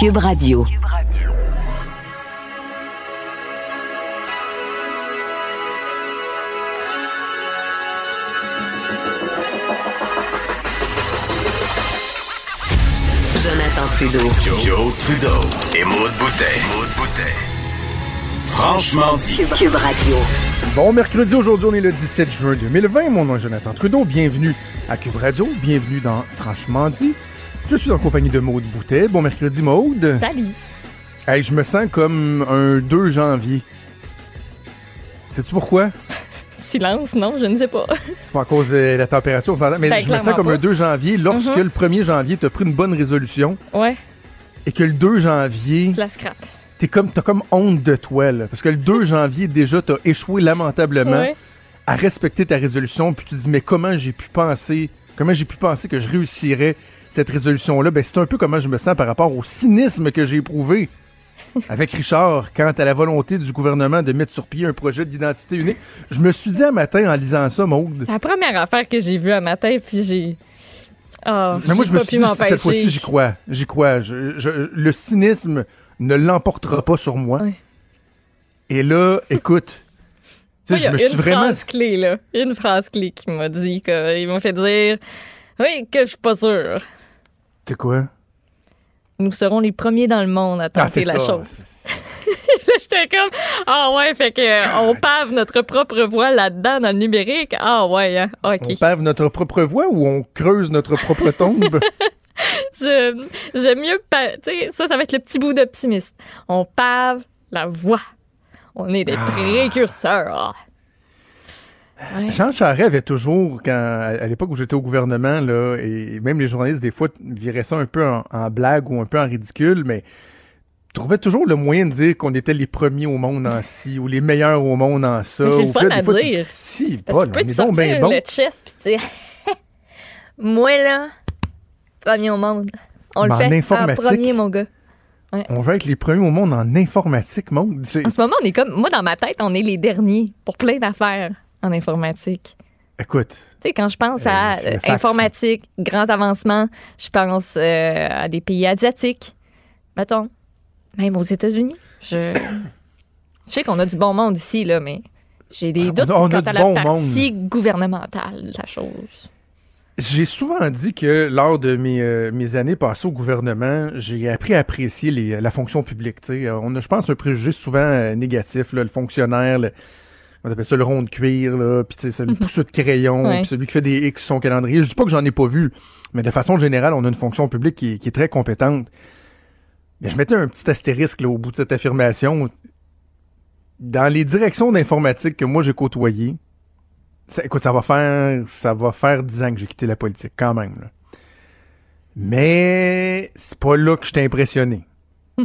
Cube Radio. Jonathan Trudeau. Joe, Trudeau et Maude Boutet. Franchement dit. Cube, Cube Radio. Bon mercredi, aujourd'hui on est le 17 juin 2020. Mon nom est Jonathan Trudeau. Bienvenue à Cube Radio. Bienvenue dans Franchement dit. Je suis en compagnie de Maude Boutet. Bon mercredi Maude. Salut. Hey, je me sens comme un 2 janvier. Sais-tu pourquoi? Silence, non, je ne sais pas. C'est pas à cause de la température, on s'entend, mais Ben, je me sens comme pas. un 2 janvier lorsque Mhm. le 1er janvier t'as pris une bonne résolution Ouais, et que le 2 janvier tu la scrap. t'es comme t'as comme honte de toi là, parce que le 2 janvier déjà t'as échoué lamentablement Ouais. à respecter ta résolution puis tu te dis mais comment j'ai pu penser comment j'ai pu penser que je réussirais cette résolution là ben c'est un peu comment je me sens par rapport au cynisme que j'ai éprouvé avec Richard quant à la volonté du gouvernement de mettre sur pied un projet d'identité unique je me suis dit un matin en lisant ça Maude C'est la première affaire que j'ai vue un matin, puis j'ai. Ah, mais moi je me suis dit cette fois-ci j'y crois j'y crois Je- je- le cynisme ne l'emportera pas sur moi et là écoute tu Moi, sais, il y je a me suis une vraiment phrase clé, là. Une phrase clé qui m'a dit, il m'a fait dire Oui, que je suis pas sûre. C'est quoi? Nous serons les premiers dans le monde à Ah, tenter la ça. chose. Là, j'étais comme Ah ouais, fait que euh, on pave notre propre voie là-dedans dans le numérique. Ah ouais, hein. OK. On pave notre propre voie ou on creuse notre propre tombe? Je- J'aime mieux. Tu sais, ça, ça va être le petit bout d'optimiste. On pave la voie. On est des précurseurs. Ah. Ouais. Jean Charest avait toujours, quand, à l'époque où j'étais au gouvernement, là, et même les journalistes, des fois, viraient ça un peu en, en blague ou un peu en ridicule, mais trouvaient toujours le moyen de dire qu'on était les premiers au monde en ci ou les meilleurs au monde en ça. C'est le fun là, à fois, dire. si, bon, tu peux te sortir bien bon. le chest puis dire Moi là, premier au monde. On le fait en premier, mon gars. On veut être les premiers au monde en informatique, monde. En ce moment, on est comme. Moi, dans ma tête, on est les derniers pour plein d'affaires en informatique. Écoute, Tu sais, quand je pense à Euh, fax. informatique, grand avancement, je pense euh, à des pays asiatiques. Mettons, même aux États-Unis. Je, je sais qu'on a du bon monde ici, là, mais j'ai des On doutes a- on a quant à la bon partie gouvernementale de la chose. J'ai souvent dit que lors de mes, euh, mes années passées au gouvernement, j'ai appris à apprécier les- la fonction publique. tu sais. Euh, On a, je pense, un préjugé souvent négatif. là, le fonctionnaire, le- on appelle ça le rond de cuir, là, puis tu sais, le pousseux de crayon, Ouais. puis celui qui fait des X sur son calendrier. Je dis pas que j'en ai pas vu, mais de façon générale, on a une fonction publique qui est, qui est très compétente. Mais je mettais un petit astérisque là, au bout de cette affirmation. Dans les directions d'informatique que moi j'ai côtoyées, ça, écoute, ça va faire ça va faire 10 ans que j'ai quitté la politique, quand même. là. Mais c'est pas là que j'étais impressionné.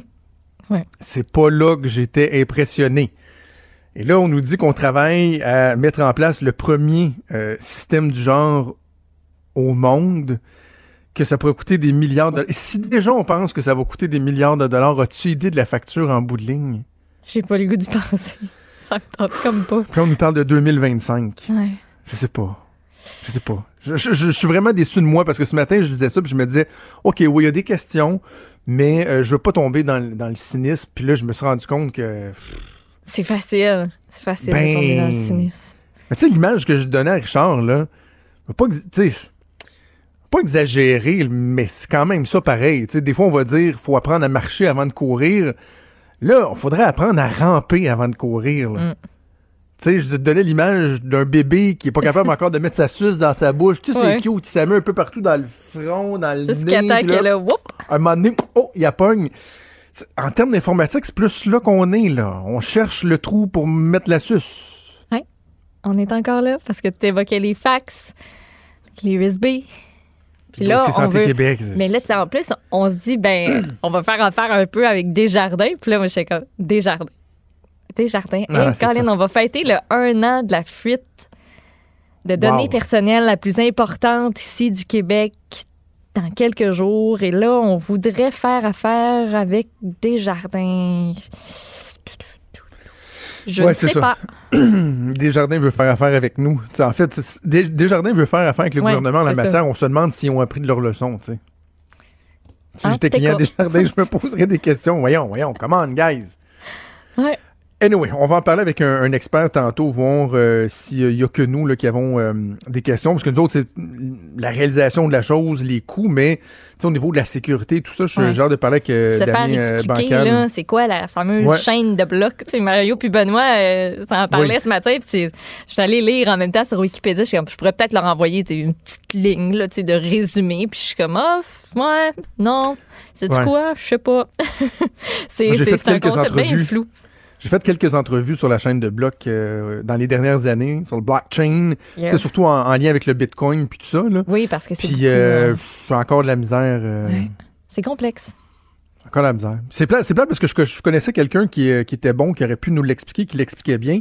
Ouais. C'est pas là que j'étais impressionné. Et là, on nous dit qu'on travaille à mettre en place le premier euh, système du genre au monde, que ça pourrait coûter des milliards de Si déjà on pense que ça va coûter des milliards de dollars, as-tu idée de la facture en bout de ligne? J'ai pas le goût d'y penser. Ça me tente comme pas. Puis on nous parle de 2025. Ouais. Je sais pas. Je sais pas. Je, je- je- je suis vraiment déçu de moi parce que ce matin, je disais ça, puis je me disais, OK, oui, il y a des questions, mais euh, je veux pas tomber dans, le- dans le cynisme. Puis là, je me suis rendu compte que. C'est facile. C'est facile Ben. de tomber dans le cynisme. Mais tu sais, l'image que je donnais à Richard, là, pas, pas exagérer, mais c'est quand même ça pareil. Tu sais, des fois, on va dire, faut apprendre à marcher avant de courir. Là, il faudrait apprendre à ramper avant de courir. là. Mm. Tu sais, je te donnais l'image d'un bébé qui est pas capable encore de mettre sa suce dans sa bouche. Tu sais, Ouais. c'est cute, il met un peu partout dans le front, dans le Jusqu'à nez. temps puis là, que là, whoop, un moment donné, oh, il y a pogne. C'est- En termes d'informatique, c'est plus là qu'on est, là. On cherche le trou pour mettre la suce. on est encore là parce que tu évoquais les fax, les USB. Puis là, C'est on Santé veut. Québec. Mais là, en plus, on se dit, ben, on va faire affaire un peu avec Desjardins. Puis là, moi, je suis comme, Desjardins. Desjardins. Ah, Hey, Colin, on va fêter le un an de la fuite de données Wow. personnelles la plus importante ici du Québec dans quelques jours. Et là, on voudrait faire affaire avec Desjardins. Je Ouais, ne sais ça. pas. Desjardins veut faire affaire avec nous. En fait, Des- Desjardins veut faire affaire avec le Ouais, gouvernement en la ça. matière. On se demande s'ils ont appris de leur leçon. tu sais. Si Ah, j'étais client quoi? des jardins, je me poserais des questions. Voyons, voyons, come on, guys. Ouais. Anyway, on va en parler avec un, un expert tantôt, voir euh, s'il y a que nous là, qui avons euh, des questions. Parce que nous autres, c'est la réalisation de la chose, les coûts, mais au niveau de la sécurité, tout ça, je suis Ouais. genre de parler avec euh, se faire expliquer, là, c'est quoi la fameuse Ouais. chaîne de blocs? Tu sais, Mario puis Benoît s'en parlaient Oui. ce matin. Puis je suis allée lire en même temps sur Wikipédia. Je, pourrais peut-être leur envoyer une petite ligne là, de résumé. Puis je suis comme, ah, f- ouais, non. C'est du quoi? Je sais pas. c'est un concept bien flou. J'ai fait quelques entrevues sur la chaîne de blocs euh, dans les dernières années, sur le blockchain, Yeah. sais, surtout en, en lien avec le Bitcoin puis tout ça. Là. Oui, parce que c'est Puis euh, euh, j'ai encore de la misère. euh, Ouais. c'est complexe. Encore de la misère. C'est plat, c'est plat parce que je, je connaissais quelqu'un qui, qui était bon, qui aurait pu nous l'expliquer, qui l'expliquait bien.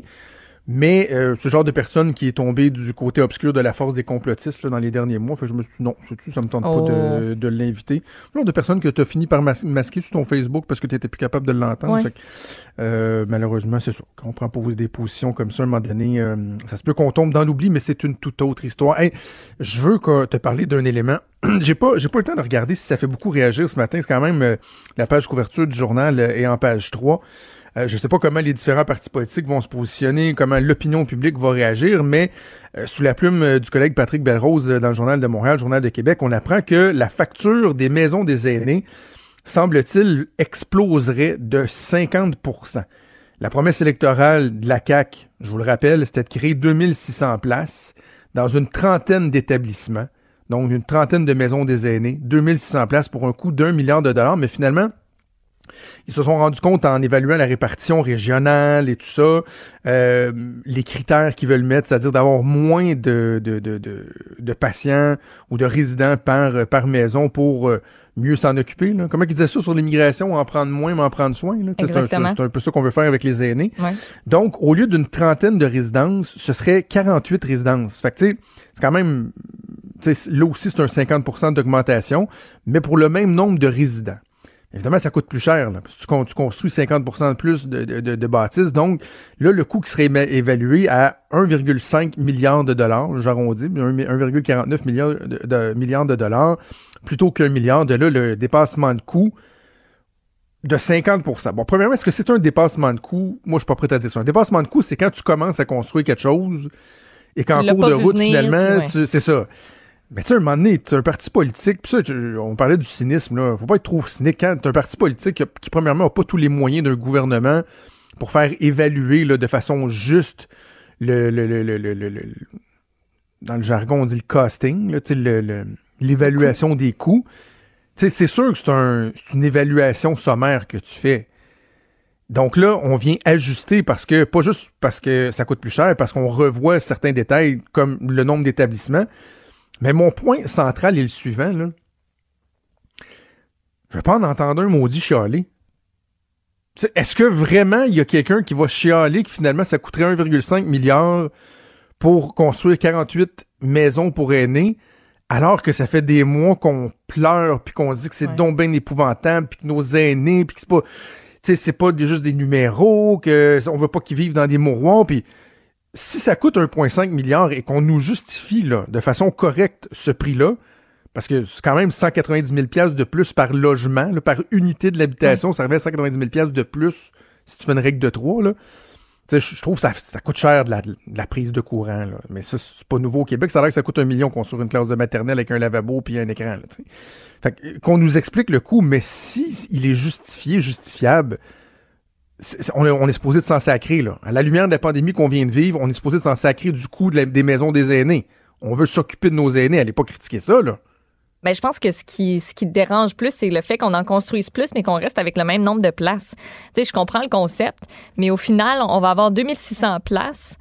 Mais euh, ce genre de personne qui est tombée du côté obscur de la force des complotistes là, dans les derniers mois, fait je me suis dit non, sais-tu, ça me tente Oh. pas de, de l'inviter. Le genre de personne que tu as fini par mas- masquer sur ton Facebook parce que tu étais plus capable de l'entendre. Ouais. Euh, malheureusement, c'est ça. Quand on prend pour des positions comme ça, à un moment donné, euh, ça se peut qu'on tombe dans l'oubli, mais c'est une toute autre histoire. Hey, je veux te parler d'un élément. j'ai pas, j'ai pas le temps de regarder si ça fait beaucoup réagir ce matin. C'est quand même la page couverture du journal est en page 3. Euh, je sais pas comment les différents partis politiques vont se positionner, comment l'opinion publique va réagir, mais euh, sous la plume euh, du collègue Patrick Belrose dans le Journal de Montréal, Journal de Québec, on apprend que la facture des maisons des aînés, semble-t-il, exploserait de 50% La promesse électorale de la CAQ, je vous le rappelle, c'était de créer 2600 places dans une trentaine d'établissements, donc une trentaine de maisons des aînés, 2600 places pour un coût d'un milliard de dollars, mais finalement, ils se sont rendus compte en évaluant la répartition régionale et tout ça, euh, les critères qu'ils veulent mettre, c'est-à-dire d'avoir moins de, de, de, de, de patients ou de résidents par, par maison pour euh, mieux s'en occuper. Là. Comment ils disaient ça sur l'immigration, en prendre moins, mais en prendre soin. C'est un, Exactement. c'est un peu ça qu'on veut faire avec les aînés. Ouais. Donc, au lieu d'une trentaine de résidences, ce serait 48 résidences. Fait que, tu sais, c'est quand même, là aussi, c'est un 50% d'augmentation, mais pour le même nombre de résidents. Évidemment, ça coûte plus cher. Là, parce que tu, con- tu construis 50% de plus de, de, de- bâtisses. Donc, là, le coût qui serait évalué à 1,5 milliard de dollars, j'arrondis, 1,49 milliard de, de- milliards de dollars, plutôt qu'un milliard. De là, le dépassement de coût de 50% Bon, premièrement, est-ce que c'est un dépassement de coût? Moi, je suis pas prêt à dire ça. Un dépassement de coût, c'est quand tu commences à construire quelque chose et qu'en cours de route, venir, finalement, ouais. tu- c'est ça. Mais tu sais, un moment donné, t'as un parti politique, puis ça, on parlait du cynisme, là. Faut pas être trop cynique quand t'as un parti politique qui, premièrement, n'a pas tous les moyens d'un gouvernement pour faire évaluer, là, de façon juste le, le, le, le, dans le jargon, on dit le costing, là, l'évaluation des coûts. Tu sais, c'est sûr que c'est un, c'est une évaluation sommaire que tu fais. Donc là, on vient ajuster parce que, pas juste parce que ça coûte plus cher, parce qu'on revoit certains détails comme le nombre d'établissements. Mais mon point central est le suivant, là. Je vais pas en entendre un maudit chialer. Est-ce que vraiment il y a quelqu'un qui va chialer que finalement ça coûterait 1,5 milliard pour construire 48 maisons pour aînés, alors que ça fait des mois qu'on pleure puis qu'on se dit que c'est Ouais. donc bien épouvantable puis que nos aînés puis que c'est pas c'est pas des- juste des numéros que on veut pas qu'ils vivent dans des mouroirs puis si ça coûte 1,5 milliard et qu'on nous justifie là, de façon correcte ce prix-là, parce que c'est quand même 190 000 piastres de plus par logement, là, par unité de l'habitation, ça revient à 190 000 piastres de plus si tu fais une règle de 3. Là. Tu sais, Je trouve que ça, ça coûte cher de la, de la prise de courant. Là. Mais ça, c'est pas nouveau au Québec. Ça a l'air que ça coûte un million construire une classe de maternelle avec un lavabo puis un écran. Là, fait qu'on nous explique le coût, mais si il est justifié, justifiable, on, est, supposé de s'en sacrer. Là. À la lumière de la pandémie qu'on vient de vivre, on est supposé de s'en sacrer du coût de des maisons des aînés. On veut s'occuper de nos aînés. Allez pas critiquer ça. Là. Ben, je pense que ce qui, te dérange plus, c'est le fait qu'on en construise plus, mais qu'on reste avec le même nombre de places. Tu sais, je comprends le concept, mais au final, on va avoir 2600 places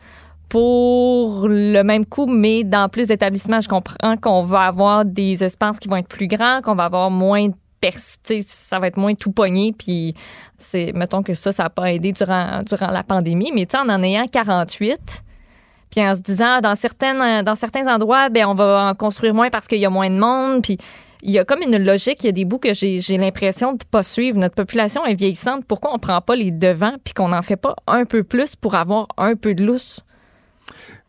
pour le même coût, mais dans plus d'établissements. Je comprends qu'on va avoir des espaces qui vont être plus grands, qu'on va avoir moins de ça va être moins tout pogné, puis c'est, mettons que ça, ça n'a pas aidé durant, durant la pandémie, mais en en ayant 48, puis en se disant, dans, certaines, dans certains endroits, ben, on va en construire moins parce qu'il y a moins de monde. Puis il y a comme une logique, il y a des bouts que j'ai j'ai l'impression de ne pas suivre. Notre population est vieillissante. Pourquoi on ne prend pas les devants puis qu'on n'en fait pas un peu plus pour avoir un peu de lousse?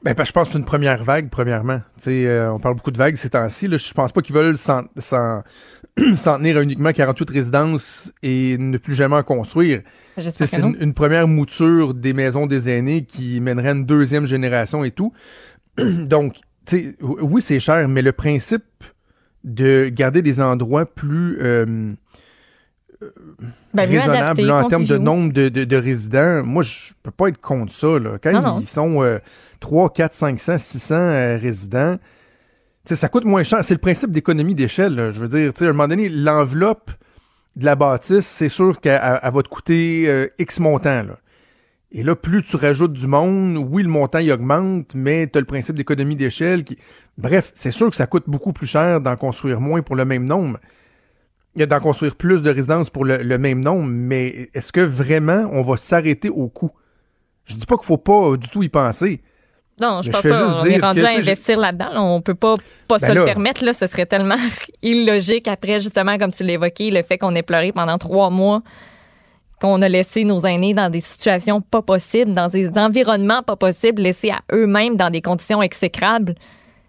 Ben, que je pense que c'est une première vague, premièrement. Euh, on parle beaucoup de vagues ces temps-ci. là. Je pense pas qu'ils veulent s'en- s'en tenir à uniquement 48 résidences et ne plus jamais en construire. C'est une, une première mouture des maisons des aînés qui mènerait une deuxième génération et tout. Donc, oui, c'est cher, mais le principe de garder des endroits plus euh, Ben, mieux raisonnables adapté, là, en termes de nombre de, de- de résidents, moi, je peux pas être contre ça. Là. Quand Non, non. ils sont euh, 3, 4, 500, 600 euh, résidents, ça coûte moins cher. C'est le principe d'économie d'échelle. Je veux dire, à un moment donné, l'enveloppe de la bâtisse, c'est sûr qu'elle elle- elle va te coûter euh, X montant. Et là, plus tu rajoutes du monde, oui, le montant il augmente, mais tu as le principe d'économie d'échelle qui. Bref, c'est sûr que ça coûte beaucoup plus cher d'en construire moins pour le même nombre. D'en construire plus de résidences pour le, le même nombre, mais est-ce que vraiment on va s'arrêter au coût? Je dis pas qu'il faut pas euh, du tout y penser. Non, je Mais pense je pas. On est rendu que, à investir là-dedans. là. On peut pas, pas Ben se là. le permettre. Là. Ce serait tellement illogique après, justement, comme tu l'évoquais, le fait qu'on ait pleuré pendant trois mois, qu'on a laissé nos aînés dans des situations pas possibles, dans des environnements pas possibles, laissés à eux-mêmes dans des conditions exécrables.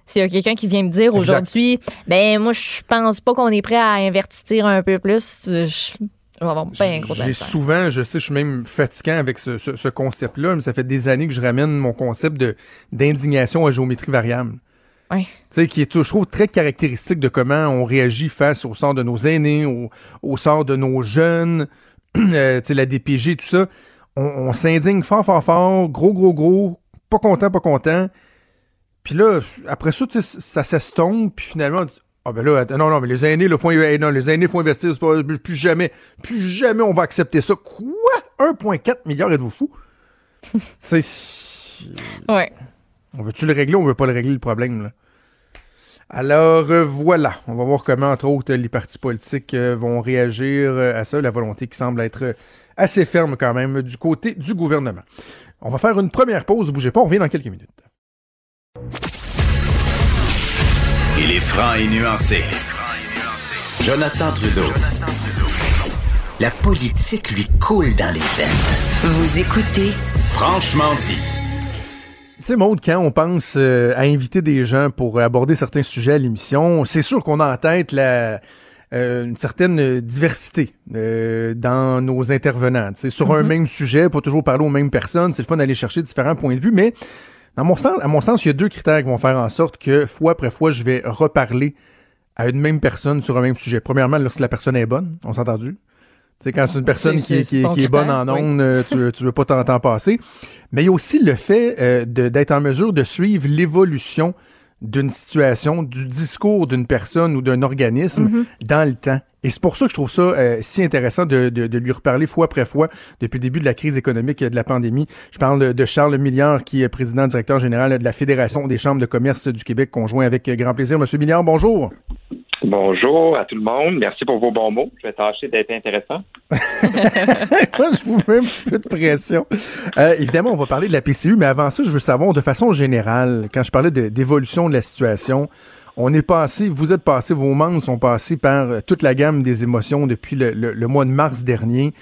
S'il y a quelqu'un qui vient me dire aujourd'hui, ben moi, je pense pas qu'on est prêt à investir un peu plus, je, je vais avoir bien gros J'ai souvent, je sais, je suis même fatiguant avec ce, ce- ce concept-là, mais ça fait des années que je ramène mon concept de d'indignation à géométrie variable. Ouais. Tu sais, qui est, je trouve, très caractéristique de comment on réagit face au sort de nos aînés, au, au sort de nos jeunes, euh, tu sais, la DPG, tout ça. On, on s'indigne fort, fort, fort, gros, gros, gros, pas content, pas content. Puis là, après ça, tu sais, ça s'estompe, puis finalement, on dit, ah ben là, attends, non, non, mais les aînés, là, font, non, les aînés font investir, pas, plus jamais, plus jamais on va accepter ça. Quoi? 1,4 milliard, êtes-vous fou? tu sais, Ouais. on veut-tu le régler ou on veut pas le régler, le problème, là? Alors, euh, voilà. On va voir comment, entre autres, les partis politiques euh, vont réagir euh, à ça. La volonté qui semble être assez ferme, quand même, du côté du gouvernement. On va faire une première pause. Bougez pas, on revient dans quelques minutes. Il est franc et nuancé. Jonathan Trudeau. La politique lui coule dans les veines. Vous écoutez Franchement dit. Tu sais, Maude, quand on pense euh, à inviter des gens pour aborder certains sujets à l'émission, c'est sûr qu'on a en tête la, euh, une certaine diversité euh, dans nos intervenants. Tu sais, sur un même sujet, pas toujours parler aux mêmes personnes, c'est le fun d'aller chercher différents points de vue, mais dans mon sens, à mon sens, il y a deux critères qui vont faire en sorte que fois après fois, je vais reparler à une même personne sur un même sujet. Premièrement, lorsque la personne est bonne, on s'est entendu. Tu sais, quand c'est une personne C'est- qui, c'est qui- bon qui est bonne en oui. ondes, euh, tu, veux- tu veux pas t'en t'en passer. Mais il y a aussi le fait euh, de- d'être en mesure de suivre l'évolution d'une situation, du discours d'une personne ou d'un organisme Mm-hmm. dans le temps. Et c'est pour ça que je trouve ça euh, si intéressant de, de- de lui reparler fois après fois depuis le début de la crise économique et de la pandémie. Je parle de, de Charles Milliard, qui est président directeur général de la Fédération des chambres de commerce du Québec, conjoint avec euh, grand plaisir. Monsieur Milliard, bonjour. Bonjour à tout le monde. Merci pour vos bons mots. Je vais tâcher d'être intéressant. Moi, je vous mets un petit peu de pression. Euh, évidemment, on va parler de la PCU, mais avant ça, je veux savoir de façon générale, quand je parlais de- d'évolution de, la situation, on est passé, vous êtes passé, vos membres sont passés par euh, toute la gamme des émotions depuis le, le- le mois de mars dernier.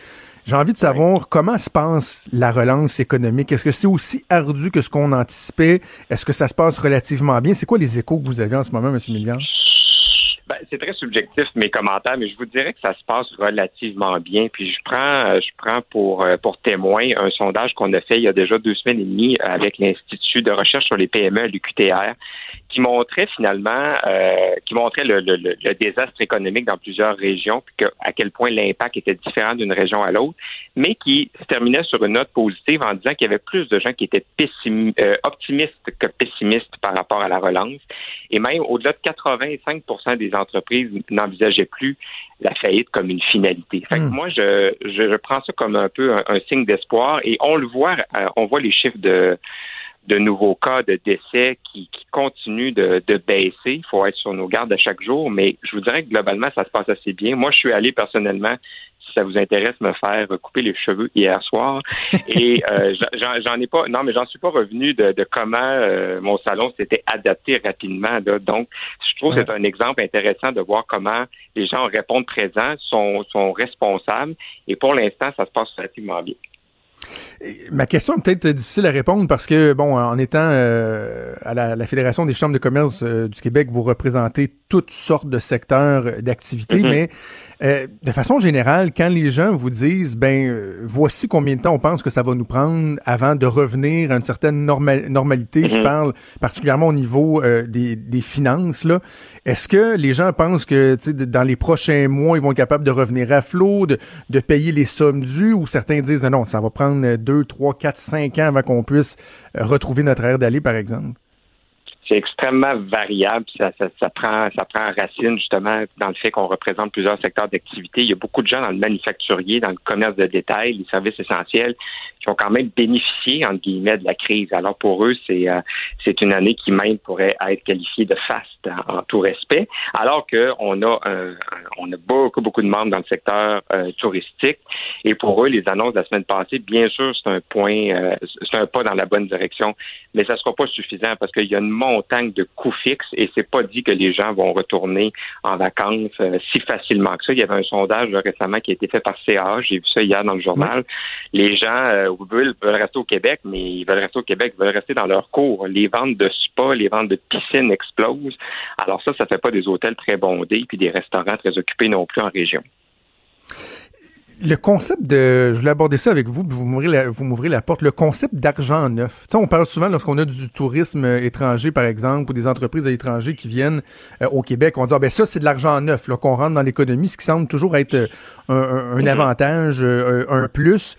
J'ai envie de savoir comment se passe la relance économique. Est-ce que c'est aussi ardu que ce qu'on anticipait? Est-ce que ça se passe relativement bien? C'est quoi les échos que vous avez en ce moment, M. Milliard? Ben, c'est très subjectif mes commentaires, mais je vous dirais que ça se passe relativement bien. Puis je prends, euh, je prends pour euh, pour témoin un sondage qu'on a fait il y a déjà deux semaines et demie avec l'Institut de recherche sur les PME à l'UQTR, qui montrait finalement, euh, qui montrait le, le- le- le désastre économique dans plusieurs régions, puis que, à quel point l'impact était différent d'une région à l'autre, mais qui se terminait sur une note positive en disant qu'il y avait plus de gens qui étaient euh, optimistes que pessimistes par rapport à la relance. Et même au-delà de 85% des entreprises n'envisageaient plus la faillite comme une finalité. Fait que Hmm. moi, je, je, je prends ça comme un peu un, un signe d'espoir et on le voit, euh, on voit les chiffres de de nouveaux cas de décès qui, qui continuent de, de baisser. Il faut être sur nos gardes à chaque jour, mais je vous dirais que globalement, ça se passe assez bien. Moi, je suis allé personnellement, si ça vous intéresse, me faire couper les cheveux hier soir. Et euh, j'en- ai pas, non, mais j'en suis pas revenu de, de comment euh, mon salon s'était adapté rapidement. Là. Donc, je trouve que c'est un exemple intéressant de voir comment les gens répondent présents, sont, sont responsables, et pour l'instant, ça se passe relativement bien. Ma question est peut-être difficile à répondre parce que, bon, en étant euh, à la, Fédération des chambres de commerce euh, du Québec, vous représentez toutes sortes de secteurs d'activité, mm-hmm. mais euh, de façon générale, quand les gens vous disent, ben, euh, voici combien de temps on pense que ça va nous prendre avant de revenir à une certaine normalité, je mhm. parle particulièrement au niveau euh, des, des, finances, là. Est-ce que les gens pensent que, dans les prochains mois, ils vont être capables de revenir à flot, de, de payer les sommes dues, ou certains disent, non, non, ça va prendre deux, trois, quatre, cinq ans avant qu'on puisse retrouver notre air d'aller, par exemple? C'est extrêmement variable. Ça, ça, ça, prend, ça prend racine justement dans le fait qu'on représente plusieurs secteurs d'activité. Il y a beaucoup de gens dans le manufacturier, dans le commerce de détail, les services essentiels, qui ont quand même bénéficié entre guillemets de la crise. Alors pour eux, c'est euh, c'est une année qui même pourrait être qualifiée de faste en, tout respect. Alors que on a on a beaucoup beaucoup de membres dans le secteur euh, touristique et pour eux, les annonces de la semaine passée, bien sûr, c'est un point, euh, c'est un pas dans la bonne direction, mais ça sera pas suffisant parce qu'il y a une montagne de coûts fixes et c'est pas dit que les gens vont retourner en vacances si facilement que ça. Il y avait un sondage récemment qui a été fait par CA, j'ai vu ça hier dans le journal. Les gens veulent, veulent rester au Québec, mais ils veulent rester au Québec, ils veulent rester dans leur cours. Les ventes de spa, les ventes de piscines explosent. Alors ça, ça fait pas des hôtels très bondés puis des restaurants très occupés non plus en région le concept de, je voulais aborder ça avec vous, vous m'ouvrez la, vous m'ouvrez la porte, le concept d'argent neuf. Tu on parle souvent lorsqu'on a du tourisme étranger, par exemple, ou des entreprises à l'étranger qui viennent euh, au Québec, on dit, ah, ben ça, c'est de l'argent neuf, là, qu'on rentre dans l'économie, ce qui semble toujours être euh, un, mm-hmm. avantage, euh, un plus.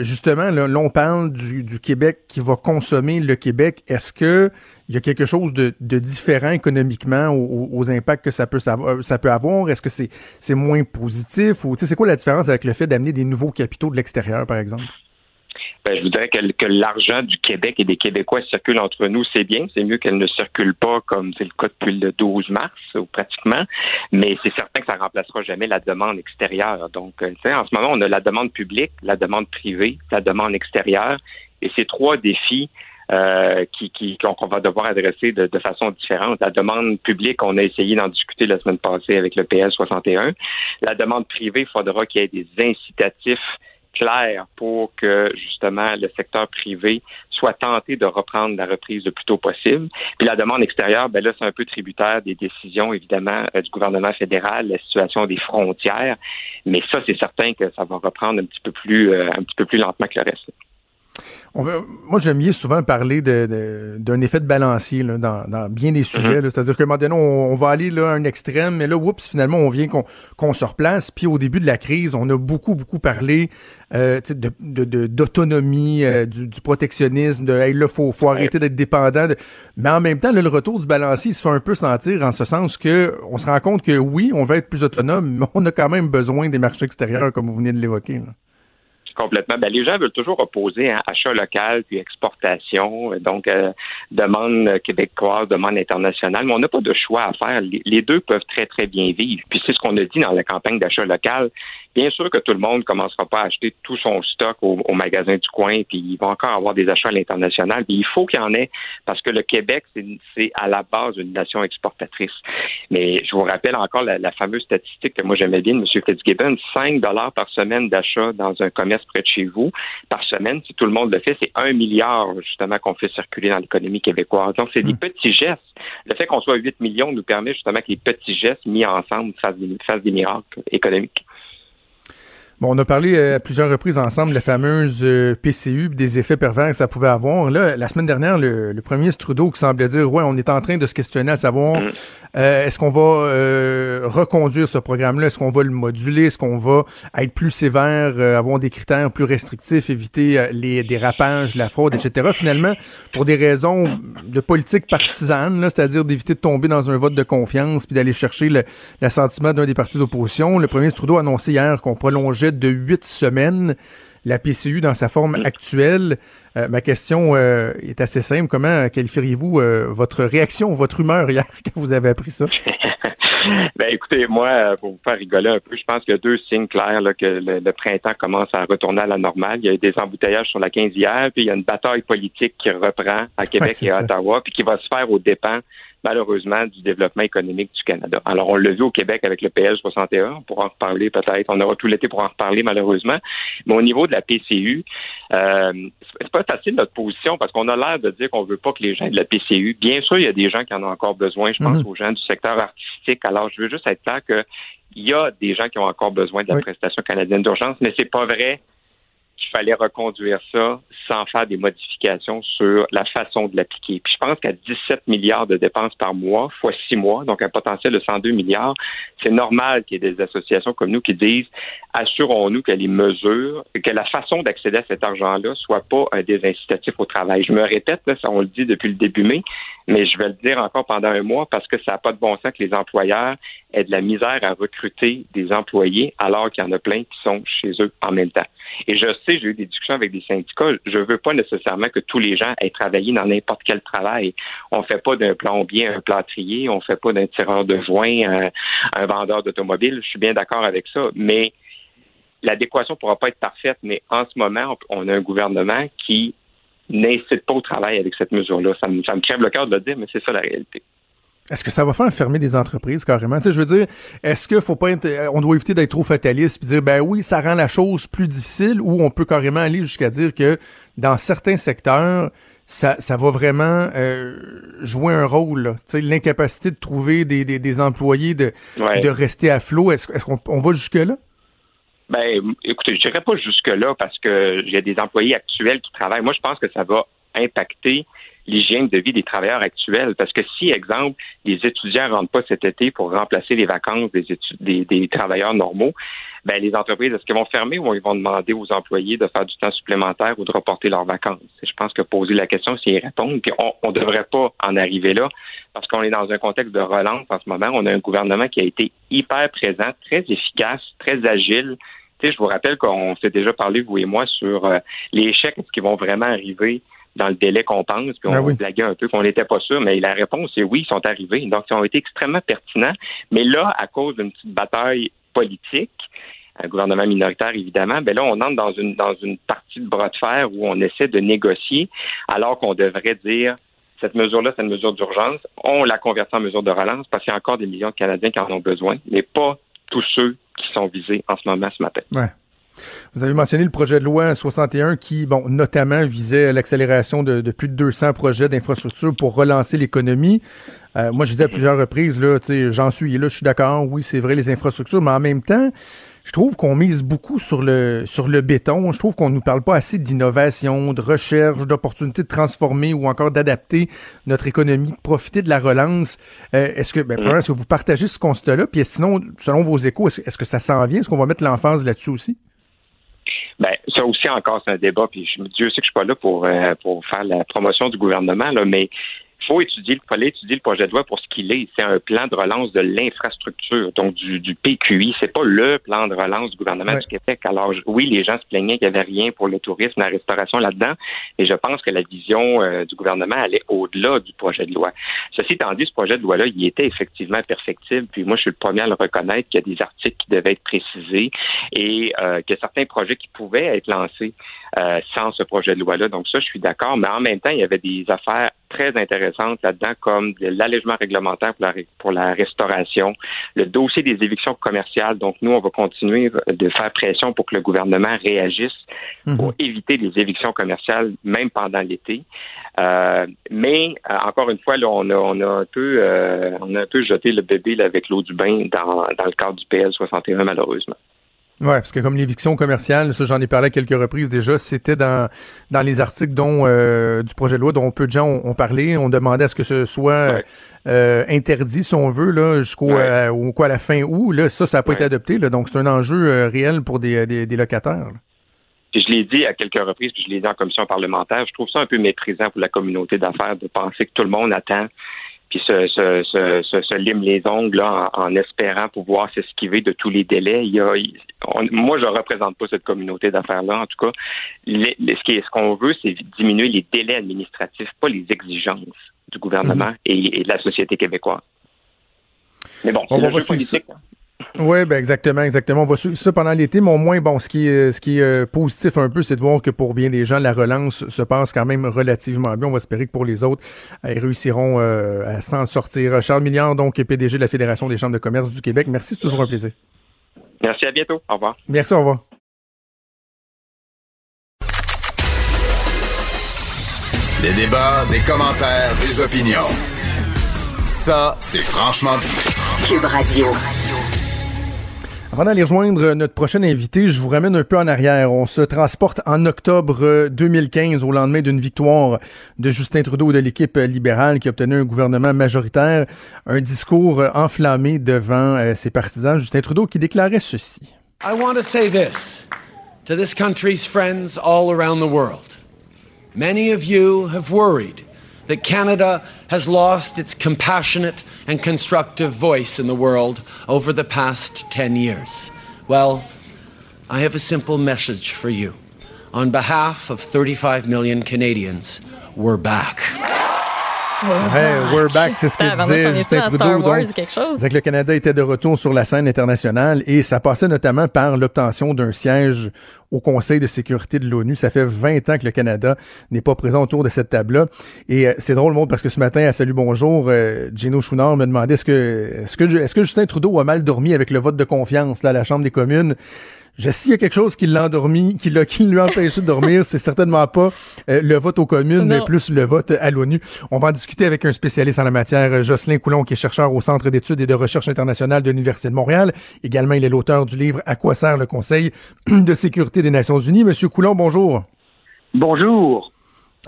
justement, là, on parle du, du Québec qui va consommer le Québec. Est-ce que il y a quelque chose de, différent économiquement aux, impacts que ça peut, ça peut avoir? Est-ce que c'est c'est moins positif? ou C'est quoi la différence avec le fait d'amener des nouveaux capitaux de l'extérieur, par exemple? Ben, je voudrais que, que l'argent du Québec et des Québécois circule entre nous, c'est bien. C'est mieux qu'elle ne circule pas comme c'est le cas depuis le 12 mars, ou pratiquement. Mais c'est certain que ça remplacera jamais la demande extérieure. Donc, euh, en ce moment, on a la demande publique, la demande privée, la demande extérieure. Et ces trois défis euh, qui, qui, qu'on va devoir adresser de, de, façon différente. La demande publique, on a essayé d'en discuter la semaine passée avec le PS 61. La demande privée, il faudra qu'il y ait des incitatifs clairs pour que justement le secteur privé soit tenté de reprendre la reprise le plus tôt possible. Puis la demande extérieure, ben là, c'est un peu tributaire des décisions, évidemment, euh, du gouvernement fédéral, la situation des frontières. Mais ça, c'est certain que ça va reprendre un petit peu plus, euh, un petit peu plus lentement que le reste moi, j'aime bien souvent parler d'un effet de balancier dans, bien des sujets. Mm-hmm. C'est-à-dire qu'à un moment donné, on, va aller là, à un extrême, mais là, oups, finalement, on vient qu'on se replace. Puis au début de la crise, on a beaucoup, beaucoup parlé euh, d'autonomie, euh, du, protectionnisme, de hey, là, faut, faut arrêter d'être dépendant. Mais en même temps, le retour du balancier il se fait un peu sentir en ce sens que on se rend compte que oui, on va être plus autonome, mais on a quand même besoin des marchés extérieurs, comme vous venez de l'évoquer complètement. Ben, les gens veulent toujours opposer un achat local puis exportation, donc euh, demande québécoise, demande internationale, mais on n'a pas de choix à faire. Les, deux peuvent très, très bien vivre. Puis c'est ce qu'on a dit dans la campagne d'achat local. Bien sûr que tout le monde ne commencera pas à acheter tout son stock au, magasin du coin, puis il va encore avoir des achats à l'international. Puis il faut qu'il y en ait parce que le Québec, c'est à la base une nation exportatrice. Mais je vous rappelle encore la, la fameuse statistique que moi j'aimais bien de M. Fitzgibbon, 5 dollars par semaine d'achat dans un commerce près de chez vous par semaine. Si tout le monde le fait, c'est un milliard justement qu'on fait circuler dans l'économie québécoise. Donc, c'est des hmm. petits gestes. Le fait qu'on soit 8 millions nous permet justement que les petits gestes mis ensemble fassent des miracles économiques. Bon, on a parlé euh, à plusieurs reprises ensemble de la fameuse euh, PCU, des effets pervers que ça pouvait avoir. Là, la semaine dernière, le, premier Trudeau qui semblait dire, ouais, on est en train de se questionner à savoir, mm. euh, est-ce qu'on va reconduire ce programme-là, est-ce qu'on va le moduler, est-ce qu'on va être plus sévère, avoir des critères plus restrictifs, éviter les dérapages, la fraude, etc. Finalement, pour des raisons de politique partisane, c'est-à-dire d'éviter de tomber dans un vote de confiance puis d'aller chercher l'assentiment d'un des partis d'opposition, le premier Trudeau a annoncé hier qu'on prolongeait de huit semaines la PCU dans sa forme actuelle. Euh, ma question euh, est assez simple. Comment qualifieriez-vous euh, votre réaction, votre humeur hier quand vous avez appris ça? ben écoutez, moi, pour vous faire rigoler un peu, je pense qu'il y a deux signes clairs là, que le, printemps commence à retourner à la normale. Il y a des embouteillages sur la 15 hier, puis il y a une bataille politique qui reprend à Québec et à Ottawa, puis qui va se faire aux dépens malheureusement, du développement économique du Canada. Alors, on l'a vu au Québec avec le PL 61, on pourra en reparler peut-être, on aura tout l'été pour en reparler malheureusement, mais au niveau de la PCU, euh, c'est pas facile notre position parce qu'on a l'air de dire qu'on veut pas que les gens de la PCU, bien sûr, il y a des gens qui en ont encore besoin, je pense mhm. aux gens du secteur artistique, alors je veux juste être clair que il y a des gens qui ont encore besoin de la prestation canadienne d'urgence, mais c'est pas vrai fallait reconduire ça sans faire des modifications sur la façon de l'appliquer. Puis je pense qu'à 17 milliards de dépenses par mois, fois six mois, donc un potentiel de 102 milliards, c'est normal qu'il y ait des associations comme nous qui disent assurons-nous que les mesures, que la façon d'accéder à cet argent-là soit pas un désincitatif au travail. Je me répète, ça on le dit depuis le début mai, mais je vais le dire encore pendant un mois parce que ça n'a pas de bon sens que les employeurs aient de la misère à recruter des employés alors qu'il y en a plein qui sont chez eux en même temps. Et je sais, eu des discussions avec des syndicats, je veux pas nécessairement que tous les gens aient travaillé dans n'importe quel travail. On fait pas d'un plombier un plâtrier, on fait pas d'un tireur de joint un, un vendeur d'automobile. Je suis bien d'accord avec ça, mais l'adéquation pourra pas être parfaite, mais en ce moment, on a un gouvernement qui n'incite pas au travail avec cette mesure-là. Ça me, ça me crève le cœur de le dire, mais c'est ça la réalité. Est-ce que ça va faire fermer des entreprises carrément? Tu sais, je veux dire, est-ce que faut pas être, on doit éviter d'être trop fataliste et dire ben oui, ça rend la chose plus difficile ou on peut carrément aller jusqu'à dire que dans certains secteurs, ça, ça va vraiment euh, jouer un rôle. Tu sais, l'incapacité de trouver des, des, des employés, de, de rester à flot. Est-ce, est-ce qu'on on va jusque-là? Ben, écoutez, je dirais pas jusque-là parce que j'ai des employés actuels qui travaillent. Moi, je pense que ça va impacter l'hygiène de vie des travailleurs actuels. Parce que si, exemple, les étudiants ne rentrent pas cet été pour remplacer les vacances des, des, travailleurs normaux, ben, les entreprises, est-ce qu'elles vont fermer ou ils vont demander aux employés de faire du temps supplémentaire ou de reporter leurs vacances? Je pense que poser la question, c'est y répondre. Puis on ne devrait pas en arriver là parce qu'on est dans un contexte de relance en ce moment. On a un gouvernement qui a été hyper présent, très efficace, très agile. Tu sais, je vous rappelle qu'on s'est déjà parlé, vous et moi, sur euh, les échecs, est-ce qu'ils vont vraiment arriver dans le délai qu'on pense, puis on ben blaguait un peu qu'on n'était pas sûr, mais la réponse est oui, ils sont arrivés. Donc, ils ont été extrêmement pertinents. Mais là, à cause d'une petite bataille politique, un gouvernement minoritaire, évidemment, ben là, on entre dans une, dans une partie de bras de fer où on essaie de négocier, alors qu'on devrait dire cette mesure-là, c'est une mesure d'urgence. On la convertit en mesure de relance parce qu'il y a encore des millions de Canadiens qui en ont besoin, mais pas tous ceux qui sont visés en ce moment ce matin. Ouais. Vous avez mentionné le projet de loi 61 qui, bon, notamment visait l'accélération de, plus de 200 projets d'infrastructure pour relancer l'économie. Euh, moi, je disais à plusieurs reprises, là, j'en suis là, je suis d'accord, oui, c'est vrai, les infrastructures, mais en même temps, je trouve qu'on mise beaucoup sur le sur le béton. Je trouve qu'on nous parle pas assez d'innovation, de recherche, d'opportunités de transformer ou encore d'adapter notre économie, de profiter de la relance. Euh, est-ce que ben, est-ce que vous partagez ce constat-là? Puis sinon, selon vos échos, est-ce que ça s'en vient? Est-ce qu'on va mettre l'emphase là-dessus aussi? Ben, ça aussi encore, c'est un débat. Puis je, Dieu sait que je suis pas là pour, euh, pour faire la promotion du gouvernement, là, mais faut étudier, il fallait étudier le projet de loi pour ce qu'il est. C'est un plan de relance de l'infrastructure, donc du, du PQI. C'est pas le plan de relance du gouvernement du Québec. Alors oui, les gens se plaignaient qu'il n'y avait rien pour le tourisme, la restauration là-dedans, et je pense que la vision euh, du gouvernement allait au-delà du projet de loi. Ceci étant dit, ce projet de loi-là, il était effectivement perfectible. Puis moi, je suis le premier à le reconnaître qu'il y a des articles qui devaient être précisés et euh, qu'il y a certains projets qui pouvaient être lancés euh, sans ce projet de loi-là. Donc ça, je suis d'accord. Mais en même temps, il y avait des affaires très intéressantes là-dedans, comme l'allègement réglementaire pour la, pour la restauration, le dossier des évictions commerciales. Donc nous, on va continuer de faire pression pour que le gouvernement réagisse mhm. pour éviter les évictions commerciales, même pendant l'été. Euh, mais euh, encore une fois, là, on a, on a un peu, on a un peu jeté le bébé avec l'eau du bain dans, dans le cadre du PL 61, malheureusement. Oui, parce que comme l'éviction commerciale, ça j'en ai parlé à quelques reprises déjà, c'était dans, dans les articles dont euh, du projet de loi dont peu de gens ont, parlé. On demandait à ce que ce soit euh, interdit, si on veut, là, jusqu'au euh, quoi, à la fin août. Là, ça, ça n'a pas été adopté. Là, donc c'est un enjeu réel pour des, des, locataires. je l'ai dit à quelques reprises, puis je l'ai dit en commission parlementaire, je trouve ça un peu méprisant pour la communauté d'affaires de penser que tout le monde attend se, se, se, se, lime les ongles en, espérant pouvoir s'esquiver de tous les délais. Il y a, moi, je représente pas cette communauté d'affaires-là. En tout cas, ce qu'on veut, c'est diminuer les délais administratifs, pas les exigences du gouvernement mhm. et, de la société québécoise. Mais bon, c'est le jeu politique. Oui, ben exactement, exactement. On va suivre ça pendant l'été, mais au moins, bon, ce qui est, ce qui est euh, positif un peu, c'est de voir que pour bien des gens, la relance se passe quand même relativement bien. On va espérer que pour les autres, ils réussiront à s'en sortir. Charles Milliard, donc PDG de la Fédération des chambres de commerce du Québec. Merci, c'est toujours un plaisir. Merci, à bientôt. Au revoir. Merci, au revoir. Des débats, des commentaires, des opinions. Ça, c'est franchement dit. Cube Radio. Avant d'aller rejoindre notre prochain invité, je vous ramène un peu en arrière. On se transporte en octobre 2015 au lendemain d'une victoire de Justin Trudeau de l'équipe libérale qui a obtenu un gouvernement majoritaire. Un discours enflammé devant euh, ses partisans. Justin Trudeau qui déclarait ceci. I want to say this to this country's friends all around the world. Many of you have worried that Canada has lost its compassionate and constructive voice in the world over the past 10 years. Well, I have a simple message for you. On behalf of 35 million Canadians, we're back. We're back, c'est ce que disait Justin Trudeau. Donc, le Canada était de retour sur la scène internationale et ça passait notamment par l'obtention d'un siège au Conseil de sécurité de l'ONU. Ça fait 20 ans que le Canada n'est pas présent autour de cette table-là. Et euh, c'est drôle, monde, parce que ce matin, à Salut Bonjour, euh, Gino Chouinard me demandait est-ce que, est-ce que, est-ce que Justin Trudeau a mal dormi avec le vote de confiance là, à la Chambre des communes? Je s'il y a quelque chose qui l'a endormi, qui, l'a, qui lui a empêché de dormir, c'est certainement pas euh, le vote aux communes, mais plus le vote à l'ONU. On va en discuter avec un spécialiste en la matière, Jocelyn Coulon, qui est chercheur au Centre d'études et de recherche internationale de l'Université de Montréal. Également, il est l'auteur du livre À quoi sert le Conseil de sécurité des Nations unies. Monsieur Coulon, bonjour. Bonjour.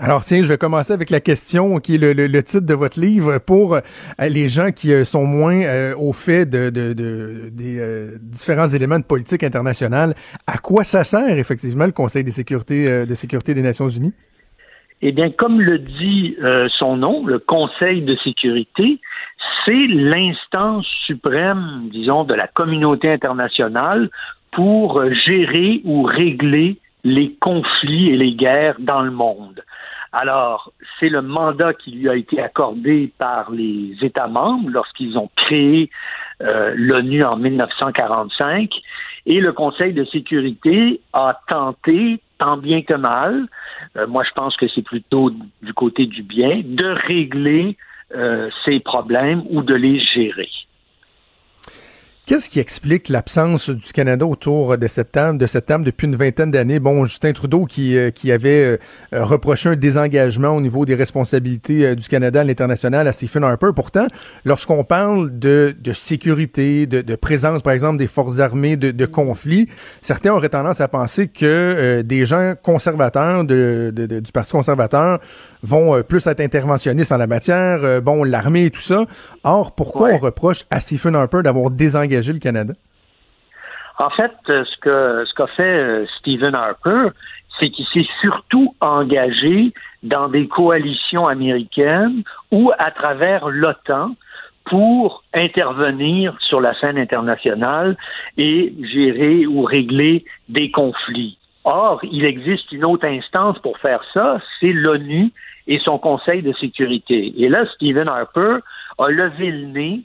Alors tiens, je vais commencer avec la question qui est le, titre de votre livre pour euh, les gens qui euh, sont moins euh, au fait de, des différents éléments de politique internationale. À quoi ça sert effectivement le Conseil de sécurité des Nations Unies? Eh bien, comme le dit son nom, le Conseil de sécurité, c'est l'instance suprême, disons, de la communauté internationale pour gérer ou régler les conflits et les guerres dans le monde. Alors, c'est le mandat qui lui a été accordé par les États membres lorsqu'ils ont créé euh, l'ONU en 1945 et le Conseil de sécurité a tenté, tant bien que mal, euh, moi je pense que c'est plutôt du côté du bien, de régler euh, ces problèmes ou de les gérer. Qu'est-ce qui explique l'absence du Canada autour de septembre, de septembre depuis une vingtaine d'années? Bon, Justin Trudeau qui, euh, qui avait euh, reproché un désengagement au niveau des responsabilités euh, du Canada à l'international à Stephen Harper. Pourtant, lorsqu'on parle de, de sécurité, de, de, présence, par exemple, des forces armées de, de conflits, certains auraient tendance à penser que des gens conservateurs de, du Parti conservateur vont plus être interventionnistes en la matière, bon, l'armée et tout ça. Or, pourquoi on reproche à Stephen Harper d'avoir désengagé En fait, euh, ce que ce qu'a fait euh, Stephen Harper, c'est qu'il s'est surtout engagé dans des coalitions américaines ou à travers l'OTAN pour intervenir sur la scène internationale et gérer ou régler des conflits. Or, il existe une autre instance pour faire ça, c'est l'ONU et son Conseil de sécurité. Et là, Stephen Harper a levé le nez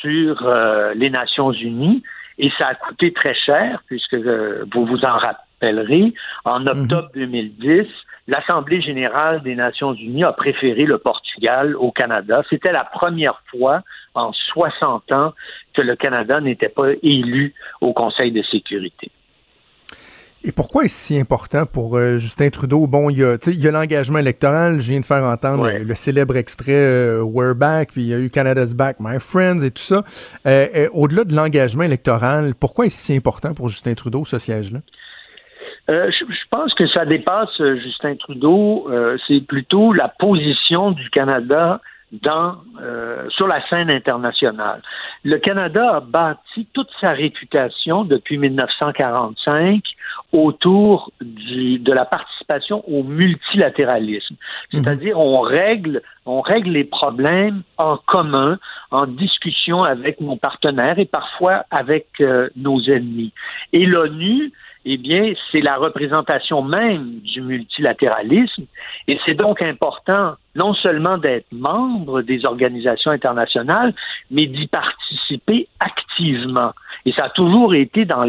sur euh, les Nations Unies et ça a coûté très cher puisque euh, vous vous en rappellerez, en mhm. octobre 2010, l'Assemblée générale des Nations unies a préféré le Portugal au Canada. C'était la première fois en 60 ans que le Canada n'était pas élu au Conseil de sécurité. Et pourquoi est-ce si important pour euh, Justin Trudeau? Bon, il y a, a l'engagement électoral. Je viens de faire entendre le, célèbre extrait euh, We're Back, puis il y a eu Canada's Back, My Friends et tout ça. Euh, au-delà de l'engagement électoral, pourquoi est-ce si important pour Justin Trudeau, ce siège-là? je, je, pense que ça dépasse Justin Trudeau. c'est plutôt la position du Canada dans, euh, sur la scène internationale. Le Canada a bâti toute sa réputation depuis 1945 autour du, de la participation au multilatéralisme. Mhm. C'est-à-dire, on règle, on règle les problèmes en commun, en discussion avec nos partenaires et parfois avec euh, nos ennemis. Et l'ONU, eh bien, c'est la représentation même du multilatéralisme et c'est donc important non seulement d'être membre des organisations internationales, mais d'y participer activement. Et ça a toujours été dans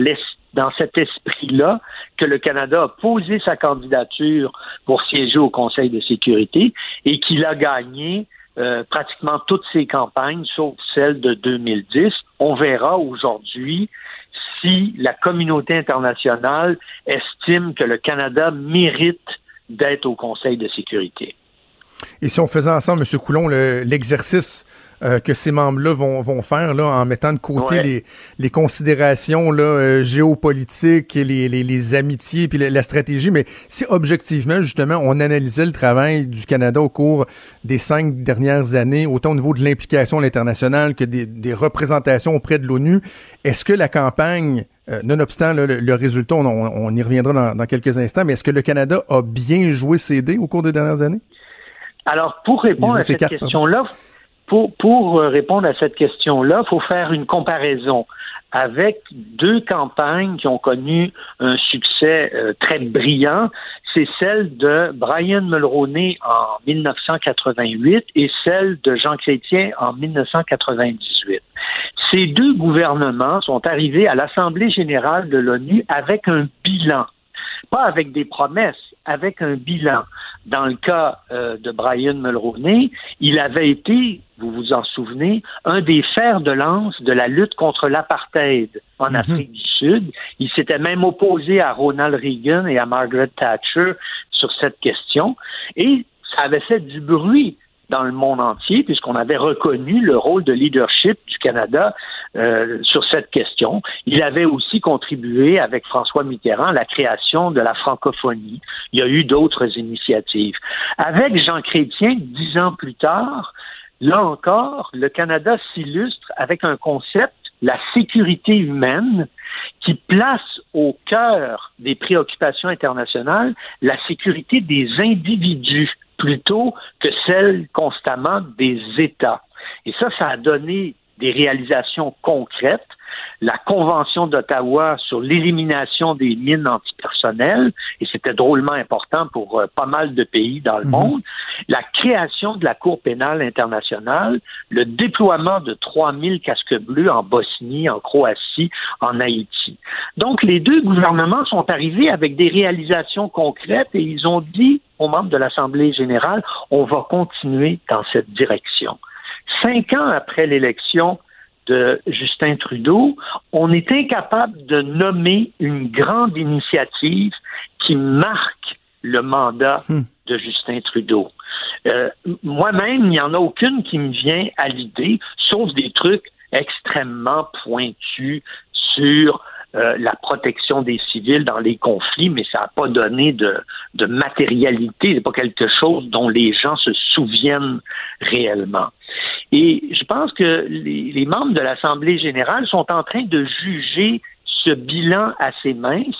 dans cet esprit-là que le Canada a posé sa candidature pour siéger au Conseil de sécurité et qu'il a gagné euh, pratiquement toutes ses campagnes, sauf celle de 2010. On verra aujourd'hui si la communauté internationale estime que le Canada mérite d'être au Conseil de sécurité. Et si on faisait ensemble, M. Coulon, l'exercice euh, que ces membres-là vont, vont faire là, en mettant de côté les, les considérations là, euh, géopolitiques, les, les, les amitiés, puis la, stratégie, mais si objectivement, justement, on analysait le travail du Canada au cours des cinq dernières années, autant au niveau de l'implication à l'international que des, des, représentations auprès de l'ONU, est-ce que la campagne euh, nonobstant le, résultat, on, on, y reviendra dans, dans quelques instants, mais est-ce que le Canada a bien joué ses dés au cours des dernières années? Alors, pour répondre à cette question-là, pour, pour, euh, répondre à cette question-là, il faut faire une comparaison avec deux campagnes qui ont connu un succès euh, très brillant. C'est celle de Brian Mulroney en 1988 et celle de Jean Chrétien en 1998. Ces deux gouvernements sont arrivés à l'Assemblée générale de l'ONU avec un bilan, pas avec des promesses, avec un bilan. Dans le cas euh, de Brian Mulroney, il avait été, vous vous en souvenez, un des fers de lance de la lutte contre l'apartheid en mhm. Afrique du Sud. Il s'était même opposé à Ronald Reagan et à Margaret Thatcher sur cette question. Et ça avait fait du bruit dans le monde entier, puisqu'on avait reconnu le rôle de leadership du Canada euh, sur cette question. Il avait aussi contribué avec François Mitterrand à la création de la francophonie. Il y a eu d'autres initiatives. Avec Jean Chrétien, dix ans plus tard, là encore, le Canada s'illustre avec un concept, la sécurité humaine, qui place au cœur des préoccupations internationales la sécurité des individus plutôt que celle constamment des États. Et ça, ça a donné des réalisations concrètes. La Convention d'Ottawa sur l'élimination des mines antipersonnelles, et c'était drôlement important pour euh, pas mal de pays dans le mhm. monde, la création de la Cour pénale internationale, le déploiement de 3000 casques bleus en Bosnie, en Croatie, en Haïti. Donc, les deux gouvernements sont arrivés avec des réalisations concrètes et ils ont dit aux membres de l'Assemblée générale, on va continuer dans cette direction. Cinq ans après l'élection de Justin Trudeau, on est incapable de nommer une grande initiative qui marque le mandat hmm. de Justin Trudeau. Euh, moi-même, il n'y en a aucune qui me vient à l'idée, sauf des trucs extrêmement pointus sur euh, la protection des civils dans les conflits, mais ça n'a pas donné de, de matérialité, c'est pas quelque chose dont les gens se souviennent réellement. Et je pense que les, membres de l'Assemblée générale sont en train de juger ce bilan assez mince.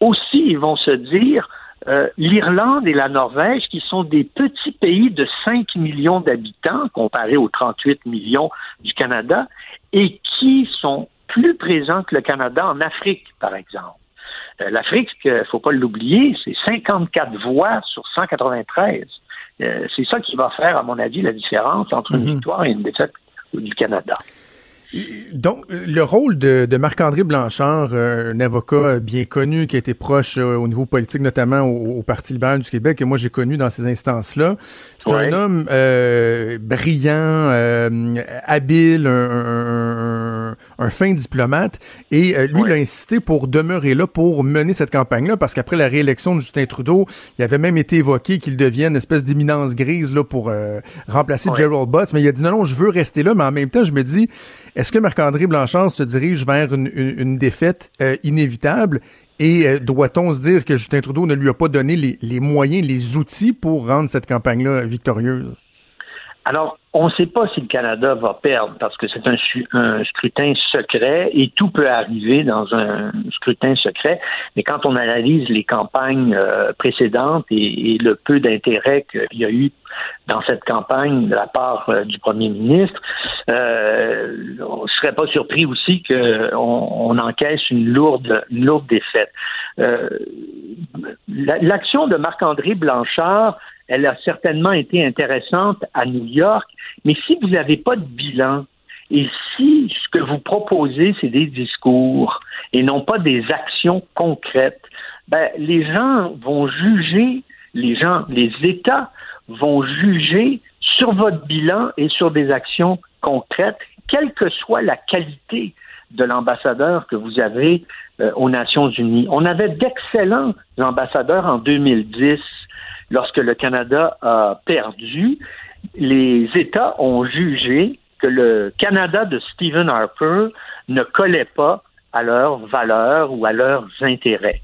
Aussi, ils vont se dire, euh, l'Irlande et la Norvège, qui sont des petits pays de 5 millions d'habitants comparés aux 38 millions du Canada, et qui sont plus présent que le Canada en Afrique, par exemple. Euh, L'Afrique, il ne faut pas l'oublier, c'est 54 voix sur 193. Euh, c'est ça qui va faire, à mon avis, la différence entre une mhm. victoire et une défaite du Canada. Donc, le rôle de, Marc-André Blanchard, euh, un avocat bien connu qui a été proche euh, au niveau politique, notamment au, Parti libéral du Québec, que moi j'ai connu dans ces instances-là, c'est un homme euh, brillant, habile, un, fin diplomate, et lui, il a insisté pour demeurer là, pour mener cette campagne-là, parce qu'après la réélection de Justin Trudeau, il avait même été évoqué qu'il devienne une espèce d'imminence grise là, pour remplacer Gerald Butts, mais il a dit non, non, je veux rester là, mais en même temps, je me dis, est-ce que Marc-André Blanchard se dirige vers une, défaite euh, inévitable? Et euh, doit-on se dire que Justin Trudeau ne lui a pas donné les moyens, les outils pour rendre cette campagne-là victorieuse? Alors, on ne sait pas si le Canada va perdre parce que c'est un, scrutin secret et tout peut arriver dans un scrutin secret. Mais quand on analyse les campagnes euh, précédentes et, le peu d'intérêt qu'il y a eu dans cette campagne de la part euh, du premier ministre, euh, on ne serait pas surpris aussi qu'on on encaisse une lourde, une lourde défaite. L'action de Marc-André Blanchard elle a certainement été intéressante à New York, mais si vous n'avez pas de bilan Et si ce que vous proposez, c'est des discours et non pas des actions concrètes, ben, les gens vont juger, les gens, les États vont juger sur votre bilan et sur des actions concrètes, quelle que soit la qualité de l'ambassadeur que vous avez euh, aux Nations Unies. On avait d'excellents ambassadeurs en 2010 lorsque le Canada a perdu. Les États ont jugé que le Canada de Stephen Harper ne collait pas à leurs valeurs ou à leurs intérêts.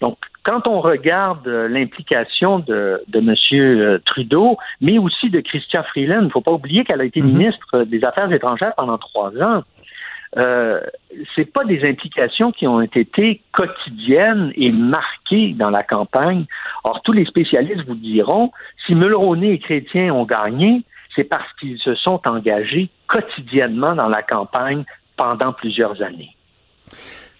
Donc, quand on regarde l'implication de, de M. Trudeau, mais aussi de Christian Freeland, il ne faut pas oublier qu'elle a été mhm. ministre des Affaires étrangères pendant trois ans. Euh, c'est pas des implications qui ont été quotidiennes et marquées dans la campagne. Or, tous les spécialistes vous diront, si Mulroney et Chrétien ont gagné, c'est parce qu'ils se sont engagés quotidiennement dans la campagne pendant plusieurs années.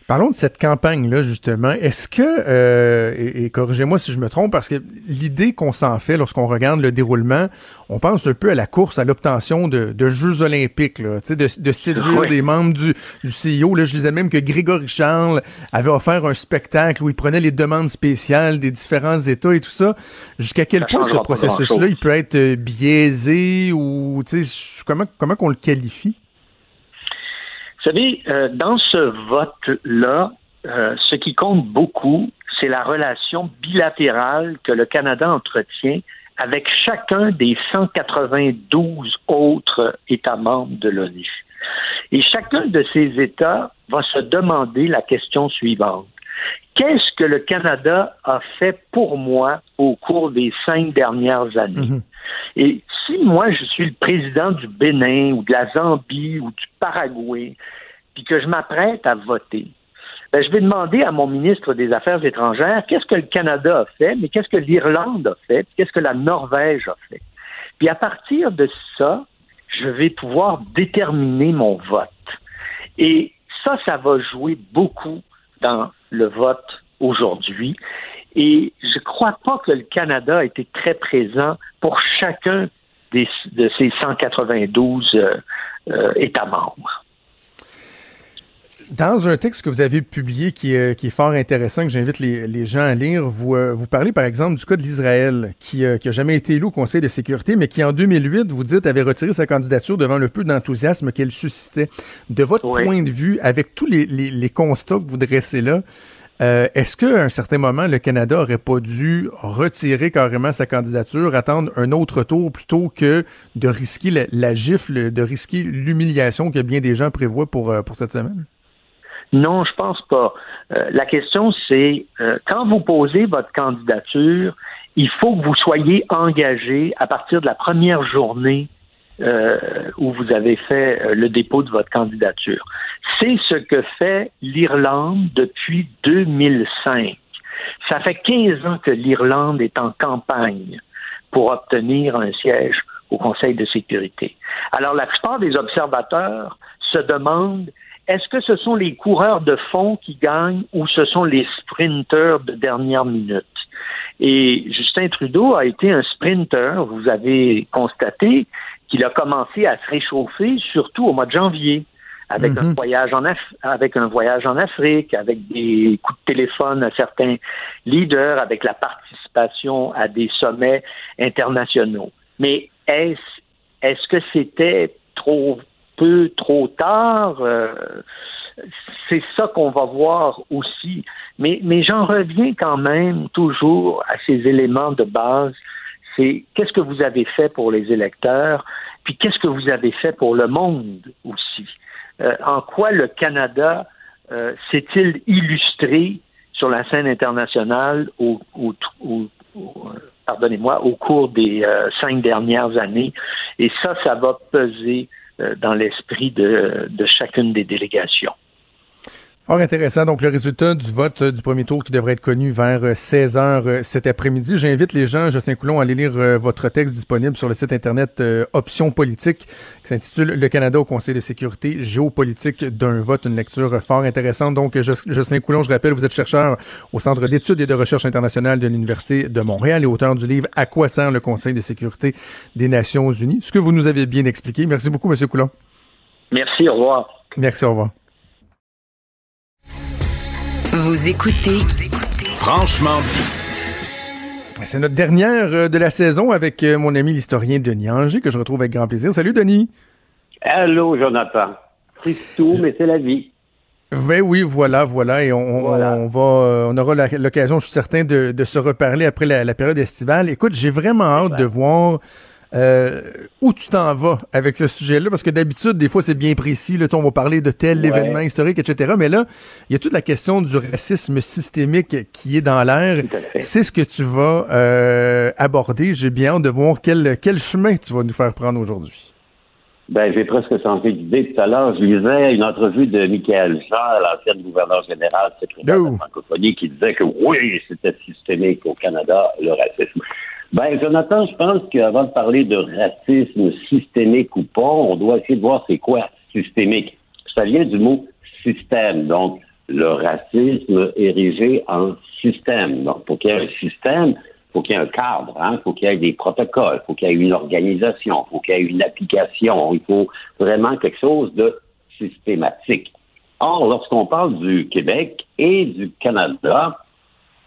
Parlons de cette campagne-là, justement. Est-ce que, euh, et, corrigez-moi si je me trompe, parce que l'idée qu'on s'en fait lorsqu'on regarde le déroulement, on pense un peu à la course à l'obtention de, Jeux olympiques, là, de, de séduire des membres du, du CIO. Là, je disais même que Grégory Charles avait offert un spectacle où il prenait les demandes spéciales des différents États et tout ça. Jusqu'à quel point ce processus-là, il peut être euh, biaisé ou comment, comment qu'on le qualifie? Vous savez, euh, dans ce vote-là, euh, ce qui compte beaucoup, c'est la relation bilatérale que le Canada entretient avec chacun des 192 autres États membres de l'ONU. Et chacun de ces États va se demander la question suivante. Qu'est-ce que le Canada a fait pour moi au cours des cinq dernières années? Mhm. Et si moi, je suis le président du Bénin ou de la Zambie ou du Paraguay, puis que je m'apprête à voter, ben, je vais demander à mon ministre des Affaires étrangères qu'est-ce que le Canada a fait, mais qu'est-ce que l'Irlande a fait, qu'est-ce que la Norvège a fait? Puis à partir de ça, je vais pouvoir déterminer mon vote. Et ça, ça va jouer beaucoup dans le vote aujourd'hui. Et je ne crois pas que le Canada a été très présent pour chacun des, de ces 192 euh, euh, États membres. Dans un texte que vous avez publié qui est, qui est fort intéressant, que j'invite les, les, gens à lire, vous, euh, vous parlez par exemple du cas de l'Israël, qui, euh, qui a jamais été élu au Conseil de sécurité, mais qui en 2008, vous dites, avait retiré sa candidature devant le peu d'enthousiasme qu'elle suscitait. De votre point de vue, avec tous les, les, les constats que vous dressez là, euh, Est-ce qu'à un certain moment, le Canada aurait pas dû retirer carrément sa candidature, attendre un autre tour plutôt que de risquer la, la gifle, de risquer l'humiliation que bien des gens prévoient pour, euh, pour cette semaine? Non, je pense pas. Euh, la question, c'est euh, quand vous posez votre candidature, il faut que vous soyez engagé à partir de la première journée euh, où vous avez fait le dépôt de votre candidature. C'est ce que fait l'Irlande depuis 2005. Ça fait 15 ans que l'Irlande est en campagne pour obtenir un siège au Conseil de sécurité. Alors la plupart des observateurs se demandent est-ce que ce sont les coureurs de fond qui gagnent ou ce sont les sprinteurs de dernière minute? Et Justin Trudeau a été un sprinter. Vous avez constaté qu'il a commencé à se réchauffer, surtout au mois de janvier, avec un mhm. voyage en avec un voyage en Afrique, avec des coups de téléphone à certains leaders, avec la participation à des sommets internationaux. Mais est-ce est-ce que c'était trop peu trop tard. Euh, c'est ça qu'on va voir aussi. Mais, mais j'en reviens quand même toujours à ces éléments de base. C'est qu'est-ce que vous avez fait pour les électeurs, puis qu'est-ce que vous avez fait pour le monde aussi? Euh, en quoi le Canada euh, s'est-il illustré sur la scène internationale au, pardonnez-moi, au cours des cinq dernières années? Et ça, ça va peser euh, dans l'esprit de, de chacune des délégations. Fort intéressant. Donc, le résultat du vote euh, du premier tour qui devrait être connu vers 16 euh, heures cet après-midi. J'invite les gens, Justin Coulon, à aller lire votre texte disponible sur le site Internet Options politiques qui s'intitule Le Canada au Conseil de sécurité géopolitique d'un vote. Une lecture fort intéressante. Donc, Justin Coulon, je rappelle, vous êtes chercheur au Centre d'études et de recherche internationale de l'Université de Montréal et auteur du livre À quoi sert le Conseil de sécurité des Nations unies? Ce que vous nous avez bien expliqué. Merci beaucoup, Monsieur Coulon. Merci, au revoir. Merci, au revoir. Vous écoutez Franchement dit. C'est notre dernière euh, de la saison avec euh, mon ami l'historien Denis Anger, que je retrouve avec grand plaisir. Salut, Denis. Allô, Jonathan. C'est tout, mais c'est la vie. Ben oui, voilà, voilà, et on, Voilà. on va, euh, on aura l'occasion, je suis certain, de, de se reparler après la, la période estivale. Écoute, j'ai vraiment hâte de voir euh, où tu t'en vas avec ce sujet-là, parce que d'habitude, des fois, c'est bien précis. Là, on va parler de tel Ouais. événement historique, etc. Mais là, il y a toute la question du racisme systémique qui est dans l'air. C'est ce que tu vas euh, aborder. J'ai bien hâte de voir quel, quel chemin tu vas nous faire prendre aujourd'hui. Ben, j'ai presque changé d'idée tout à l'heure. Je lisais une entrevue de Michael Jean, l'ancien gouverneur général secrétaire de la francophonie, qui disait que oui, c'était systémique au Canada, le racisme. Ben, Jonathan, je pense qu'avant de parler de racisme systémique ou pas, on doit essayer de voir c'est quoi systémique. Ça vient du mot système. Donc, le racisme érigé en système. Donc, pour qu'il y ait un système, faut qu'il y ait un cadre, hein, faut qu'il y ait des protocoles, faut qu'il y ait une organisation, faut qu'il y ait une application, il faut vraiment quelque chose de systématique. Or, lorsqu'on parle du Québec et du Canada,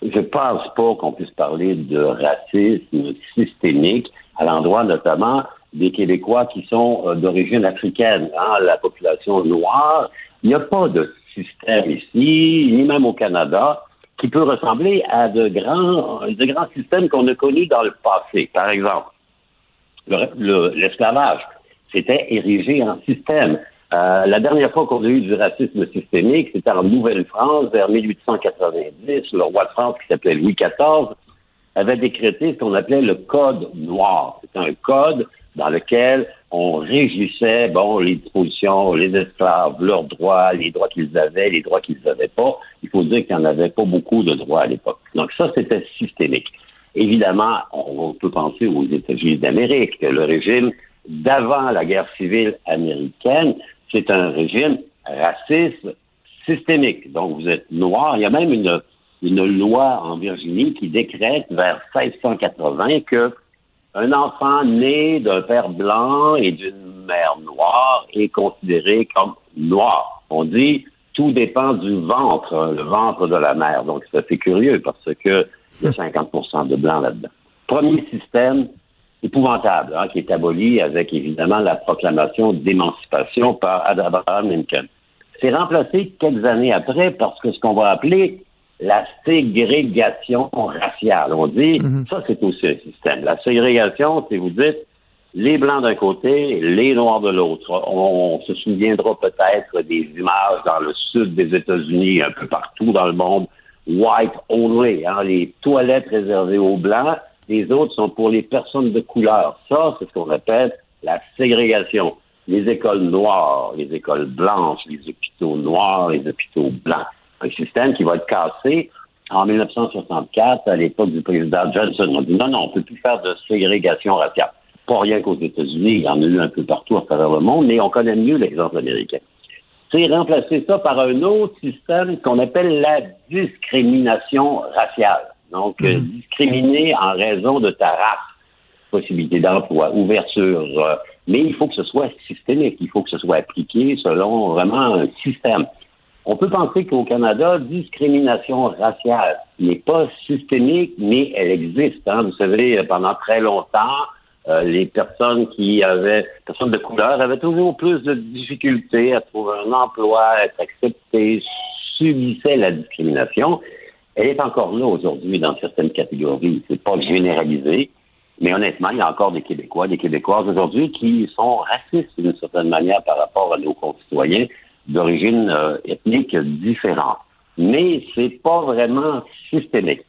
je pense pas qu'on puisse parler de racisme systémique à l'endroit notamment des Québécois qui sont euh, d'origine africaine, hein, la population noire. Il n'y a pas de système ici, ni même au Canada, qui peut ressembler à de grands, de grands systèmes qu'on a connus dans le passé. Par exemple, le- le- l'esclavage, c'était érigé en système. Euh, la dernière fois qu'on a eu du racisme systémique, c'était en Nouvelle-France, vers 1890. Le roi de France, qui s'appelait Louis XIV, avait décrété ce qu'on appelait le Code noir. C'était un code dans lequel on régissait, bon, les dispositions, les esclaves, leurs droits, les droits qu'ils avaient, les droits qu'ils n'avaient pas. Il faut dire qu'il n'y en avait pas beaucoup de droits à l'époque. Donc ça, c'était systémique. Évidemment, on peut penser aux États-Unis d'Amérique, que le régime d'avant la guerre civile américaine, c'est un régime raciste systémique. Donc, vous êtes noir. Il y a même une, une loi en Virginie qui décrète vers 1680 que un enfant né d'un père blanc et d'une mère noire est considéré comme noir. On dit tout dépend du ventre, hein, le ventre de la mère. Donc, c'est assez curieux parce que il y a 50% de blanc là-dedans. Premier système épouvantable, hein, qui est aboli avec évidemment la proclamation d'émancipation par Abraham Lincoln. C'est remplacé quelques années après parce que ce qu'on va appeler la ségrégation raciale. On dit, ça c'est aussi un système. La ségrégation, c'est vous dites, les blancs d'un côté, les noirs de l'autre. On, se souviendra peut-être des images dans le sud des États-Unis, un peu partout dans le monde, white only, hein, les toilettes réservées aux blancs, les autres sont pour les personnes de couleur. Ça, c'est ce qu'on appelle la ségrégation. Les écoles noires, les écoles blanches, les hôpitaux noirs, les hôpitaux blancs. Un système qui va être cassé en 1964 à l'époque du président Johnson. On dit non, non, on peut plus faire de ségrégation raciale. Pas rien qu'aux États-Unis, il y en a eu un peu partout à travers le monde, mais on connaît mieux l'exemple américain. C'est remplacer ça par un autre système qu'on appelle la discrimination raciale. Donc, euh, discriminer en raison de ta race, possibilité d'emploi, ouverture. euh, mais il faut que ce soit systémique, il faut que ce soit appliqué selon vraiment un système. On peut penser qu'au Canada, discrimination raciale n'est pas systémique, mais elle existe. hein. Vous savez, pendant très longtemps, euh, les personnes qui avaient, personnes de couleur, avaient toujours plus de difficultés à trouver un emploi, à être acceptées, subissaient la discrimination. Elle est encore là aujourd'hui dans certaines catégories. C'est pas généralisé, mais honnêtement, il y a encore des Québécois, des Québécoises aujourd'hui qui sont racistes d'une certaine manière par rapport à nos concitoyens d'origine euh, ethnique différente. Mais c'est pas vraiment systémique.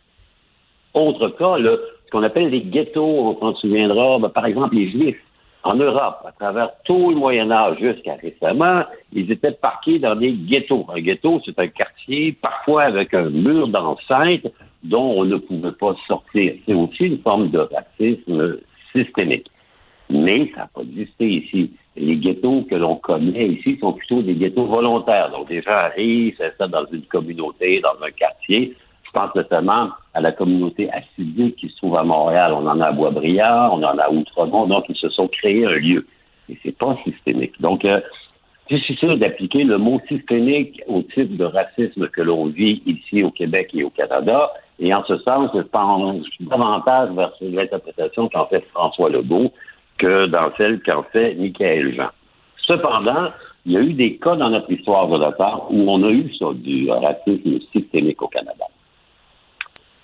Autre cas, là, ce qu'on appelle les ghettos, on s'en souviendra, ben, par exemple les Juifs. En Europe, à travers tout le Moyen Âge jusqu'à récemment, ils étaient parqués dans des ghettos. Un ghetto, c'est un quartier, parfois avec un mur d'enceinte dont on ne pouvait pas sortir. C'est aussi une forme de racisme systémique. Mais ça n'a pas existé ici. Les ghettos que l'on connaît ici sont plutôt des ghettos volontaires. Donc, des gens arrivent, s'installent dans une communauté, dans un quartier. Pense notamment à la communauté assidique qui se trouve à Montréal. On en a à Boisbriand, on en a à Outremont. Donc, ils se sont créés un lieu. Et c'est pas systémique. Donc, euh, je suis sûr d'appliquer le mot systémique au type de racisme que l'on vit ici au Québec et au Canada. Et en ce sens, je pense davantage vers l'interprétation qu'en fait François Legault que dans celle qu'en fait Michael Jean. Cependant, il y a eu des cas dans notre histoire de l'OTAN où on a eu ça, du racisme systémique au Canada.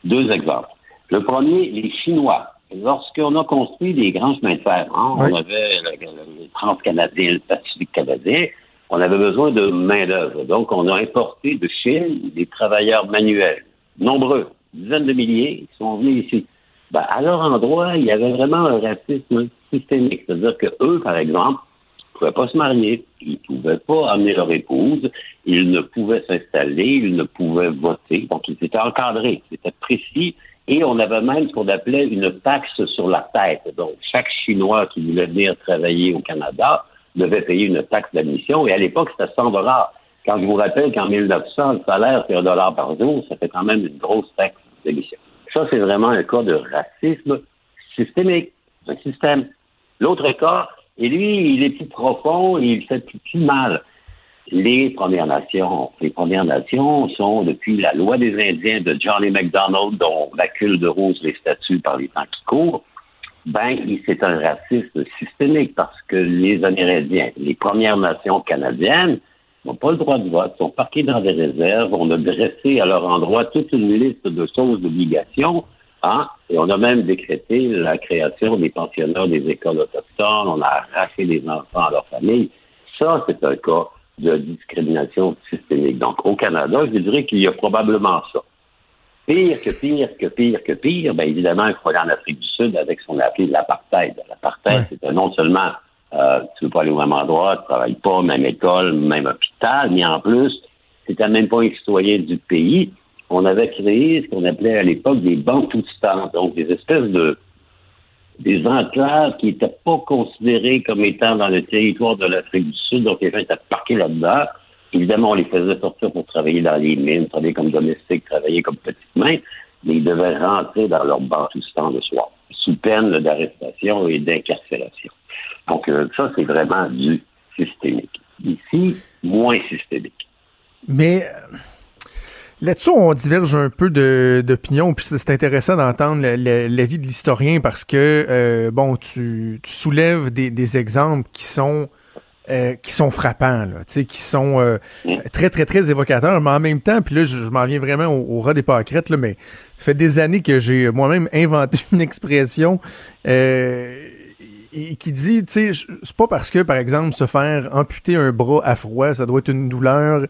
Deux exemples. Le premier, les Chinois. Lorsqu'on a construit des grands chemins de fer, hein, on avait le, le Transcanadien, le Pacifique canadien, on avait besoin de main-d'œuvre. Donc, on a importé de Chine des travailleurs manuels, nombreux, dizaines de milliers, qui sont venus ici. Ben, à leur endroit, il y avait vraiment un racisme systémique. C'est-à-dire que eux, par exemple, pouvaient pas se marier, ils pouvaient pas amener leur épouse, ils ne pouvaient s'installer, ils ne pouvaient voter. Donc, ils étaient encadrés, c'était précis. Et on avait même ce qu'on appelait une taxe sur la tête. Donc, chaque Chinois qui voulait venir travailler au Canada devait payer une taxe d'admission. Et à l'époque, c'était 100 dollars. Quand je vous rappelle qu'en 1900, le salaire, c'est un dollar par jour, ça fait quand même une grosse taxe d'admission. Ça, c'est vraiment un cas de racisme systémique, un système. L'autre cas, et lui, il est plus profond et il fait plus mal. Les Premières Nations. Les Premières Nations sont, depuis la loi des Indiens de Johnny MacDonald, dont la cule de rose les statues par les temps qui courent, ben, c'est un racisme systémique parce que les Amérindiens, les Premières Nations canadiennes, n'ont pas le droit de vote, sont parqués dans des réserves. On a dressé à leur endroit toute une liste de choses d'obligations. Hein, et on a même décrété la création des pensionnats des écoles autochtones. On a arraché des enfants à leur famille. Ça, c'est un cas de discrimination systémique. Donc, au Canada, je dirais qu'il y a probablement ça. Pire que pire que pire que pire, bien évidemment, il faut aller en Afrique du Sud avec ce qu'on a appelé l'apartheid. L'apartheid, c'est non seulement euh, tu ne veux pas aller au même endroit, tu ne travailles pas, même école, même hôpital, mais en plus, tu n'étais même pas un citoyen du pays. On avait créé ce qu'on appelait à l'époque des banques tout temps, donc des espèces de des enclaves qui n'étaient pas considérées comme étant dans le territoire de l'Afrique du Sud, donc les gens étaient parqués là-dedans. Évidemment, on les faisait sortir pour travailler dans les mines, travailler comme domestiques, travailler comme petites mains, mais ils devaient rentrer dans leur temps le soir, sous peine d'arrestation et d'incarcération. Donc, euh, ça, c'est vraiment du systémique. Ici, moins systémique. Mais là-dessus, on diverge un peu d'opinion, puis c'est intéressant d'entendre l'avis de l'historien parce que, euh, bon, tu, soulèves des, exemples qui sont qui sont frappants, là, qui sont très, très, très évocateurs, mais en même temps, puis là, je, m'en viens vraiment au, ras des pâquerettes, là, mais ça fait des années que j'ai moi-même inventé une expression et qui dit, tu sais, c'est pas parce que, par exemple, se faire amputer un bras à froid, ça doit être une douleur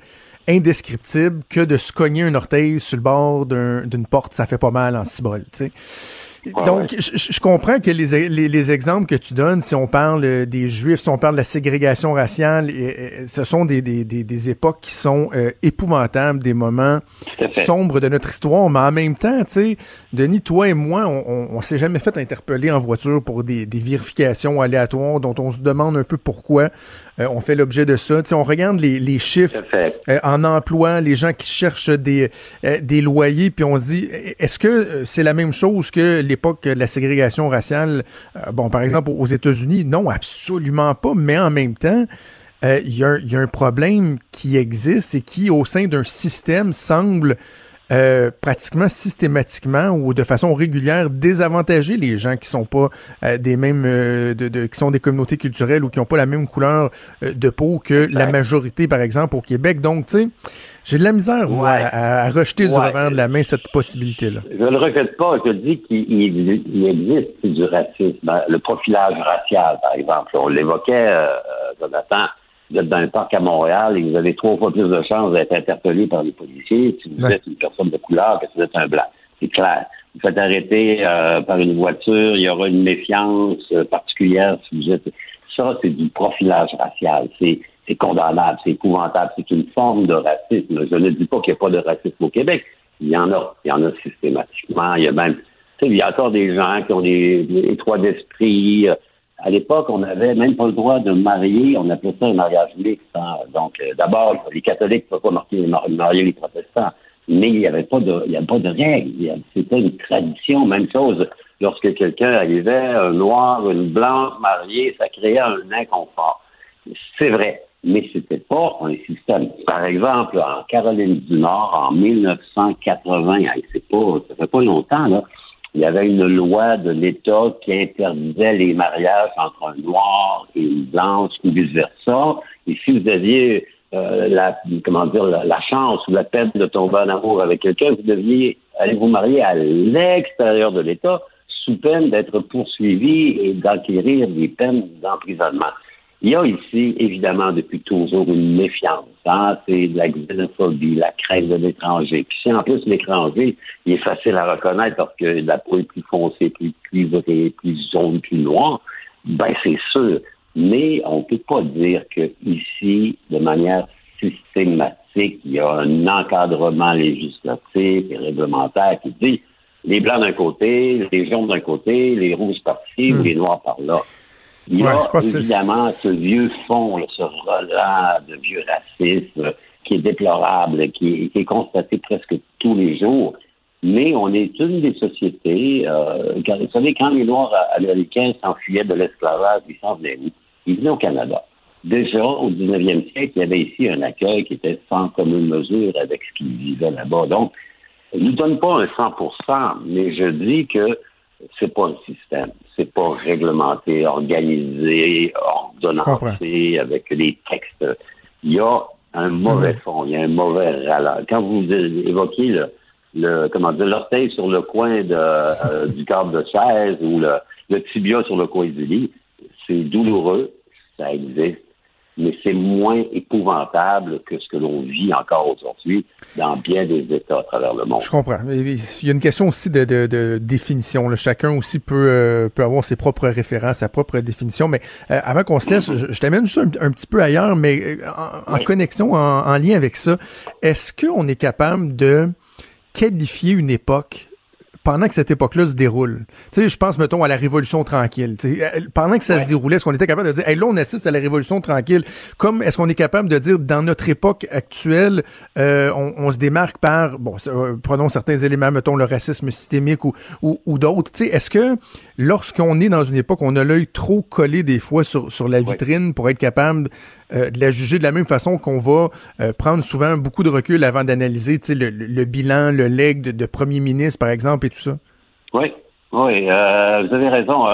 indescriptible que de se cogner un orteil sur le bord d'une porte, ça fait pas mal en cibole, tu sais. Donc, je, comprends que les, les, exemples que tu donnes, si on parle des Juifs, si on parle de la ségrégation raciale, ce sont des, des, des, époques qui sont euh, épouvantables, des moments sombres de notre histoire. Mais en même temps, tu sais, Denis, toi et moi, on, on, s'est jamais fait interpeller en voiture pour des, des vérifications aléatoires dont on se demande un peu pourquoi euh, on fait l'objet de ça. sais, on regarde les, les chiffres en emploi, les gens qui cherchent des, des loyers, puis on se dit, est-ce que c'est la même chose que l'époque de la ségrégation raciale, euh, bon, par exemple, aux États-Unis, non, absolument pas, mais en même temps, euh, il y, a un problème qui existe et qui, au sein d'un système, semble euh, pratiquement systématiquement ou de façon régulière désavantager les gens qui sont pas des mêmes de, qui sont des communautés culturelles ou qui ont pas la même couleur de peau que la majorité par exemple au Québec donc tu sais j'ai de la misère, moi, à, rejeter du revers de la main cette possibilité-là. Je ne le rejette pas. Je dis qu'il existe du racisme. Ben, le profilage racial, par exemple. On l'évoquait, euh, Jonathan. Vous êtes dans un parc à Montréal et vous avez trois fois plus de chances d'être interpellé par les policiers si vous êtes une personne de couleur que si vous êtes un blanc. C'est clair. Vous faites arrêter euh, par une voiture, il y aura une méfiance euh, particulière si vous êtes. Ça, c'est du profilage racial. C'est c'est condamnable, c'est épouvantable, c'est une forme de racisme. Je ne dis pas qu'il n'y a pas de racisme au Québec. Il y en a, il y en a systématiquement. Il y a même, tu sais, il y a encore des gens qui ont des, trois d'esprit. À l'époque, on n'avait même pas le droit de marier, on appelait ça un mariage mixte. Hein. Donc, euh, d'abord, les catholiques ne pouvaient pas marier les protestants, mais il n'y avait pas de, il y avait pas de règles. C'était une tradition, même chose. Lorsque quelqu'un arrivait, un noir, une blanche mariée, ça créait un inconfort. C'est vrai. mais c'était pas un système. Par exemple, en Caroline du Nord, en 1980, c'est pas, ça fait pas longtemps, là, il y avait une loi de l'État qui interdisait les mariages entre un noir et une blanche ou vice-versa. Et si vous aviez euh, la, comment dire, la, chance ou la peine de tomber en amour avec quelqu'un, vous deviez aller vous marier à l'extérieur de l'État sous peine d'être poursuivi et d'acquérir des peines d'emprisonnement. Il y a ici, évidemment, depuis toujours une méfiance. Hein? C'est de la xénophobie, la crainte de l'étranger. Puis si en plus l'étranger, il est facile à reconnaître parce que la peau est plus foncée, plus cuivrée, plus jaune, plus noire, ben c'est sûr. Mais on ne peut pas dire que ici, de manière systématique, il y a un encadrement législatif et réglementaire qui dit les blancs d'un côté, les jaunes d'un côté, les rouges par-ci ou hmm. les noirs par-là. Il y a évidemment ce vieux fond, ce relent de vieux racisme qui est déplorable, qui est, constaté presque tous les jours. Mais on est une des sociétés, euh, vous savez, quand les Noirs américains s'enfuyaient de l'esclavage, ils s'en venaient où? Ils venaient au Canada. Déjà, au 19e siècle, il y avait ici un accueil qui était sans commune mesure avec ce qu'ils vivaient là-bas. Donc, je ne donne pas un 100% mais je dis que c'est pas un système. C'est pas réglementé, organisé, ordonnancé, avec des textes. Il y a un mauvais fond, il y a un mauvais râleur. Quand vous évoquez le, le comment dire, l'orteil sur le coin de, euh, du cadre de chaise ou le, le tibia sur le coin du lit, c'est douloureux, ça existe, mais c'est moins épouvantable que ce que l'on vit encore aujourd'hui dans bien des États à travers le monde. Je comprends. Il y a une question aussi de, de, définition. Chacun aussi peut, euh, peut avoir ses propres références, sa propre définition. Mais euh, avant qu'on se laisse, je, t'amène juste un, petit peu ailleurs, mais euh, en, connexion, en, en lien avec ça, est-ce qu'on est capable de qualifier une époque pendant que cette époque-là se déroule. Tu sais, je pense, mettons, à la Révolution tranquille. Pendant que ça se déroulait, est-ce qu'on était capable de dire, hey, là, on assiste à la Révolution tranquille, comme est-ce qu'on est capable de dire, dans notre époque actuelle, euh, on, se démarque par, bon, euh, prenons certains éléments, mettons, le racisme systémique ou, ou, d'autres. Tu sais, est-ce que lorsqu'on est dans une époque, on a l'œil trop collé des fois sur, sur la vitrine pour être capable euh, de la juger de la même façon qu'on va euh, prendre souvent beaucoup de recul avant d'analyser le, le, bilan, le leg de, premier ministre, par exemple, et tout ça? Oui, oui, euh, vous avez raison.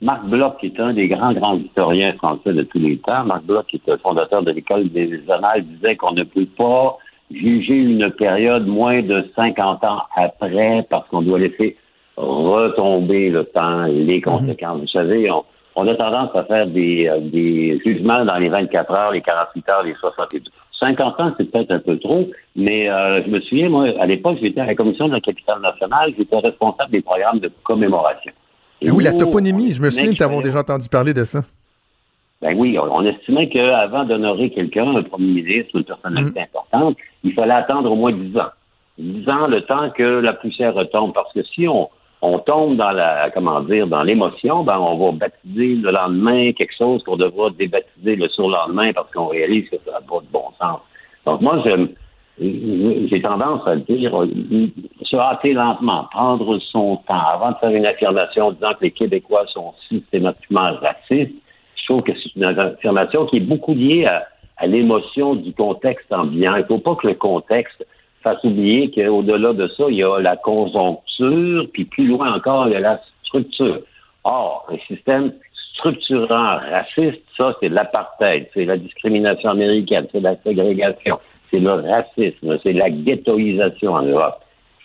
Marc Bloch, qui est un des grands, grands historiens français de tous les temps, Marc Bloch, qui est le fondateur de l'École des Annales, disait qu'on ne peut pas juger une période moins de 50 ans après parce qu'on doit laisser retomber le temps, les mhm. conséquences. Vous savez, on, on a tendance à faire des, euh, des jugements dans les 24 heures, les 48 heures, les 72. 50 ans, c'est peut-être un peu trop, mais euh, je me souviens, moi, à l'époque, j'étais à la commission de la capitale nationale, j'étais responsable des programmes de commémoration. Ah oui, la toponymie, je me souviens t'avons déjà entendu parler de ça. Ben oui, on, estimait qu'avant d'honorer quelqu'un, un premier ministre ou une personnalité mm. importante, il fallait attendre au moins 10 ans. 10 ans, le temps que la poussière retombe. Parce que si on, on tombe dans la, comment dire, dans l'émotion, ben, on va baptiser le lendemain quelque chose qu'on devra débaptiser le surlendemain parce qu'on réalise que ça n'a pas de bon sens. Donc, moi, j'ai tendance à dire, se hâter lentement, prendre son temps avant de faire une affirmation disant que les Québécois sont systématiquement racistes. Je trouve que c'est une affirmation qui est beaucoup liée à, à l'émotion du contexte ambiant. Il ne faut pas que le contexte fasse oublier qu'au-delà de ça, il y a la conjoncture, puis plus loin encore, il y a la structure. Or, un système structurant raciste, ça, c'est l'apartheid, c'est la discrimination américaine, c'est la ségrégation, c'est le racisme, c'est la ghettoisation en Europe.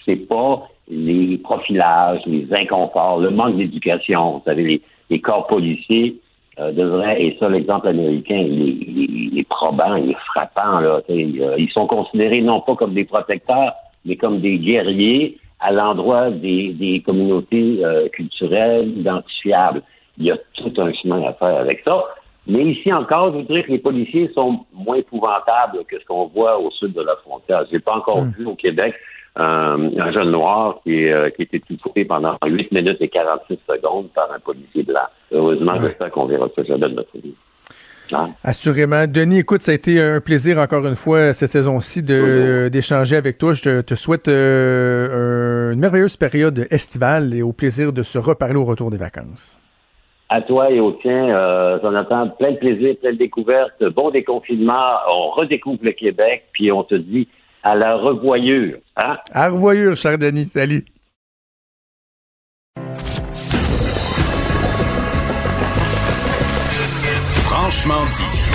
C'est pas les profilages, les inconforts, le manque d'éducation. Vous savez, les, les corps policiers euh, devrait, et ça, l'exemple américain, il est, probant, il est frappant. Là, euh, ils sont considérés non pas comme des protecteurs, mais comme des guerriers à l'endroit des, des communautés euh, culturelles identifiables. Il y a tout un chemin à faire avec ça. Mais ici encore, je voudrais que les policiers sont moins épouvantables que ce qu'on voit au sud de la frontière. J'ai pas encore hmm. vu au Québec euh, un jeune noir qui, euh, qui était tué pendant 8 minutes et 46 secondes par un policier blanc. Heureusement, j'espère qu'on verra ça jamais de notre vie. Hein? Assurément. Denis, écoute, ça a été un plaisir encore une fois cette saison-ci d'échanger avec toi. Je te, souhaite euh, une merveilleuse période estivale et au plaisir de se reparler au retour des vacances. À toi et au tien, euh, Jonathan, plein de plaisir, plein de découvertes, bon déconfinement. On redécouvre le Québec, puis on te dit à la revoyure. Hein? À revoyure, cher Denis. Salut. Franchement dit.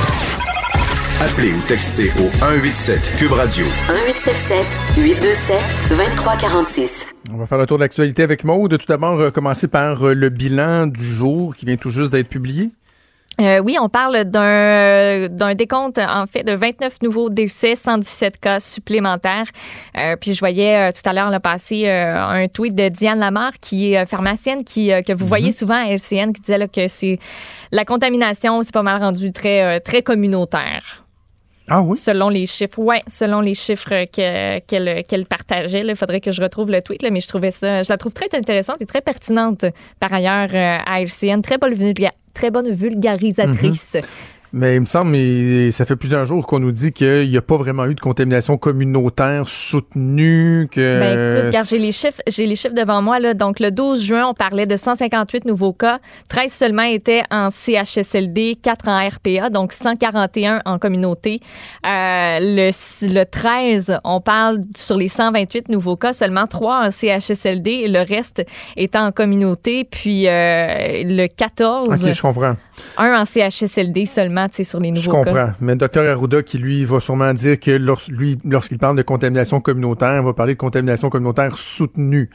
Appelez ou textez au 187 Cube Radio. 1877 827 2346. On va faire le tour de l'actualité avec Maude. Tout d'abord, euh, commencer par euh, le bilan du jour qui vient tout juste d'être publié. Euh, oui, on parle d'un d'un décompte en fait de 29 nouveaux décès, 117 cas supplémentaires. Euh, puis je voyais euh, tout à l'heure le passé euh, un tweet de Diane Lamar qui est pharmacienne qui que vous voyez souvent à LCN qui disait là, que c'est la contamination c'est pas mal rendu très très communautaire. Ah oui? Selon les chiffres, ouais, selon les chiffres que- qu'elle qu'elle partageait. Il faudrait que je retrouve le tweet, là, mais je trouvais ça, je la trouve très intéressante et très pertinente par ailleurs euh, à LCN. Très bonne, vulga- très bonne vulgarisatrice. Mais il me semble, et ça fait plusieurs jours qu'on nous dit qu'il n'y a pas vraiment eu de contamination communautaire soutenue. Que... Ben écoute, regarde, j'ai les chiffres, j'ai les chiffres devant moi là. Donc le 12 juin, on parlait de 158 nouveaux cas, 13 seulement étaient en CHSLD, 4 en RPA, donc 141 en communauté. Euh, le, le 13, on parle sur les 128 nouveaux cas, seulement 3 en CHSLD et le reste étant en communauté. Puis euh, le 14, Ok, je comprends. un en CHSLD seulement, sur les nouveaux Je cas. comprends. Mais le docteur Arruda, qui lui va sûrement dire que lors- lui, lorsqu'il parle de contamination communautaire, il va parler de contamination communautaire soutenue.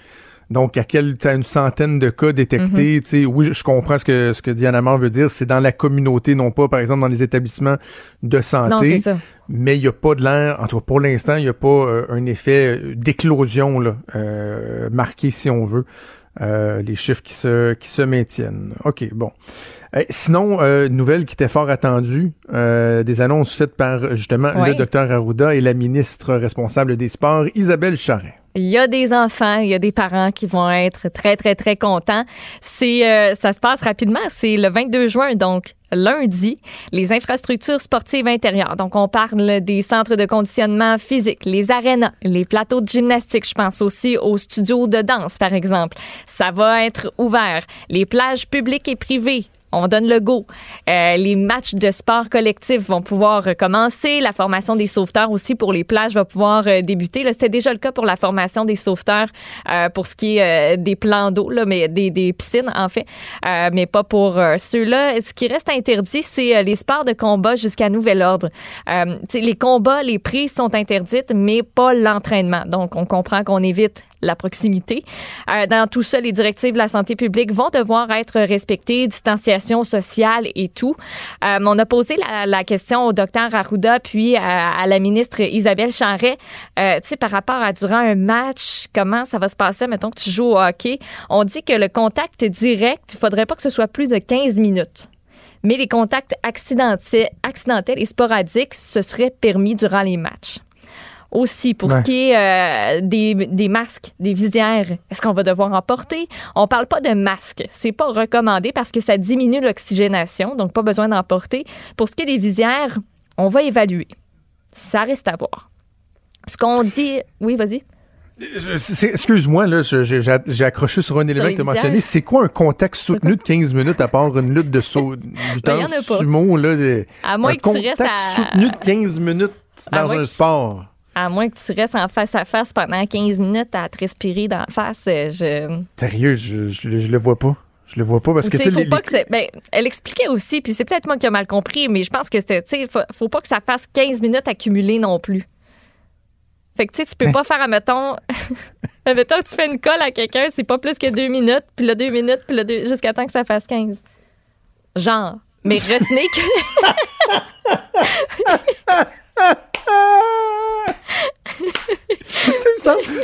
Donc, à quel, t'as une centaine de cas détectés, tu sais, oui, je- je comprends ce que, ce que Diana Amar veut dire, c'est dans la communauté, non pas, par exemple, dans les établissements de santé. Non, c'est ça. mais il n'y a pas de l'air, en tout cas pour l'instant, il n'y a pas euh, un effet euh, d'éclosion là, euh, marqué, si on veut. Euh, les chiffres qui se, qui se maintiennent. OK, bon. Euh, sinon, euh, nouvelle qui était fort attendue, euh, des annonces faites par justement le docteur Arruda et la ministre responsable des Sports, Isabelle Charret. Il y a des enfants, il y a des parents qui vont être très, très, très contents. C'est, euh, ça se passe rapidement. C'est le 22 juin, donc lundi, les infrastructures sportives intérieures. Donc, on parle des centres de conditionnement physique, les arénas, les plateaux de gymnastique. Je pense aussi aux studios de danse, par exemple. Ça va être ouvert. Les plages publiques et privées. On donne le go. Euh, les matchs de sport collectif vont pouvoir recommencer. La formation des sauveteurs aussi pour les plages va pouvoir euh, débuter. C'était déjà le cas pour la formation des sauveteurs euh, pour ce qui est des plans d'eau, mais des, piscines en fait, mais pas pour ceux-là. Ce qui reste interdit, c'est les sports de combat jusqu'à nouvel ordre. Les combats, les prises sont interdites, mais pas l'entraînement. Donc, on comprend qu'on évite la proximité. Dans tout ça, les directives de la santé publique vont devoir être respectées, distanciation sociale et tout. Euh, on a posé la, question au docteur Arruda puis à, à la ministre Isabelle Charret, euh, tu sais, par rapport à durant un match, comment ça va se passer, mettons que tu joues au hockey. On dit que le contact direct, il faudrait pas que ce soit plus de 15 minutes. Mais les contacts accidentels, accidentels et sporadiques, ce serait permis durant les matchs. Aussi, pour Ouais. ce qui est euh, des, des masques, des visières, est-ce qu'on va devoir en porter? On parle pas de masque. C'est pas recommandé parce que ça diminue l'oxygénation, donc pas besoin d'en porter. Pour ce qui est des visières, on va évaluer. Ça reste à voir. Ce qu'on dit... Oui, vas-y. Excuse-moi, là, j'ai accroché sur un élément que tu as mentionné. C'est quoi un contact soutenu de 15 minutes à part une lutte de saut du Ben, y en a pas. sumo? Là, À moins un que tu restes à- soutenu de 15 minutes dans un sport. À moins que tu restes en face à face pendant 15 minutes à te respirer dans la face, euh, je... Sérieux, je, je, le- je le vois pas. Je le vois pas parce que faut les- pas les- que ben, elle expliquait aussi, puis c'est peut-être moi qui ai mal compris, mais je pense que c'était, tu sais, faut, faut pas que ça fasse 15 minutes accumulées non plus. Fait que, tu sais, tu peux pas faire, admettons, admettons que tu fais une colle à quelqu'un, c'est pas plus que deux minutes, puis là, deux minutes, puis là, deux, jusqu'à temps que ça fasse 15. Genre. Mais retenez que. Tu sais, il me semble-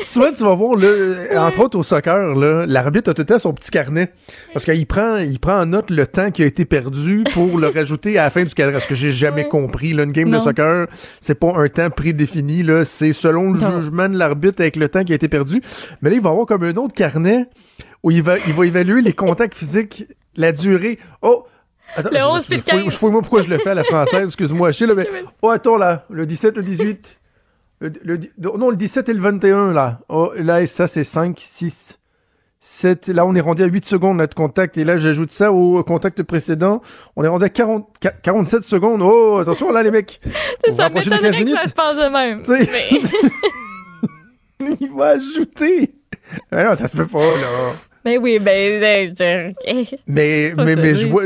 souvent, tu vas voir, là, entre autres au soccer, là, l'arbitre a tout le temps son petit carnet. Parce qu'il prend, il prend en note le temps qui a été perdu pour le rajouter à la fin du cadre. Ce que j'ai jamais compris. Là, une game de soccer, c'est pas un temps prédéfini. Là, c'est selon le Non. jugement de l'arbitre avec le temps qui a été perdu. Mais là, il va avoir comme un autre carnet où il va, il va évaluer les contacts physiques, la durée. Oh! Attends, Le je- 11 je- puis le je fouille- 15. Je fouille moi pourquoi je le fais à la française, excuse-moi. Là, mais... Oh, attends, là, le 17, le 18. Le, le- non, le 17 et le 21, là. Oh, là, ça, c'est 5, 6, 7, là, on est rendu à 8 secondes, notre contact. Et là, j'ajoute ça au contact précédent. On est rendu à 40, 47 secondes. Oh, attention, là, les mecs. ça m'étonnerait que ça se passe de même. Mais... Il va ajouter. Mais non, ça se fait pas, là. Mais oui, ben. ben mais, mais, mais je vois,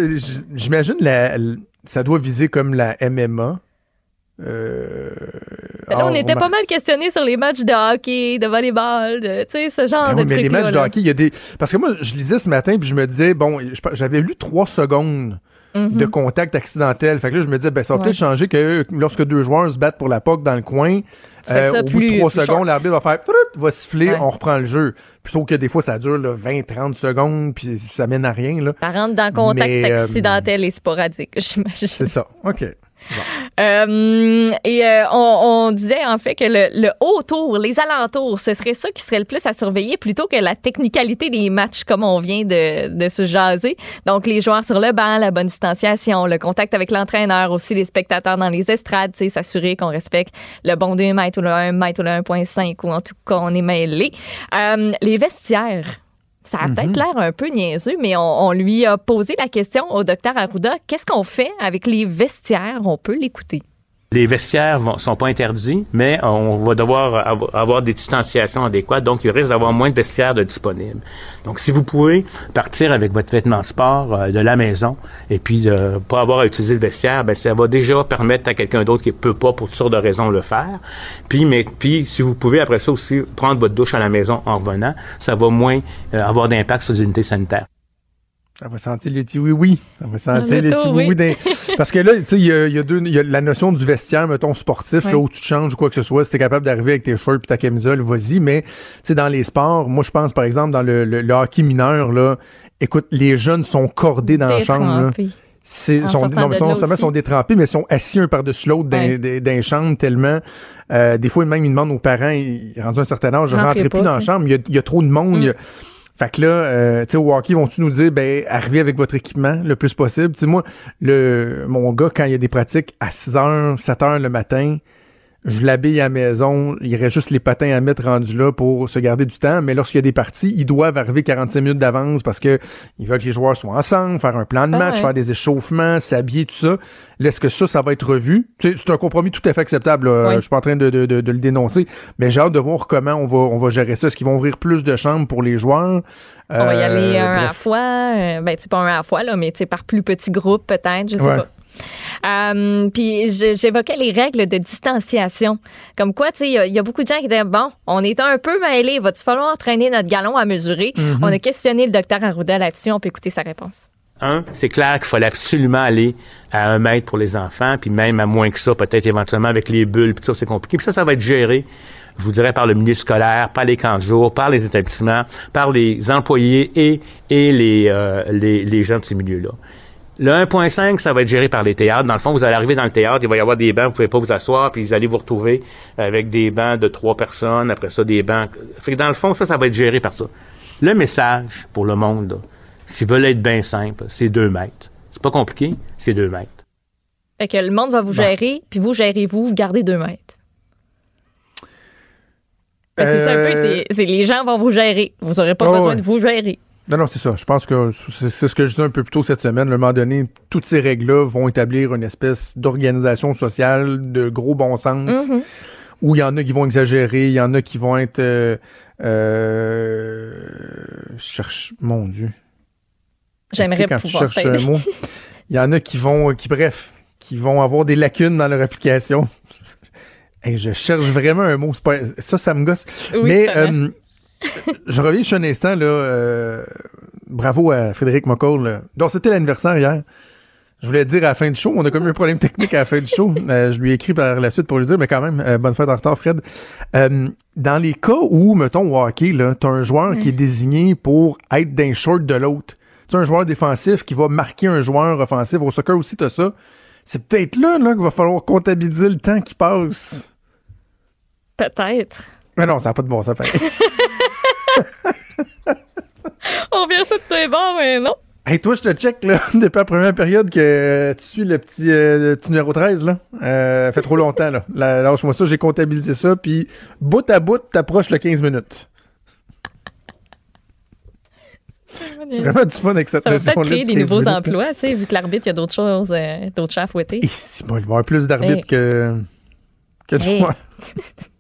j'imagine, la, ça doit viser comme la MMA. Euh, là, on était pas mal questionné sur les matchs de hockey, de volleyball, de, tu sais, ce genre ben de oui, mais les matchs de hockey, il y a des... Parce que moi, je lisais ce matin, puis je me disais, bon, j'avais lu trois secondes mm-hmm. de contact accidentel. Fait que là, je me disais, ben, ça va peut-être changer que lorsque deux joueurs se battent pour la POC dans le coin, euh, au bout de trois secondes, l'arbitre va faire, va siffler, on reprend le jeu. Plutôt que des fois, ça dure 20-30 secondes, puis ça mène à rien. Là. Ça rentre dans contact euh, accidentel et sporadique, j'imagine. C'est ça. OK. Euh, et euh, on, disait en fait que le, haut tour, les alentours, ce serait ça qui serait le plus à surveiller plutôt que la technicalité des matchs comme on vient de, se jaser. Donc les joueurs sur le banc, la bonne distanciation, le contact avec l'entraîneur, aussi les spectateurs dans les estrades, s'assurer qu'on respecte le bon 2 mètres ou le 1 mètre ou le 1.5 ou en tout cas on est mêlé. Euh, les vestiaires. Ça a peut-être mhm. l'air un peu niaiseux, mais on, lui a posé la question au docteur Arruda, qu'est-ce qu'on fait avec les vestiaires? On peut l'écouter. Les vestiaires ne sont pas interdits, mais on va devoir avoir des distanciations adéquates, donc il risque d'avoir moins de vestiaires de disponibles. Donc, si vous pouvez partir avec votre vêtement de sport euh, de la maison et puis ne pas avoir à utiliser le vestiaire, ben ça va déjà permettre à quelqu'un d'autre qui peut pas pour toutes sortes de raisons le faire. Puis, mais puis si vous pouvez après ça aussi prendre votre douche à la maison en revenant, ça va moins euh, avoir d'impact sur les unités sanitaires. Ça va sentir les petits oui-oui. Ça va sentir les petits oui-oui. Parce que là, tu sais, il y a, deux, y a la notion du vestiaire, mettons, sportif, là, où tu te changes ou quoi que ce soit. Si t'es capable d'arriver avec tes shorts et ta camisole, vas-y. Mais, tu sais, dans les sports, moi, je pense, par exemple, dans le, le, hockey mineur, là, écoute, les jeunes sont cordés dans la chambre, C'est, sont, non, mais sont, sont détrempés, mais ils sont assis un par-dessus l'autre dans, dans, chambre tellement. Euh, des fois, même, ils demandent aux parents, ils, rendus un certain âge, je rentrerai plus dans la chambre. Il y a, trop de monde. Mm. Fait que là, euh, tu sais, hockey, vont-tu nous dire, ben, arrivez avec votre équipement le plus possible? Tu sais, moi, le, mon gars, quand il y a des pratiques à 6 h, 7 h le matin, je l'habille à la maison, il y aurait juste les patins à mettre rendus là pour se garder du temps, mais lorsqu'il y a des parties, ils doivent arriver 45 minutes d'avance parce que ils veulent que les joueurs soient ensemble, faire un plan de ah match, faire des échauffements, s'habiller, tout ça. Est-ce que ça, ça va être revu? C'est un compromis tout à fait acceptable. Je suis pas en train de, de, de, le dénoncer, mais j'ai hâte de voir comment on va, on va gérer ça. Est-ce qu'ils vont ouvrir plus de chambres pour les joueurs? On va y aller euh, un à la fois. Euh, ben, c'est pas un à la fois, là, mais par plus petits groupes, peut-être, je sais pas. Euh, puis j'évoquais les règles de distanciation. Comme quoi, tu sais, il y, a beaucoup de gens qui disaient, bon, on est un peu mêlés, va-tu falloir entraîner notre galon à mesurer? Mm-hmm. On a questionné le docteur Arruda là-dessus, on peut écouter sa réponse. Un, c'est clair qu'il fallait absolument aller à un mètre pour les enfants, puis même à moins que ça, peut-être éventuellement avec les bulles, puis ça, c'est compliqué. Puis ça, ça va être géré je vous dirais par le milieu scolaire, par les camps de jour, par les établissements, par les employés et, et les, euh, les, les gens de ces milieux-là. Le 1.5, ça va être géré par les théâtres. Dans le fond, vous allez arriver dans le théâtre, il va y avoir des bancs, vous pouvez pas vous asseoir, puis vous allez vous retrouver avec des bancs de trois personnes, après ça, des bancs. Fait que dans le fond, ça, ça va être géré par ça. Le message pour le monde, s'ils veulent être bien simple, c'est deux mètres. C'est pas compliqué, c'est deux mètres. Fait que le monde va vous gérer, puis vous gérez-vous, vous gardez deux mètres. C'est ça un peu, euh, c'est les gens vont vous gérer. Vous n'aurez pas besoin de vous gérer. Non, non, c'est ça. Je pense que c'est ce que je disais un peu plus tôt cette semaine. À un moment donné, toutes ces règles-là vont établir une espèce d'organisation sociale de gros bon sens mm-hmm. où il y en a qui vont exagérer, il y en a qui vont être... Euh, euh cherche... Mon Dieu. J'aimerais pouvoir tu un mot. Il y en a qui vont... qui Bref, qui vont avoir des lacunes dans leur application. Je cherche vraiment un mot. Pas, ça, ça me gosse. Mais je reviens juste un instant, là. Euh, bravo à Frédéric McCall. Donc, c'était l'anniversaire hier. Je voulais dire à la fin du show, on a comme eu un problème technique à la fin du show. Euh, je lui ai écrit par la suite pour lui dire, mais quand même, euh, bonne fête en retard, Fred. dans les cas où, mettons, au hockey, là, t'as un joueur qui est désigné pour être d'un short de l'autre. Tu un joueur défensif qui va marquer un joueur offensif. Au soccer aussi, t'as ça. C'est peut-être là, là qu'il va falloir comptabiliser le temps qui passe. Peut-être. Mais non, ça n'a pas de bon sens. On vient ça de tous les mais non. Hey, toi, je te check, là, depuis la première période que tu suis le petit, euh, petit numéro 13, là. Euh, fait trop longtemps, là. Lâche-moi ça, j'ai comptabilisé ça, puis bout à bout, t'approches le 15 minutes. Vraiment du fun avec cette Ça va notion-là. créer des 15 nouveaux minutes. emplois, tu sais, vu que l'arbitre, il y a d'autres choses, euh, d'autres chats à fouetter. Et si, bon, il va y avoir plus d'arbitres Hey. que, que de Hey.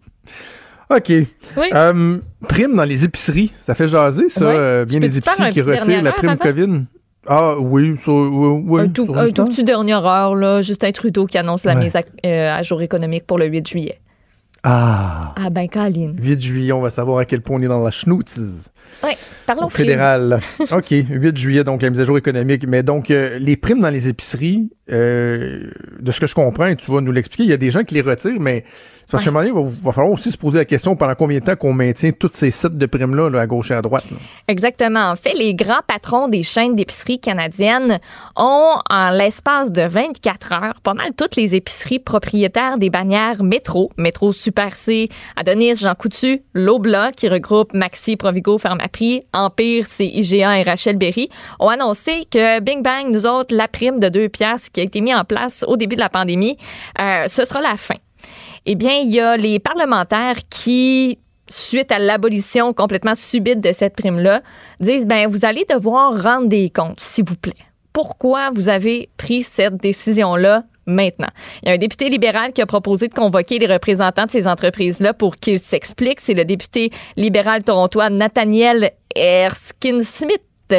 OK. Oui. Euh, prime dans les épiceries, ça fait jaser, ça. Euh, bien des un qui retirent la prime avant? COVID? Ah oui, ça, oui, oui, un tout, sur un tout temps. petit dernière heure, là, Justin Trudeau qui annonce la Ouais. mise à, euh, à jour économique pour le 8 juillet. Ah, Ah ben, Caroline. 8 juillet, on va savoir à quel point on est dans la schnoutise. Oui, parlons Au fédéral. OK, 8 juillet, donc la mise à jour économique. Mais donc, euh, les primes dans les épiceries, euh, de ce que je comprends, tu vas nous l'expliquer, il y a des gens qui les retirent, mais c'est parce qu'à un moment donné, il va, falloir aussi se poser la question pendant combien de temps qu'on maintient tous ces sites de primes-là, là, à gauche et à droite. Exactement. En fait, les grands patrons des chaînes d'épicerie canadiennes ont, en l'espace de 24 heures, pas mal toutes les épiceries propriétaires des bannières Métro, Métro Super C, Adonis, Jean Coutu, Lobla, qui regroupe Maxi, Provigo, Pharmaprix, Empire, c'est IGA et Rachel Berry, ont annoncé que Bing Bang, nous autres, la prime de 2 piastres qui a été mise en place au début de la pandémie, euh, ce sera la fin. Eh bien, il y a les parlementaires qui, suite à l'abolition complètement subite de cette prime-là, disent ben vous allez devoir rendre des comptes, s'il vous plaît. Pourquoi vous avez pris cette décision-là maintenant? Il y a un député libéral qui a proposé de convoquer les représentants de ces entreprises-là pour qu'ils s'expliquent. C'est le député libéral torontois Nathaniel Erskine-Smith.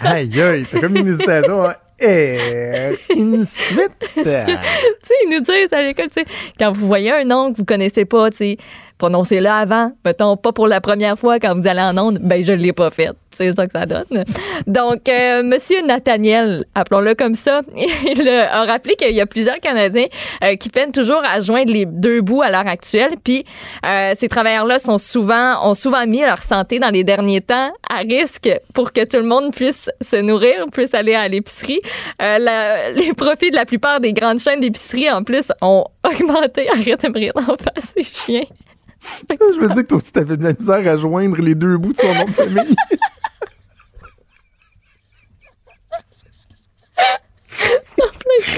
Aïe, aïe, c'est comme une hésitation. Hein? Eh, une suite. tu sais, ils nous disent à l'école, tu sais, quand vous voyez un nom que vous connaissez pas, tu sais, prononcez-le avant. Mettons, pas pour la première fois quand vous allez en onde, ben, je l'ai pas fait. C'est ça que ça donne. Donc, euh, Monsieur Nathaniel, appelons-le comme ça, il a rappelé qu'il y a plusieurs Canadiens euh, qui peinent toujours à joindre les deux bouts à l'heure actuelle. Puis, euh, ces travailleurs-là sont souvent, ont souvent mis leur santé dans les derniers temps à risque pour que tout le monde puisse se nourrir, puisse aller à l'épicerie. Euh, les profits de la plupart des grandes chaînes d'épicerie, en plus, ont augmenté. Arrête de me rire d'en face, c'est chien. Je me dis que toi aussi, t'avais de la misère à joindre les deux bouts de son nom de famille.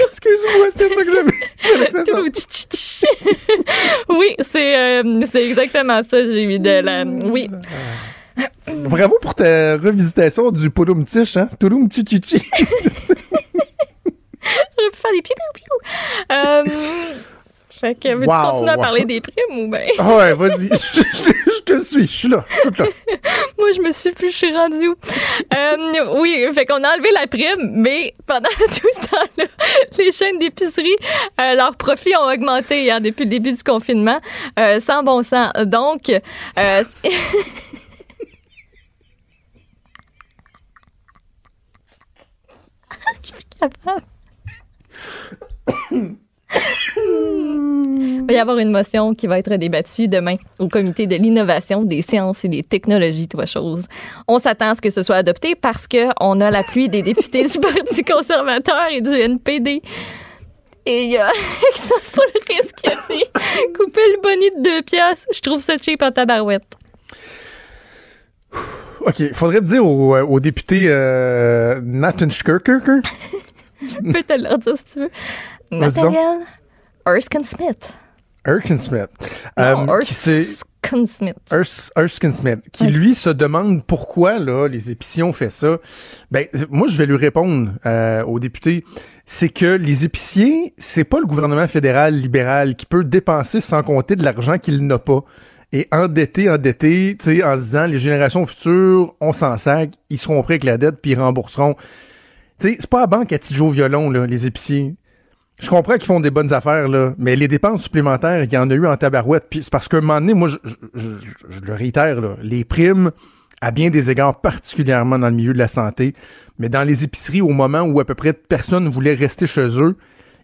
Excuse-moi, c'était ça que j'avais. Oui, c'est euh, exactement ça. J'ai eu de la. Oui. Bravo pour ta revisitation du Pouloum Tiche, hein? Touloum Chichichi. J'aurais pu faire des piou piou piou. Euh, fait que veux-tu Wow, continuer à parler des primes ou bien? Ah ouais, vas-y. Je, je- je te suis, je suis là, je suis là. Moi, je me suis plus, je suis rendue où? Euh, oui, fait qu'on a enlevé la prime, mais pendant tout ce temps-là, les chaînes d'épicerie, euh, leurs profits ont augmenté hein, depuis le début du confinement, euh, sans bon sens. Donc, je suis capable. Il va y avoir une motion qui va être débattue demain au comité de l'innovation, des sciences et des technologies, toi chose. On s'attend à ce que ce soit adopté parce qu'on a l'appui des députés du Parti conservateur et du NPD. Et il y a qui a dit couper le bonnet de deux piastres. Je trouve ça cheap en tabarouette. OK, faudrait dire au, au député euh, Nathan Schkerker. Je peux te le redire si tu veux. Nathaniel Erskine Smith. Erskine Smith. Non, euh, Erskine Smith. Ers- Erskine Smith, qui lui se demande pourquoi là les épiciers ont fait ça. Ben moi je vais lui répondre euh, au député, c'est que les épiciers, c'est pas le gouvernement fédéral libéral qui peut dépenser sans compter de l'argent qu'il n'a pas et endetté, endetté, tu sais, en se disant les générations futures, on s'en sac, ils seront prêts avec la dette puis ils rembourseront. Tu sais, c'est pas la banque à Tidjo Violon là, les épiciers. Je comprends qu'ils font des bonnes affaires, là, mais les dépenses supplémentaires, il y en a eu en tabarouette. Puis c'est parce qu'à un moment donné, moi, je, je- je- je le réitère, là, les primes, à bien des égards, particulièrement dans le milieu de la santé, mais dans les épiceries, au moment où à peu près personne voulait rester chez eux,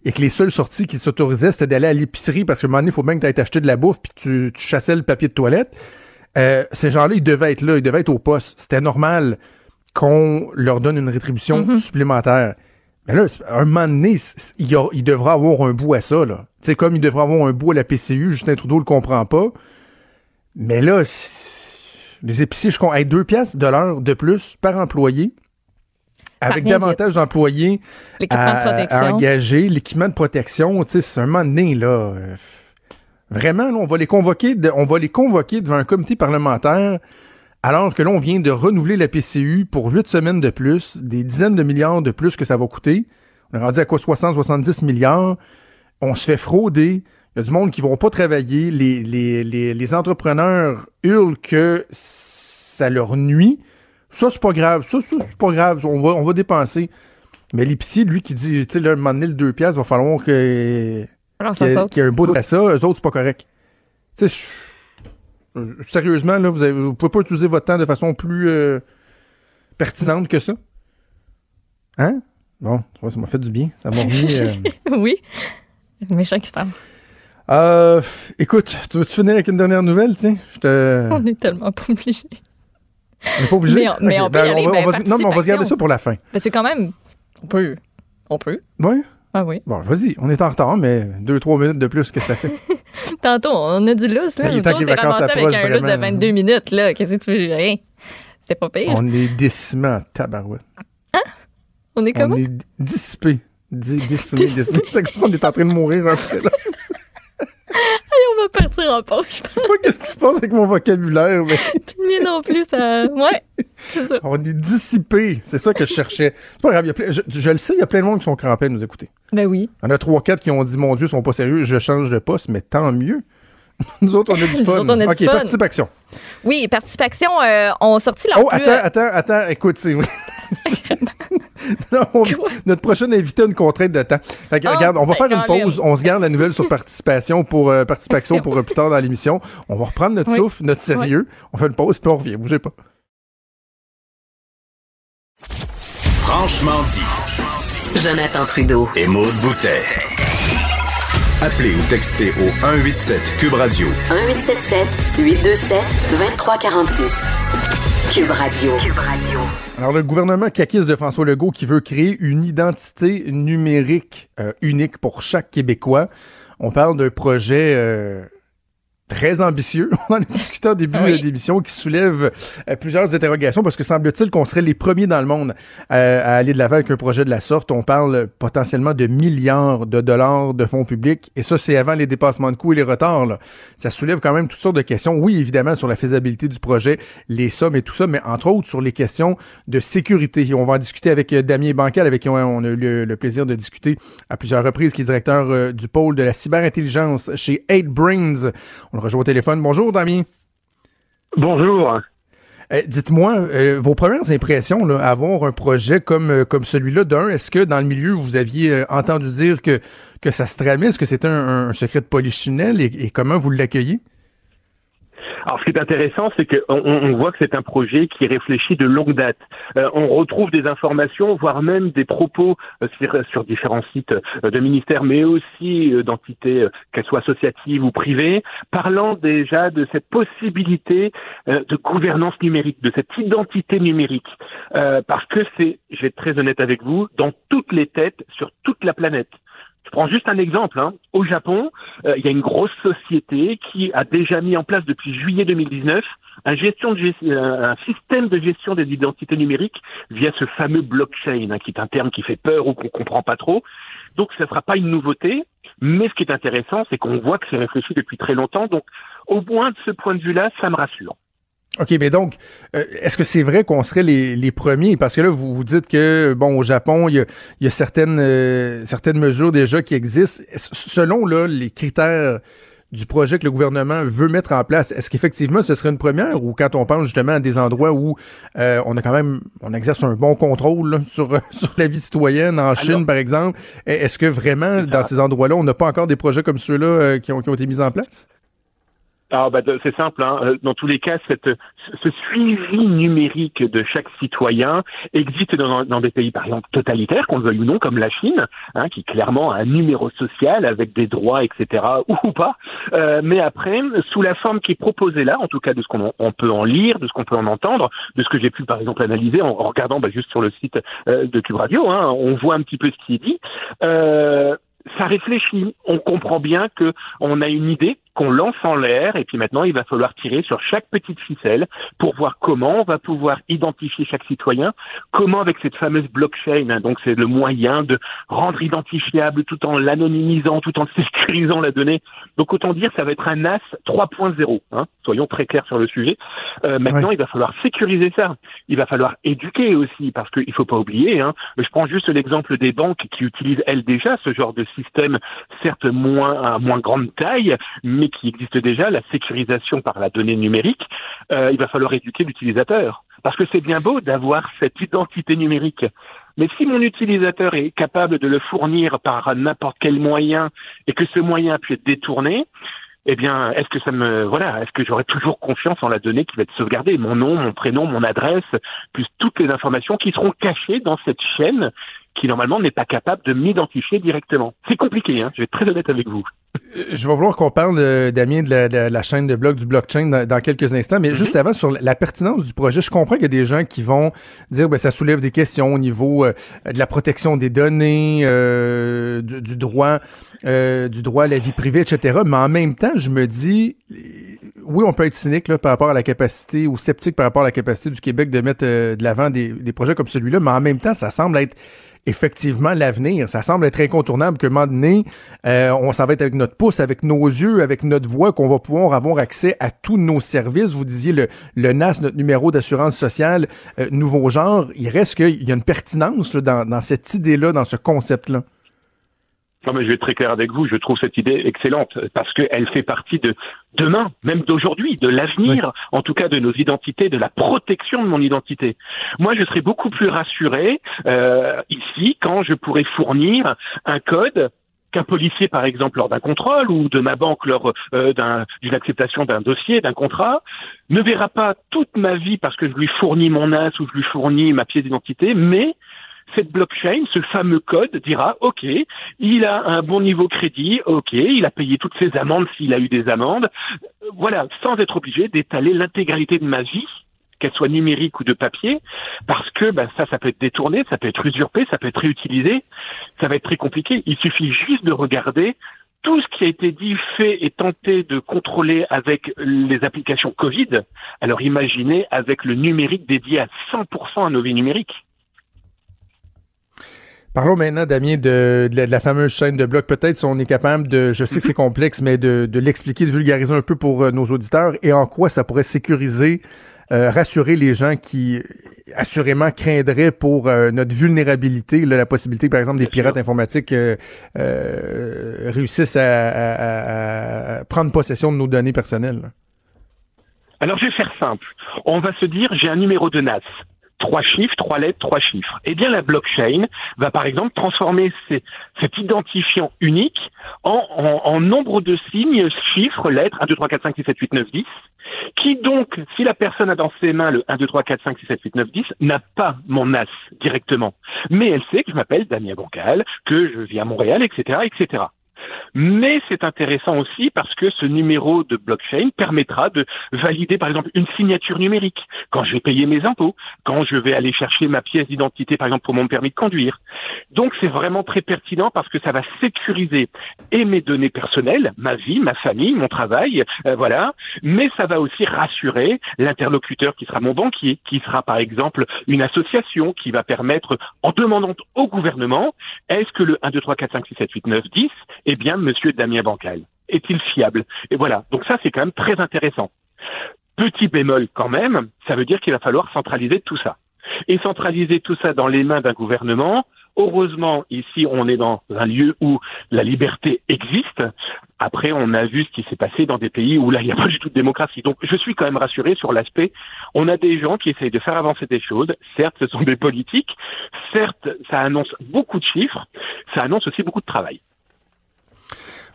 et que les seules sorties qui s'autorisaient, c'était d'aller à l'épicerie, parce qu'à un moment donné, il faut bien que tu ailles t'acheter de la bouffe, puis tu, tu chassais le papier de toilette. Euh, ces gens-là, ils devaient être là, ils devaient être au poste. C'était normal qu'on leur donne une rétribution supplémentaire. Mais là, un moment donné, il, a- il devra avoir un bout à ça, là. Tu sais, comme il devra avoir un bout à la PCU, Justin Trudeau le comprend pas. Mais là, les épiciers, je compte, hey, deux piastres de l'heure de plus par employé, avec davantage d'employés à, de protection. à engager, l'équipement de protection, tu sais, c'est un moment donné, là. euh, Vraiment, là, on va les convoquer, de- on va les convoquer devant un comité parlementaire, alors que là, on vient de renouveler la PCU pour huit semaines de plus, des dizaines de milliards de plus que ça va coûter. On est rendu à quoi 60, 70 milliards. On se fait frauder. Il y a du monde qui vont pas travailler. Les, les, les, les entrepreneurs hurlent que ça leur nuit. Ça, c'est pas grave. Ça, ça, c'est pas grave. On va, on va dépenser. Mais l'épicier, lui, qui dit, tu sais, là, un moment donné, le 2 piastres, va falloir que, qu'il y, ait- un bout de ça. Eux autres, c'est pas correct. Tu sais, sérieusement, là, vous, vous pouvez pas utiliser votre temps de façon plus euh, pertinente que ça. Hein? Bon, tu vois, ça m'a fait du bien. Ça m'a remis... euh, oui. Méchant qui. Euh, écoute, tu veux-tu finir avec une dernière nouvelle, tiens? Je te... On est tellement pas obligés. On n'est pas obligé? Mais on- mais on peut y aller, va, ben, on va- non, mais on va se garder ça pour la fin. Ben, c'est quand même. On peut. On peut. Oui? Ah oui. Bon, vas-y. On est en retard, mais deux, trois minutes de plus, qu'est-ce que ça fait? Tantôt, on a du lousse, là. On s'est ramassé avec un lousse de vraiment. 22 minutes, là. Qu'est-ce que tu veux? Rien. C'était pas pire. on est décimé en tabarouette. On est comment? On est dissipé. Di- décimé, Décimé. décimé. C'est comme si on est en train de mourir un peu, là. Va partir en pause, je pense. Je sais pas qu'est-ce qui se passe avec mon vocabulaire, mais non plus, ça. Ouais. Ça. on est dissipé. C'est ça que je cherchais. C'est pas grave. il y a plein- je, je le sais, il y a plein de monde qui sont crampés à nous écouter. Ben oui. Il y en a trois, quatre qui ont dit, mon Dieu, ils sont pas sérieux, je change de poste, mais tant mieux. Nous autres, on a du Nous fun. autres, on a du OK, fun. participation. Oui, participation, euh, on sorti leur Oh, plus. attends, attends, attends, écoute, c'est vrai. Non, on- Quoi? notre prochaine invité a une contrainte de temps. Fait que, Oh, regarde, on va ben, faire une pause. On se garde la nouvelle sur participation pour euh, participation pour euh, plus tard dans l'émission. On va reprendre notre Oui. souffle, notre sérieux. On fait une pause puis on revient. Bougez pas. Franchement dit. Jonathan Trudeau. Et Maude Boutet. Appelez ou textez au 187 Cube Radio 1877 827 2346. Cube Radio. Cube Radio. Alors, le gouvernement caquiste de François Legault qui veut créer une identité numérique euh, unique pour chaque Québécois. On parle d'un projet euh, très ambitieux. On en a discuté en début Oui. euh, d'émission qui soulève euh, plusieurs interrogations parce que semble-t-il qu'on serait les premiers dans le monde euh, à aller de l'avant avec un projet de la sorte. On parle potentiellement de milliards de dollars de fonds publics et ça, c'est avant les dépassements de coûts et les retards. là. Ça soulève quand même toutes sortes de questions. Oui, évidemment, sur la faisabilité du projet, les sommes et tout ça, mais entre autres sur les questions de sécurité. Et on va en discuter avec Damien Bancal, avec qui on, on a eu le, le plaisir de discuter à plusieurs reprises, qui est directeur euh, du pôle de la cyberintelligence chez 8Brains. On le rejoint au téléphone. Bonjour, Damien. Bonjour. Euh, Dites-moi, euh, vos premières impressions là, à avoir un projet comme, euh, comme celui-là, d'un, est-ce que dans le milieu, vous aviez euh, entendu dire que, que ça se tramait? Est-ce que c'était un, un secret de polichinelle? Et, et comment vous l'accueillez? Alors, ce qui est intéressant, c'est qu'on on voit que c'est un projet qui est réfléchi de longue date. Euh, on retrouve des informations, voire même des propos euh, sur, différents sites euh, de ministères, mais aussi d'entités, qu'elles soient associatives ou privées, parlant déjà de cette possibilité de gouvernance numérique, de cette identité numérique. Parce que c'est, je vais être très honnête avec vous, dans toutes les têtes, sur toute la planète. Prends juste un exemple. Hein. Au Japon, euh, il y a une grosse société qui a déjà mis en place depuis juillet 2019 un, gestion de euh, un système de gestion des identités numériques via ce fameux blockchain, hein, qui est un terme qui fait peur ou qu'on comprend pas trop. Donc, ce ne sera pas une nouveauté. Mais ce qui est intéressant, c'est qu'on voit que c'est réfléchi depuis très longtemps. Donc, au moins de ce point de vue-là, ça me rassure. OK, mais donc, euh, est-ce que c'est vrai qu'on serait les, les premiers? Parce que là, vous, vous dites que, bon, au Japon, il y a, y a certaines, euh, certaines mesures déjà qui existent. Selon là, les critères du projet que le gouvernement veut mettre en place, est-ce qu'effectivement ce serait une première ou quand on pense justement à des endroits où euh, on a quand même, on exerce un bon contrôle là, sur, sur la vie citoyenne, en Chine par exemple, est-ce que vraiment dans ces endroits-là, on n'a pas encore des projets comme ceux-là euh, qui, ont, qui ont été mis en place? Ah bah c'est simple. Hein. Euh, Dans tous les cas, cette, ce suivi numérique de chaque citoyen existe dans, dans des pays, par exemple, totalitaires, qu'on le veuille ou non, comme la Chine, hein, qui clairement a un numéro social avec des droits, etc., ou, pas. Euh, mais après, sous la forme qui est proposée là, en tout cas de ce qu'on on peut en lire, de ce qu'on peut en entendre, de ce que j'ai pu, par exemple, analyser en, en regardant bah, juste sur le site euh, de Cube Radio, hein, on voit un petit peu ce qui est dit. Euh, ça réfléchit. On comprend bien que on a une idée qu'on lance en l'air et puis maintenant il va falloir tirer sur chaque petite ficelle pour voir comment on va pouvoir identifier chaque citoyen, comment avec cette fameuse blockchain, hein, donc c'est le moyen de rendre identifiable tout en l'anonymisant, tout en sécurisant la donnée. Donc autant dire ça va être un NAS 3.0, hein, soyons très clairs sur le sujet. Euh, maintenant il va falloir sécuriser ça, il va falloir éduquer aussi parce qu'il faut pas oublier, hein, je prends juste l'exemple des banques qui utilisent elles déjà ce genre de système, certes moins à moins grande taille, mais qui existe déjà, la sécurisation par la donnée numérique, euh, il va falloir éduquer l'utilisateur. Parce que c'est bien beau d'avoir cette identité numérique. Mais si mon utilisateur est capable de le fournir par n'importe quel moyen et que ce moyen puisse être détourné, eh bien, est-ce que ça me, voilà, est-ce que j'aurai toujours confiance en la donnée qui va être sauvegardée, mon nom, mon prénom, mon adresse, plus toutes les informations qui seront cachées dans cette chaîne qui normalement n'est pas capable de m'identifier directement. C'est compliqué, hein, je vais être très honnête avec vous. Euh, je vais vouloir qu'on parle, euh, Damien, de la, chaîne de blog du blockchain dans, quelques instants, mais juste mhm. avant, sur la pertinence du projet, je comprends qu'il y a des gens qui vont dire ben ça soulève des questions au niveau euh, de la protection des données, du, droit, du droit à la vie privée, etc. Mais en même temps, je me dis, oui, on peut être cynique là, par rapport à la capacité ou sceptique par rapport à la capacité du Québec de mettre de l'avant des, des projets comme celui-là, mais en même temps, ça semble être effectivement l'avenir. Ça semble être incontournable qu'à un moment donné, euh, on s'en va être avec notre pouce, avec nos yeux, avec notre voix, qu'on va pouvoir avoir accès à tous nos services. Vous disiez le, le NAS, notre numéro d'assurance sociale, euh, nouveau genre. Il reste qu'il y a une pertinence dans, dans cette idée-là, dans ce concept-là. Non, mais je vais être très clair avec vous. Je trouve cette idée excellente parce qu'elle fait partie de demain, même d'aujourd'hui, de l'avenir, en tout cas de nos identités, de la protection de mon identité. Moi, je serais beaucoup plus rassuré euh, ici quand je pourrais fournir un code qu'un policier, par exemple, lors d'un contrôle ou de ma banque lors euh, d'une acceptation d'un dossier, d'un contrat, ne verra pas toute ma vie parce que je lui fournis mon as ou je lui fournis ma pièce d'identité, mais cette blockchain, ce fameux code dira, OK, il a un bon niveau crédit, OK, il a payé toutes ses amendes s'il a eu des amendes, voilà, sans être obligé d'étaler l'intégralité de ma vie qu'elle soit numérique ou de papier, parce que ben, ça, ça peut être détourné, ça peut être usurpé, ça peut être réutilisé, ça va être très compliqué. Il suffit juste de regarder tout ce qui a été dit, fait et tenté de contrôler avec les applications Covid. Alors imaginez avec le numérique dédié à 100% à nos vies numériques. Parlons maintenant, Damien, de, de, la, fameuse chaîne de blocs. Peut-être si on est capable de, je sais que c'est complexe, mais de, de l'expliquer, de vulgariser un peu pour euh, nos auditeurs et en quoi ça pourrait sécuriser, euh, rassurer les gens qui assurément craindraient pour euh, notre vulnérabilité, la possibilité, par exemple, des pirates informatiques réussissent à, à, prendre possession de nos données personnelles. Alors je vais faire simple. On va se dire, j'ai un numéro de NAS trois chiffres, trois lettres, trois chiffres. Eh bien, la blockchain va par exemple transformer cet identifiant unique en, nombre de signes, chiffres, lettres, 1, 2, 3, 4, 5, 6, 7, 8, 9, 10, qui donc, si la personne a dans ses mains le 1, 2, 3, 4, 5, 6, 7, 8, 9, 10, n'a pas mon as directement. Mais elle sait que je m'appelle Damien Bancal, que je vis à Montréal, etc., etc. Mais c'est intéressant aussi parce que ce numéro de blockchain permettra de valider par exemple une signature numérique quand je vais payer mes impôts, quand je vais aller chercher ma pièce d'identité par exemple pour mon permis de conduire. Donc c'est vraiment très pertinent parce que ça va sécuriser et mes données personnelles, ma vie, ma famille, mon travail, euh, voilà, mais ça va aussi rassurer l'interlocuteur qui sera mon banquier, qui sera par exemple une association qui va permettre en demandant au gouvernement est-ce que le 1 2 3 4 5 6 7 8 9 10 eh bien, Monsieur Damien Bancal est-il fiable? Et voilà. Donc ça, c'est quand même très intéressant. Petit bémol quand même, ça veut dire qu'il va falloir centraliser tout ça. Et centraliser tout ça dans les mains d'un gouvernement, Heureusement, ici, on est dans un lieu où la liberté existe. Après, on a vu ce qui s'est passé dans des pays où là, il n'y a pas du tout de démocratie. Donc, je suis quand même rassuré sur l'aspect. On a des gens qui essayent de faire avancer des choses. Certes, ce sont des politiques. Certes, ça annonce beaucoup de chiffres. Ça annonce aussi beaucoup de travail.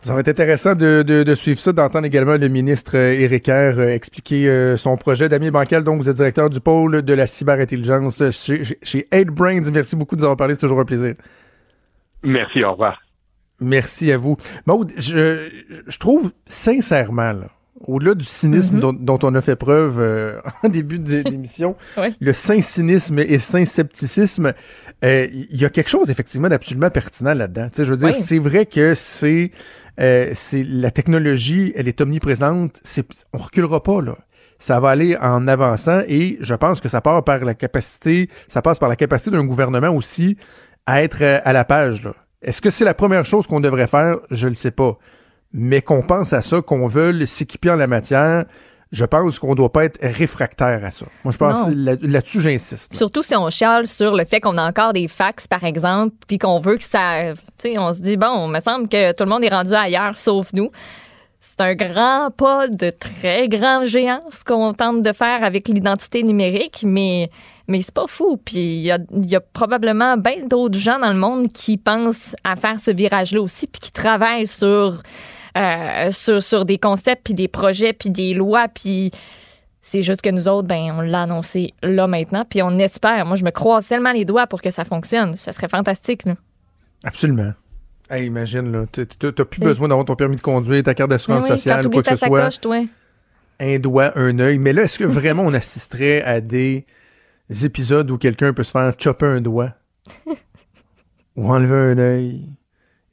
Ça va être intéressant de, de, suivre ça, d'entendre également le ministre euh, Éric Kerr euh, expliquer euh, son projet. Damien Bancal, donc vous êtes directeur du pôle de la cyberintelligence chez, chez 8Brains. Merci beaucoup de nous avoir parlé, c'est toujours un plaisir. Merci, au revoir. Merci à vous. Maud, je, je trouve sincèrement, là, au-delà du cynisme Mhm. dont, dont on a fait preuve euh, en début de- d'émission, le saint cynisme et saint scepticisme, euh, il y a quelque chose effectivement d'absolument pertinent là-dedans. Tu sais, je veux dire, Oui. c'est vrai que c'est euh, c'est la technologie, elle est omniprésente. C'est, on reculera pas là. Ça va aller en avançant et je pense que ça part par la capacité, ça passe par la capacité d'un gouvernement aussi à être euh, à la page. là. Est-ce que c'est la première chose qu'on devrait faire? Je le sais pas. Mais qu'on pense à ça, qu'on veuille s'équiper en la matière, je pense qu'on doit pas être réfractaire à ça. Moi, je pense là-dessus, j'insiste. Surtout si on chiale sur le fait qu'on a encore des fax, par exemple, puis qu'on veut que ça. Tu sais, on se dit, bon, il me semble que tout le monde est rendu ailleurs sauf nous. C'est un grand pas de très grand géant, ce qu'on tente de faire avec l'identité numérique, mais, mais c'est pas fou. Puis il y a, il y a probablement bien d'autres gens dans le monde qui pensent à faire ce virage-là aussi, puis qui travaillent sur, euh, sur, sur des concepts, puis des projets, puis des lois, puis c'est juste que nous autres, ben, on l'a annoncé là maintenant, puis on espère. Moi, je me croise tellement les doigts pour que ça fonctionne. Ça serait fantastique, là. Absolument. Hey, imagine, là, t'as plus besoin d'avoir ton permis de conduire, ta carte d'assurance oui, sociale, quoi que ce soit. toi. un doigt, un œil. Mais là, est-ce que vraiment on assisterait à des épisodes où quelqu'un peut se faire chopper un doigt? Ou enlever un œil?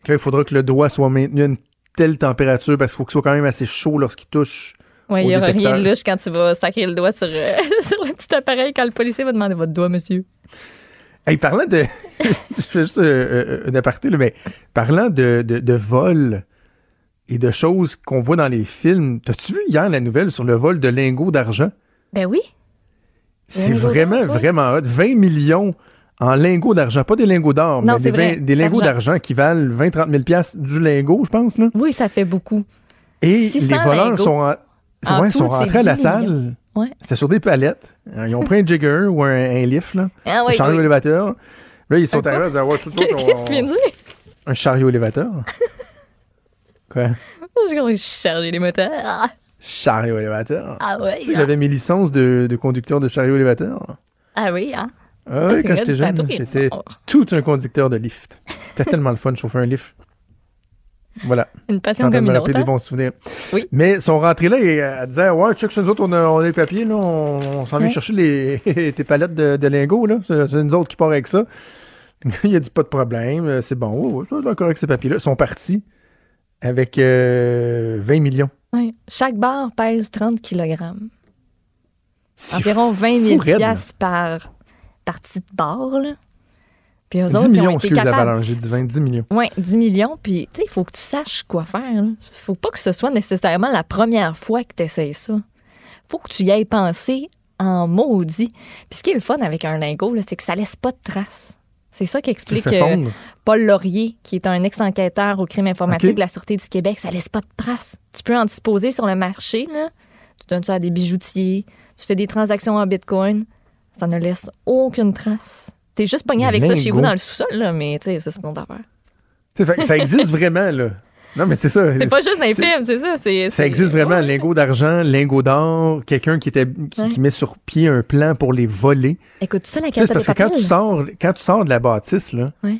Là, il faudra que le doigt soit maintenu à une telle température parce qu'il faut qu'il soit quand même assez chaud lorsqu'il touche. Au il y aura rien de louche quand tu vas sacrer le doigt sur, euh, sur le petit appareil quand le policier va demander votre doigt, monsieur. Hey, parlant de. je fais juste euh, euh, un aparté, là, mais parlant de, de, de vol et de choses qu'on voit dans les films, t'as-tu vu hier la nouvelle sur le vol de lingots d'argent? Ben oui. C'est vraiment, vraiment hot. 20 millions en lingots d'argent. Pas des lingots d'or, mais des, vrai, vingt- des lingots d'argent. qui valent 20-30 000 piastres du lingot, je pense. Là. Oui, ça fait beaucoup. Et 600 les voleurs lingots. sont, en- En ouais, tout, sont rentrés à la 10 salle. Ouais. C'était sur des palettes. Euh, Ils ont pris un jigger ou un, un lift, là. Ah un oui, chariot oui. élévateur. Là, ils sont Un arrivés à ouais, tout le monde, Qu'est-ce que on- dire? Un chariot élévateur. Quoi? J'ai charger les moteurs. Ah, Chariot élévateur. ah ouais. Tu sais, ah. J'avais mes licences de, de conducteur de chariot élévateur. Ah oui, hein? Ah oui, c'est quand j'étais jeune, j'étais tout un conducteur de lift. C'était tellement le fun de chauffer un lift. Voilà. Une passion comme me une autre. des hein? bons souvenirs. Oui. Mais ils sont rentrés là et euh, elle disait Ouais, check, c'est nous autres, on a, on a les papiers, là, on, on s'en vient chercher les, tes palettes de, de lingots, là. C'est, c'est nous autres qui part avec ça. Il a dit pas de problème, euh, c'est bon, ouais, ouais, d'accord avec ces papiers-là. Ils sont partis avec euh, 20 millions. Ouais. Chaque barre pèse 30 kg. C'est Environ 20 fou 000 raide, là. piastres par partie de barre, là. Puis eux 10 autres, millions, capables. j'ai dit 20, 10 millions. Oui, 10 millions. Puis, tu sais, il faut que tu saches quoi faire. Il faut pas que ce soit nécessairement la première fois que tu essaies ça. faut que tu y ailles pensé en maudit. Puis, ce qui est le fun avec un lingot, c'est que ça laisse pas de traces. C'est ça qu'explique euh. Paul Laurier, qui est un ex-enquêteur au crime informatique de la Sûreté du Québec. Ça laisse pas de traces. Tu peux en disposer sur le marché. Là. Tu donnes ça à des bijoutiers. Tu fais des transactions en bitcoin. Ça ne laisse aucune trace. T'es juste pogné avec ça chez vous dans le sous-sol, là, mais tu sais, ça, c'est une autre affaire. Ça existe vraiment, là. Non, mais c'est ça. C'est pas juste dans les C'est- films, c'est ça. Ça existe vraiment, Ouais. lingot d'argent, lingot d'or, quelqu'un qui, était, qui, Ouais. qui met sur pied un plan pour les voler. Écoute, ça, la carte parce que quand tu sors, quand tu sors de la bâtisse, là, Ouais.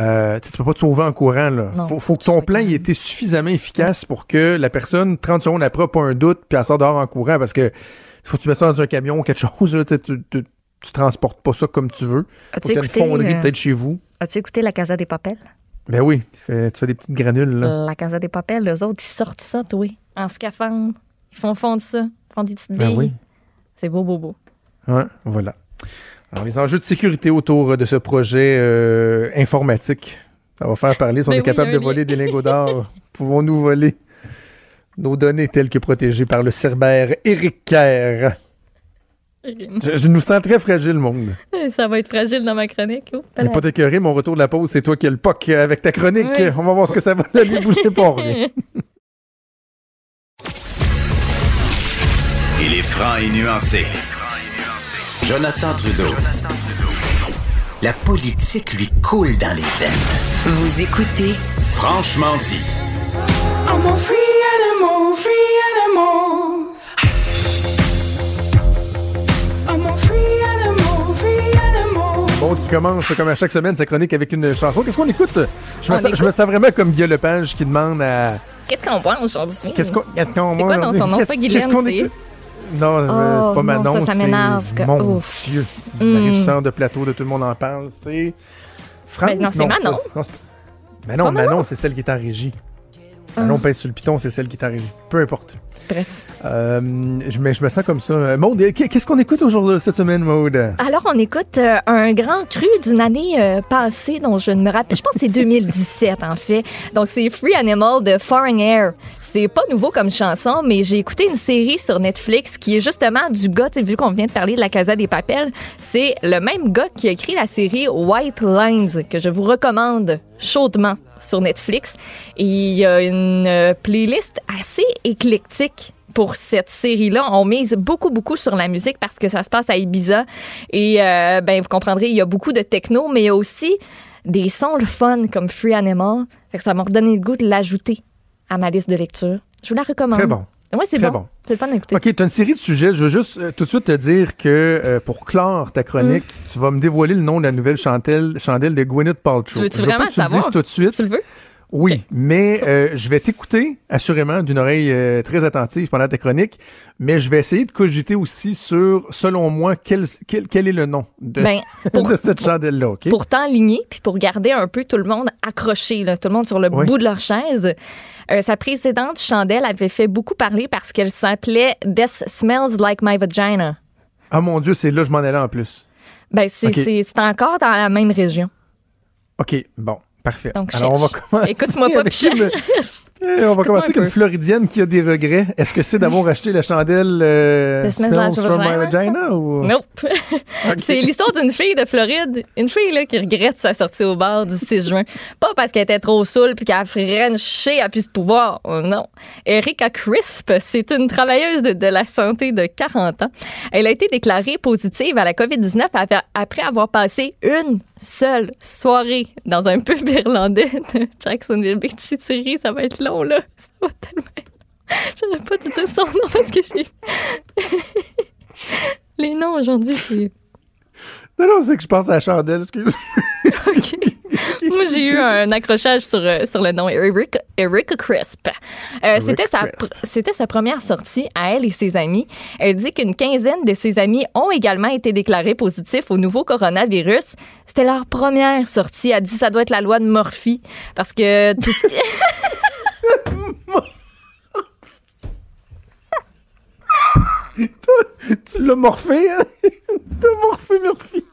euh, tu peux pas te sauver en courant. Là. Non, faut, faut que ton plan ait été suffisamment efficace pour que la personne, 30 secondes après, pas un doute, puis elle sort dehors en courant parce que faut que tu mets ça dans un camion ou quelque chose. Là, tu, tu, tu, tu transportes pas ça comme tu veux. As-tu que t'aies une écouté, fonderie euh, peut-être chez vous. As-tu écouté La Casa des Papels? Ben oui, tu fais, tu fais des petites granules. Là. La Casa des Papels, eux autres, ils sortent ça, toi, en scaphandre. Ils font fondre ça. Ils font des petites Ben billes. oui. C'est beau, beau, beau. Ouais, voilà. Alors, les enjeux de sécurité autour de ce projet euh, informatique, ça va faire parler. Si on Ben est oui, capable de voler des lingots d'or, pouvons-nous voler? Nos données telles que protégées par le cerbère Eric Kerr? Je, je nous sens très fragile, monde. Ça va être fragile dans ma chronique. Oh, pas t'écœurer, mon retour de la pause, c'est toi qui as le POC avec ta chronique. Oui. On va voir ce que ça va donner. Bougez pas, on revient. Il est franc et nuancé. Jonathan Trudeau. La politique lui coule dans les veines. Vous écoutez Franchement dit. Commence comme à chaque semaine sa chronique avec une chanson. Qu'est-ce qu'on écoute? Je me, sens, je me sens vraiment comme Guy Lepage qui demande à, Qu'est-ce qu'on boit aujourd'hui? Qu'est-ce qu'on qu'est-ce qu'on C'est quoi dans son nom? Qu'est-ce- Pas qu'on c'est- écoute? Non, euh, Oh, c'est pas Manon, non, ça, ça c'est- m'énerve, que- Mon Ouf. Dieu. Mm. Régisseur de plateau de Tout le monde en parle, c'est... France? Ben non, c'est Manon. ça, non, c'est- Mais non, pas Manon? Manon, c'est celle qui est en régie. Manon pèse sur le piton, c'est celle qui est régie. Peu importe. Bref. Euh, je, mais je me sens comme ça. Maude, qu'est-ce qu'on écoute aujourd'hui, cette semaine, Maude? Alors, on écoute euh, un grand cru d'une année euh, passée dont je ne me rappelle. Je pense que c'est 2017, en fait. Donc, c'est Free Animal de Foreign Air. C'est pas nouveau comme chanson, mais j'ai écouté une série sur Netflix qui est justement du gars, vu qu'on vient de parler de la Casa des Papels, c'est le même gars qui a écrit la série White Lines, que je vous recommande chaudement sur Netflix. Et il y a une euh, playlist assez éclectique pour cette série-là. On mise beaucoup, beaucoup sur la musique parce que ça se passe à Ibiza. Et euh, ben, vous comprendrez, il y a beaucoup de techno, mais il y a aussi des sons fun comme Free Animal. Ça m'a redonné le goût de l'ajouter à ma liste de lecture. Je vous la recommande. Très bon. Oui, c'est Très bon. bon. C'est le fun d'écouter. OK, tu as une série de sujets. Je veux juste euh, tout de suite te dire que euh, pour clore ta chronique, Mm. tu vas me dévoiler le nom de la nouvelle chandelle, chandelle de Gwyneth Paltrow. Tu veux-tu Je veux pas vraiment que tu le savoir? dises tout de suite. Tu le veux? Oui, mais euh, je vais t'écouter assurément d'une oreille euh, très attentive pendant ta chronique, mais je vais essayer de cogiter aussi sur, selon moi, quel, quel, quel est le nom de, Ben, pour- de cette chandelle-là, OK? pour t'enligner, puis pour garder un peu tout le monde accroché, là, tout le monde sur le Oui. bout de leur chaise. Euh, sa précédente chandelle avait fait beaucoup parler parce qu'elle s'appelait This Smells Like My Vagina. Ah mon Dieu, c'est là que je m'en allais en plus. Ben, c'est encore dans la même région. OK, bon, parfait. Donc, Alors, on va commencer. Écoute-moi pas, avec Une- Eh, on va commencer avec un une. Floridienne qui a des regrets. Est-ce que c'est d'avoir acheté la chandelle euh, The Smells from My Vagina? Ou... Nope. C'est l'histoire d'une fille de Floride. Une fille là, qui regrette sa sortie au bar du 6 juin. Pas parce qu'elle était trop saoule puis qu'elle a frenché à plus de pouvoir. Oh, non. Erika Crisp, c'est une travailleuse de, de la santé de 40 ans. Elle a été déclarée positive à la COVID-19 ap- après avoir passé une seule soirée dans un pub irlandais de Jacksonville Beach. Ça va être long, là. Ça va tellement. J'aurais pas dû dire son nom parce que j'ai... Les noms aujourd'hui, c'est... Non, non, c'est que je pense à la chandelle, excuse. Moi, j'ai eu un accrochage sur, euh, sur le nom Eric, Erica Crisp. Euh, c'était, sa, c'était sa première sortie à elle et ses amis. Elle dit qu'une quinzaine de ses amis ont également été déclarés positifs au nouveau coronavirus. C'était leur première sortie. Elle dit ça doit être la loi de Murphy. Parce que tout ce qui... tu l'as morphé, hein? T'as morphé Murphy.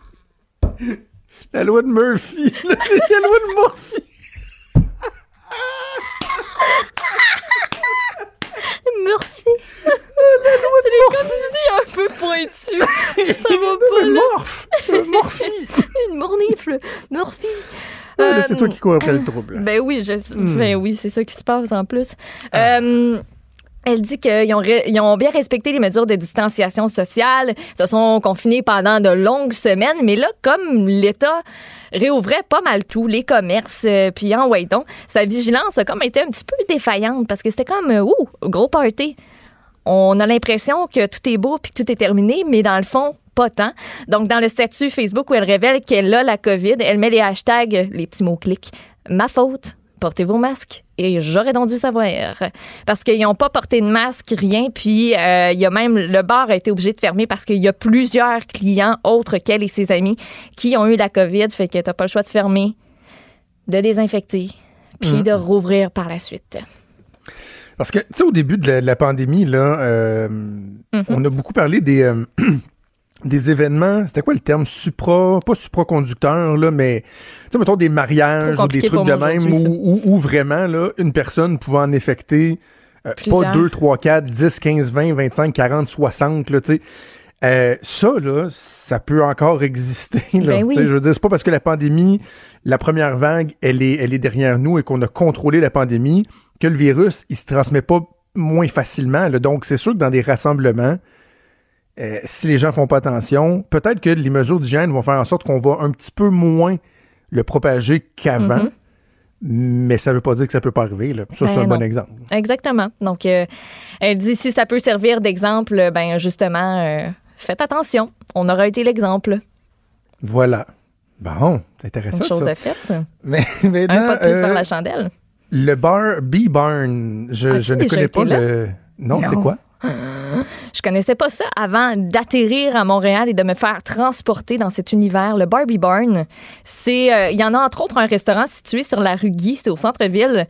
La loi de Murphy. La, la loi de Murphy. Murphy. Je l'ai comme dit un peu pointu. Ça va pas, là. Morph. Murphy. Une mornifle. Murphy. Ah, c'est Euh, toi qui cours après le trouble. Ben oui, je, Hmm. ben oui, c'est ça qui se passe en plus. Ah. Euh, elle dit qu'ils ont, ils ont bien respecté les mesures de distanciation sociale, se sont confinés pendant de longues semaines, mais là, comme l'État réouvrait pas mal tout, les commerces, euh, puis en donc, sa vigilance a comme été un petit peu défaillante parce que c'était comme, euh, ouh, gros party. On a l'impression que tout est beau puis que tout est terminé, mais dans le fond, pas tant. Donc, dans le statut Facebook où elle révèle qu'elle a la COVID, elle met les hashtags, les petits mots-clics, ma faute, portez vos masques et j'aurais donc dû savoir. Parce qu'ils n'ont pas porté de masque, rien. Puis, euh, il y a même, le bar a été obligé de fermer parce qu'il y a plusieurs clients autres qu'elle et ses amis qui ont eu la COVID. Fait que t'as pas le choix de fermer, de désinfecter, puis Mhm. de rouvrir par la suite. Parce que, tu sais, au début de la, de la pandémie, là, euh, Mhm. on a beaucoup parlé des, euh, des événements. C'était quoi le terme? Supra, pas supraconducteur, là, mais, tu sais, mettons des mariages ou des trucs de même où, où- où vraiment, là, une personne pouvait en infecter euh, pas Plusieurs. 2, 3, 4, 10, 15, 20, 25, 40, 60, là, tu sais. Euh, ça, là, ça peut encore exister. Là. Ben oui. Je veux dire, c'est pas parce que la pandémie, la première vague, elle est, elle est derrière nous et qu'on a contrôlé la pandémie que le virus, il se transmet pas moins facilement. là. Donc, c'est sûr que dans des rassemblements, euh, si les gens font pas attention, peut-être que les mesures d'hygiène vont faire en sorte qu'on va un petit peu moins le propager qu'avant. Mhm. Mais ça veut pas dire que ça peut pas arriver. Là. Ça, c'est Ben un bon non. exemple. Exactement. Donc, euh, elle dit si ça peut servir d'exemple, ben justement, euh, faites attention. On aura été l'exemple. Voilà. Bon, c'est intéressant. Une chose ça. de faite. Mais Un pas de plus vers la chandelle. Le bar B-Barn, je, ne connais pas là? le... Non, c'est quoi? Je connaissais pas ça avant d'atterrir à Montréal et de me faire transporter dans cet univers. Le Barbie Barn, c'est, euh, il y en a entre autres un restaurant situé sur la rue Guy, c'est au centre-ville.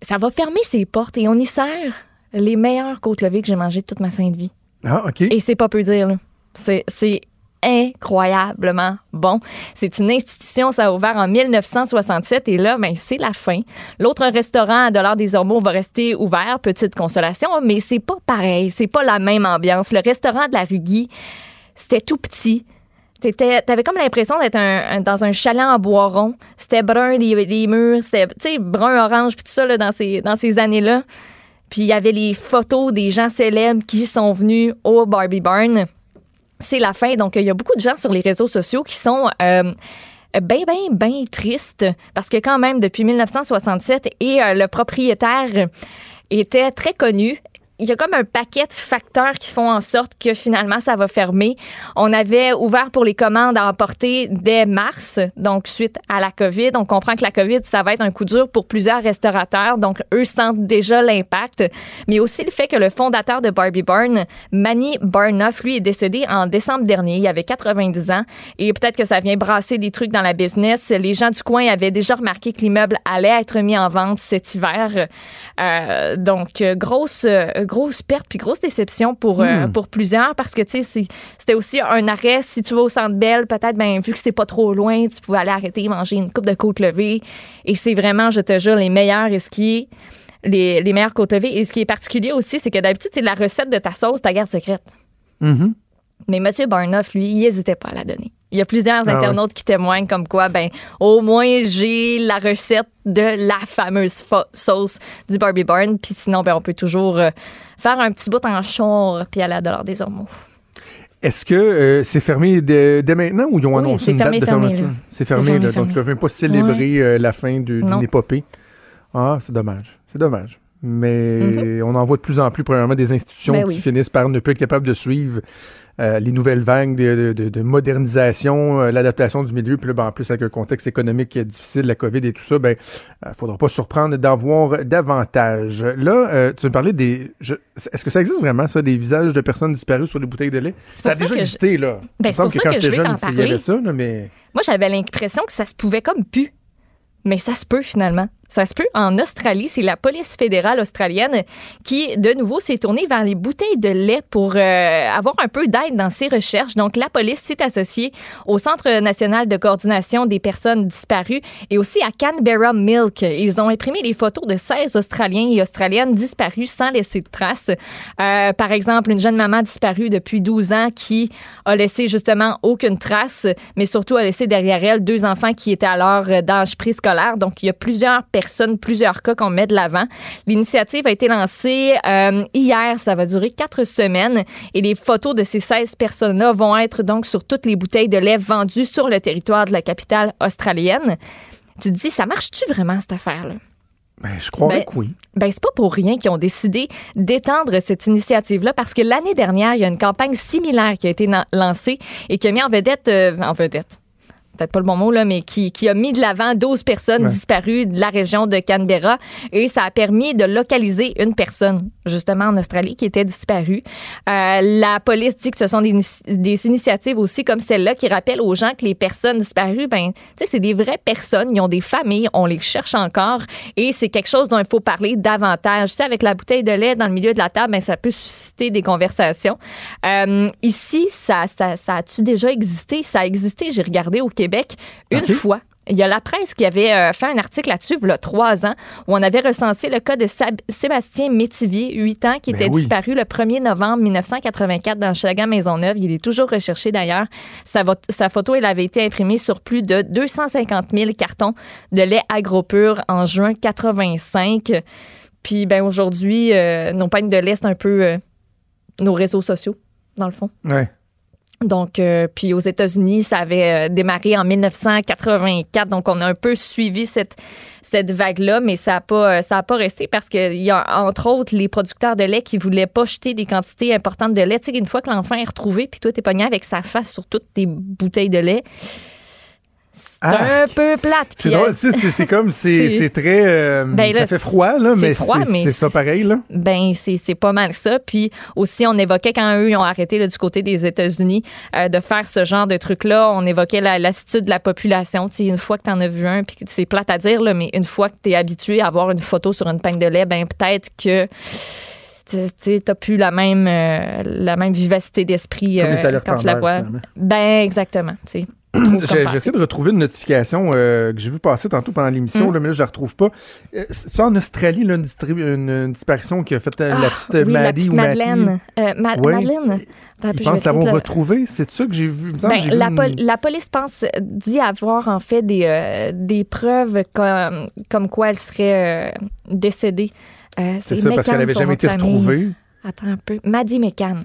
Ça va fermer ses portes et on y sert les meilleures côtes levées que j'ai mangées de toute ma sainte vie. Ah, OK. Et c'est pas peu dire, là. C'est, c'est incroyablement bon. C'est une institution, ça a ouvert en 1967 et là, ben, c'est la fin. L'autre restaurant à Dollar des Ormeaux va rester ouvert, petite consolation, mais c'est pas pareil, c'est pas la même ambiance. Le restaurant de la rue Guy, c'était tout petit. T'avais comme l'impression d'être un- dans un chalet en bois rond. C'était brun, les, murs, c'était, brun-orange, puis tout ça, là, dans ces, dans ces années-là. Puis il y avait les photos des gens célèbres qui sont venus au Barbie Barn. C'est la fin. Donc, il y a beaucoup de gens sur les réseaux sociaux qui sont euh, bien, bien, bien tristes parce que quand même, depuis 1967, et euh, le propriétaire était très connu. Il y a comme un paquet de facteurs qui font en sorte que finalement, ça va fermer. On avait ouvert pour les commandes à emporter dès mars, donc suite à la COVID. On comprend que la COVID, ça va être un coup dur pour plusieurs restaurateurs. Donc, eux sentent déjà l'impact. Mais aussi le fait que le fondateur de Barbie Barn, Manny Barnoff, lui, est décédé en décembre dernier. Il avait 90 ans. Et peut-être que ça vient brasser des trucs dans la business. Les gens du coin avaient déjà remarqué que l'immeuble allait être mis en vente cet hiver. Euh, donc, grosse, euh, grosse perte puis grosse déception pour, euh, Hmm. pour plusieurs parce que, tu sais, c'était aussi un arrêt. Si tu vas au Centre Bell, peut-être, ben, vu que c'est pas trop loin, tu pouvais aller arrêter, manger une coupe de côte levée. Et c'est vraiment, je te jure, les meilleurs et ce qui est les, les meilleures côtes levées. Et ce qui est particulier aussi, c'est que d'habitude, c'est la recette de ta sauce, ta garde secrète. Mhm. Mais M. Barnoff, lui, il n'hésitait pas à la donner. Il y a plusieurs Ah ouais. internautes qui témoignent comme quoi, ben, au moins, j'ai la recette de la fameuse fa- sauce du Barbie Barn. Puis sinon, ben, on peut toujours euh, faire un petit bout en char puis aller à Dollar des Ormeaux. Est-ce que euh, c'est fermé dès, dès maintenant ou ils ont Oui, annoncé une fermé, date de fermeture? C'est fermé, fermé, là, donc ils ne peuvent même pas célébrer euh, la fin d'une épopée. Ah, c'est dommage. C'est dommage. Mais on en voit de plus en plus, premièrement, des institutions Mhm. Ben qui oui. finissent par ne plus être capables de suivre euh, les nouvelles vagues de, de- de modernisation, euh, l'adaptation du milieu. Puis là, ben, en plus, avec un contexte économique qui est difficile, la COVID et tout ça, ben, euh, faudra pas surprendre d'en voir davantage. Là, euh, tu me parlais des... Est-ce que ça existe vraiment, ça, des visages de personnes disparues sur les bouteilles de lait? Ça a ça déjà je- existé, là. Ben, Il c'est pour semble ça quand que je j'étais jeune, t'en il y avait parler. ça, là, mais... Moi, j'avais l'impression que ça se pouvait comme pu. Mais ça se peut finalement. Ça se peut. En Australie, c'est la police fédérale australienne qui, de nouveau, s'est tournée vers les bouteilles de lait pour euh, avoir un peu d'aide dans ses recherches. Donc, la police s'est associée au Centre national de coordination des personnes disparues et aussi à Canberra Milk. Ils ont imprimé les photos de 16 Australiens et Australiennes disparus sans laisser de traces. Euh, par exemple, une jeune maman disparue depuis 12 ans qui a laissé justement aucune trace, mais surtout a laissé derrière elle deux enfants qui étaient alors euh, d'âge préscolaire. Donc, il y a plusieurs personnes, plusieurs cas qu'on met de l'avant. L'initiative a été lancée euh, hier. Ça va durer quatre semaines et les photos de ces 16 personnes-là vont être donc sur toutes les bouteilles de lait vendues sur le territoire de la capitale australienne. Tu te dis, ça marche-tu vraiment cette affaire-là? Ben, je croirais Ben, que oui. Ben, c'est pas pour rien qu'ils ont décidé d'étendre cette initiative-là parce que l'année dernière, il y a une campagne similaire qui a été lancée et qui a mis en vedette, euh, en vedette, peut-être pas le bon mot, là, mais qui, qui a mis de l'avant 12 personnes Ouais. disparues de la région de Canberra et ça a permis de localiser une personne, justement en Australie, qui était disparue. Euh, la police dit que ce sont des, des initiatives aussi comme celle-là qui rappellent aux gens que les personnes disparues, ben, tu sais, c'est des vraies personnes, ils ont des familles, on les cherche encore et c'est quelque chose dont il faut parler davantage. Tu sais, avec la bouteille de lait dans le milieu de la table, ben, ça peut susciter des conversations. Euh, ici, ça, ça, ça a-tu déjà existé? Ça a existé, j'ai regardé au Québec une fois. Il y a la presse qui avait euh, fait un article là-dessus, il y a trois ans, où on avait recensé le cas de Sab- Sébastien Métivier, 8 ans, qui Ben était oui. disparu le 1er novembre 1984 dans Chalagan Maisonneuve. Il est toujours recherché d'ailleurs. Sa photo, elle avait été imprimée sur plus de 250 000 cartons de lait agro-pur en juin 85. Puis ben aujourd'hui, euh, nos pagnes de lait, c'est un peu euh, nos réseaux sociaux, dans le fond. Ouais. Donc, euh, puis aux États-Unis, ça avait euh, démarré en 1984. Donc, on a un peu suivi cette, vague-là, mais ça n'a pas, euh, pas resté parce qu'il y a, entre autres, les producteurs de lait qui voulaient pas jeter des quantités importantes de lait. Tu sais, une fois que l'enfant est retrouvé, puis toi, t'es pogné avec sa face sur toutes tes bouteilles de lait, un peu plate. C'est drôle, comme, c'est très. euh, Ben là, ça fait froid, là, c'est mais froid, c'est mais c'est ça pareil, là. Ben, c'est c'est pas mal ça. Puis aussi, on évoquait quand eux ils ont arrêté là, du côté des États-Unis euh, de faire ce genre de truc-là. On évoquait la lassitude de la population. Tu sais, une fois que tu en as vu un, puis c'est plate à dire, là, mais une fois que tu es habitué à avoir une photo sur une peigne de lait, ben peut-être que tu n'as plus la même, euh, la même vivacité d'esprit euh, quand tu la vois. finalement. Ben, exactement. tu sais. J'essaie de retrouver une notification euh, que j'ai vu passer tantôt pendant l'émission, Mm. là, mais là, je la retrouve pas. Euh, C'est en Australie, là, une, distrib- une- une disparition qui a fait euh, la Ah, petite euh, oui, la Maddie petite ou. Madeleine. Ma- Ouais. Madeleine? Attends, Ils pensent l'avoir le- retrouvé. C'est ça que j'ai vu. Ben, que la, vu pol- une- la police pense dit avoir en fait des, des preuves comme, comme quoi elle serait décédée. C'est ça, parce qu'elle McCann, avait son jamais été retrouvée. Attends un peu. Maddie McCann.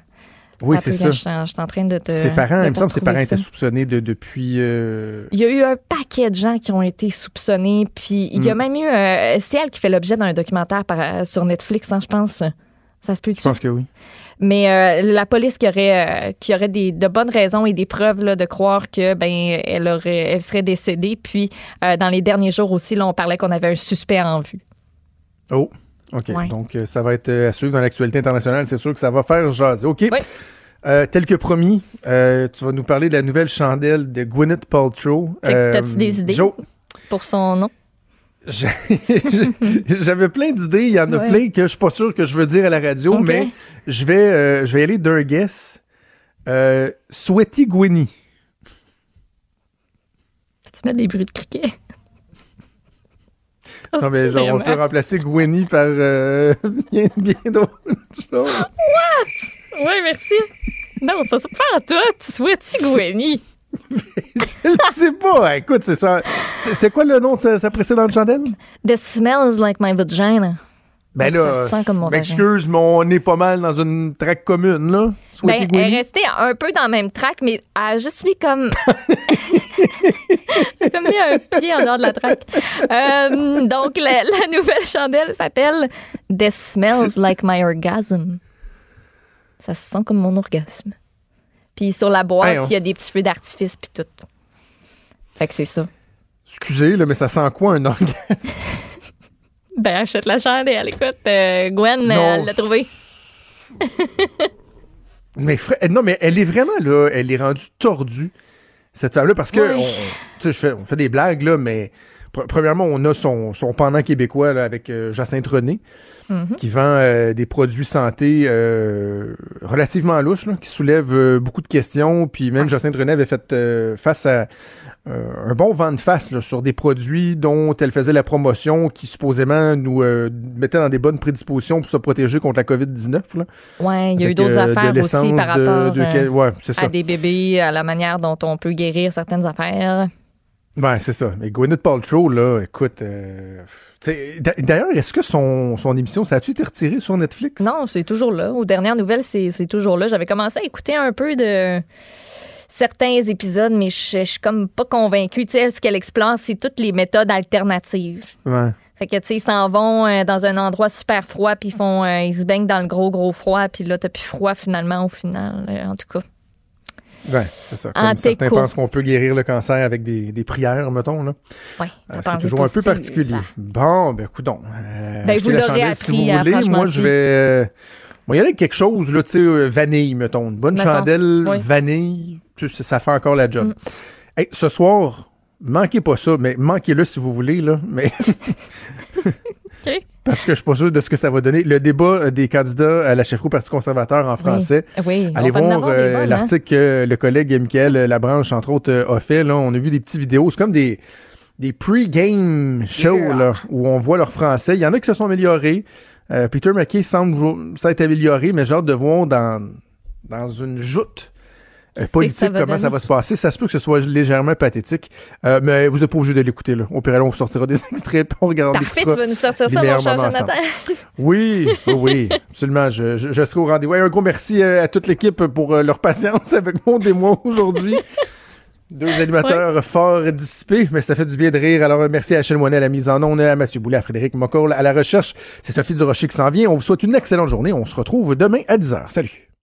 Oui, c'est ça. Je suis en- train de te. Ses parents, il me semble que ses parents étaient soupçonnés de, depuis. euh, Il y a eu un paquet de gens qui ont été soupçonnés, puis il y a Mm. même eu. euh, c'est elle qui fait l'objet d'un documentaire par- sur Netflix, hein, je pense. Ça se peut Je pense que oui? Mais euh, la police qui aurait, euh, qui aurait des, de bonnes raisons et des preuves là, de croire que ben elle aurait, elle serait décédée. Puis euh, dans les derniers jours aussi, là, on parlait qu'on avait un suspect en vue. Oh, OK. Ouais. Donc, euh, ça va être euh, à suivre dans l'actualité internationale. C'est sûr que ça va faire jaser. OK. Oui. Euh, tel que promis, euh, tu vas nous parler de la nouvelle chandelle de Gwyneth Paltrow. Euh, t'as-tu des idées? Joe, Pour son nom? j'avais plein d'idées. Il y en a Ouais. plein que je suis pas sûr que je veux dire à la radio, mais je vais, je vais aller d'un guess. Sweaty Gwynny. Peux-tu mettre des bruits de criquet? Non, mais genre, on peut remplacer Gwynny par euh, bien, bien d'autres choses. Oui, merci. Non, pas ça. Pas en tout. Souhaites-tu Gwenny? Je sais pas. Écoute, c'est ça. C'était c'était quoi le nom de sa, sa précédente chandelle? The smells like my vagina. Ben là, ça sent comme mon vagin. m'excuse, mais on est pas mal dans une traque commune, là. Ben, elle est restée un peu dans le même track, mais elle a juste mis comme. Comme mis un pied en dehors de la track. Euh, donc, la, la nouvelle chandelle s'appelle This smells like my orgasm. Ça se sent comme mon orgasme. Puis sur la boîte, Hey, on- il y a des petits feux d'artifice, puis tout. Fait que c'est ça. Excusez, là, mais ça sent quoi un orgasme? Ben, achète la chandelle. Écoute, euh, Gwen, Non. elle l'a trouvée. Mais non, mais elle est vraiment là, elle est rendue tordue, cette femme-là, parce que Ouais. on, tu sais, je fais- on fait des blagues, là, mais pr- premièrement, on a son, son pendant québécois là, avec euh, Jacinthe René, Mhm. qui vend euh, des produits santé euh, relativement louches, là, qui soulèvent euh, beaucoup de questions. Puis même Jacinthe René avait fait face à un bon vent de face là, sur des produits dont elle faisait la promotion, qui supposément nous euh, mettaient dans des bonnes prédispositions pour se protéger contre la COVID-19. Là. Ouais, il y a eu d'autres euh, affaires aussi par rapport de euh, ouais, ça. à des bébés, à la manière dont on peut guérir certaines affaires. Ben, c'est ça. Mais Gwyneth Paltrow, là, écoute. euh, D'ailleurs, est-ce que son, son émission, ça a-tu été retiré sur Netflix? Non, c'est toujours là. Aux dernières nouvelles, c'est toujours là. J'avais commencé à écouter un peu de certains épisodes, mais je je suis comme pas convaincue. Tu sais, ce qu'elle explore, c'est toutes les méthodes alternatives. Ouais. Fait que, tu sais, ils s'en vont euh, dans un endroit super froid, puis ils font, euh, ils se baignent dans le gros, gros froid, puis là, t'as plus froid finalement, au final, euh, en tout cas. Ouais, c'est ça. En Comme certains pensent qu'on peut guérir le cancer avec des, des prières, mettons, là. Ouais, c'est toujours un peu particulier. Bon, ben, écoute donc. Ben, vous l'aurez appris, si vous voulez. Moi, je vais. moi, il y a quelque chose, là, tu sais, vanille, mettons. Une bonne Mettons, chandelle oui. vanille, ça fait encore la job. Mm. Hey, ce soir, manquez pas ça, mais manquez-le si vous voulez, là. Mais. Parce que je suis pas sûr de ce que ça va donner. Le débat euh, des candidats à la chefferie au Parti conservateur en français. Oui, on Allez voir euh, hein. l'article que le collègue Michael Labranche, entre autres, euh, a fait. Là, on a vu des petites vidéos. C'est comme des, des pre-game shows Yeah. là, où on voit leur français. Il y en a qui se sont améliorés. Euh, Peter McKay semble jou- s'être amélioré, mais j'ai hâte de voir dans, dans une joute politique ça va comment ça va se passer? Ça se peut que ce soit légèrement pathétique, Euh, mais vous n'êtes pas obligé de l'écouter. Là. Au pire, on vous sortira des extraits on regarde. on Parfait, tu vas nous sortir ça, mon cher Jonathan. Oui, oui, absolument. Je, je, je serai au rendez-vous. Un gros merci euh, à toute l'équipe pour euh, leur patience avec mon démon aujourd'hui. Deux animateurs forts dissipés, mais ça fait du bien de rire. Alors, euh, merci à Achille Moinet à la mise en onde, à Mathieu Boulet, à Frédéric Mocoll à la recherche. C'est Sophie Durocher qui s'en vient. On vous souhaite une excellente journée. On se retrouve demain à 10h. Salut.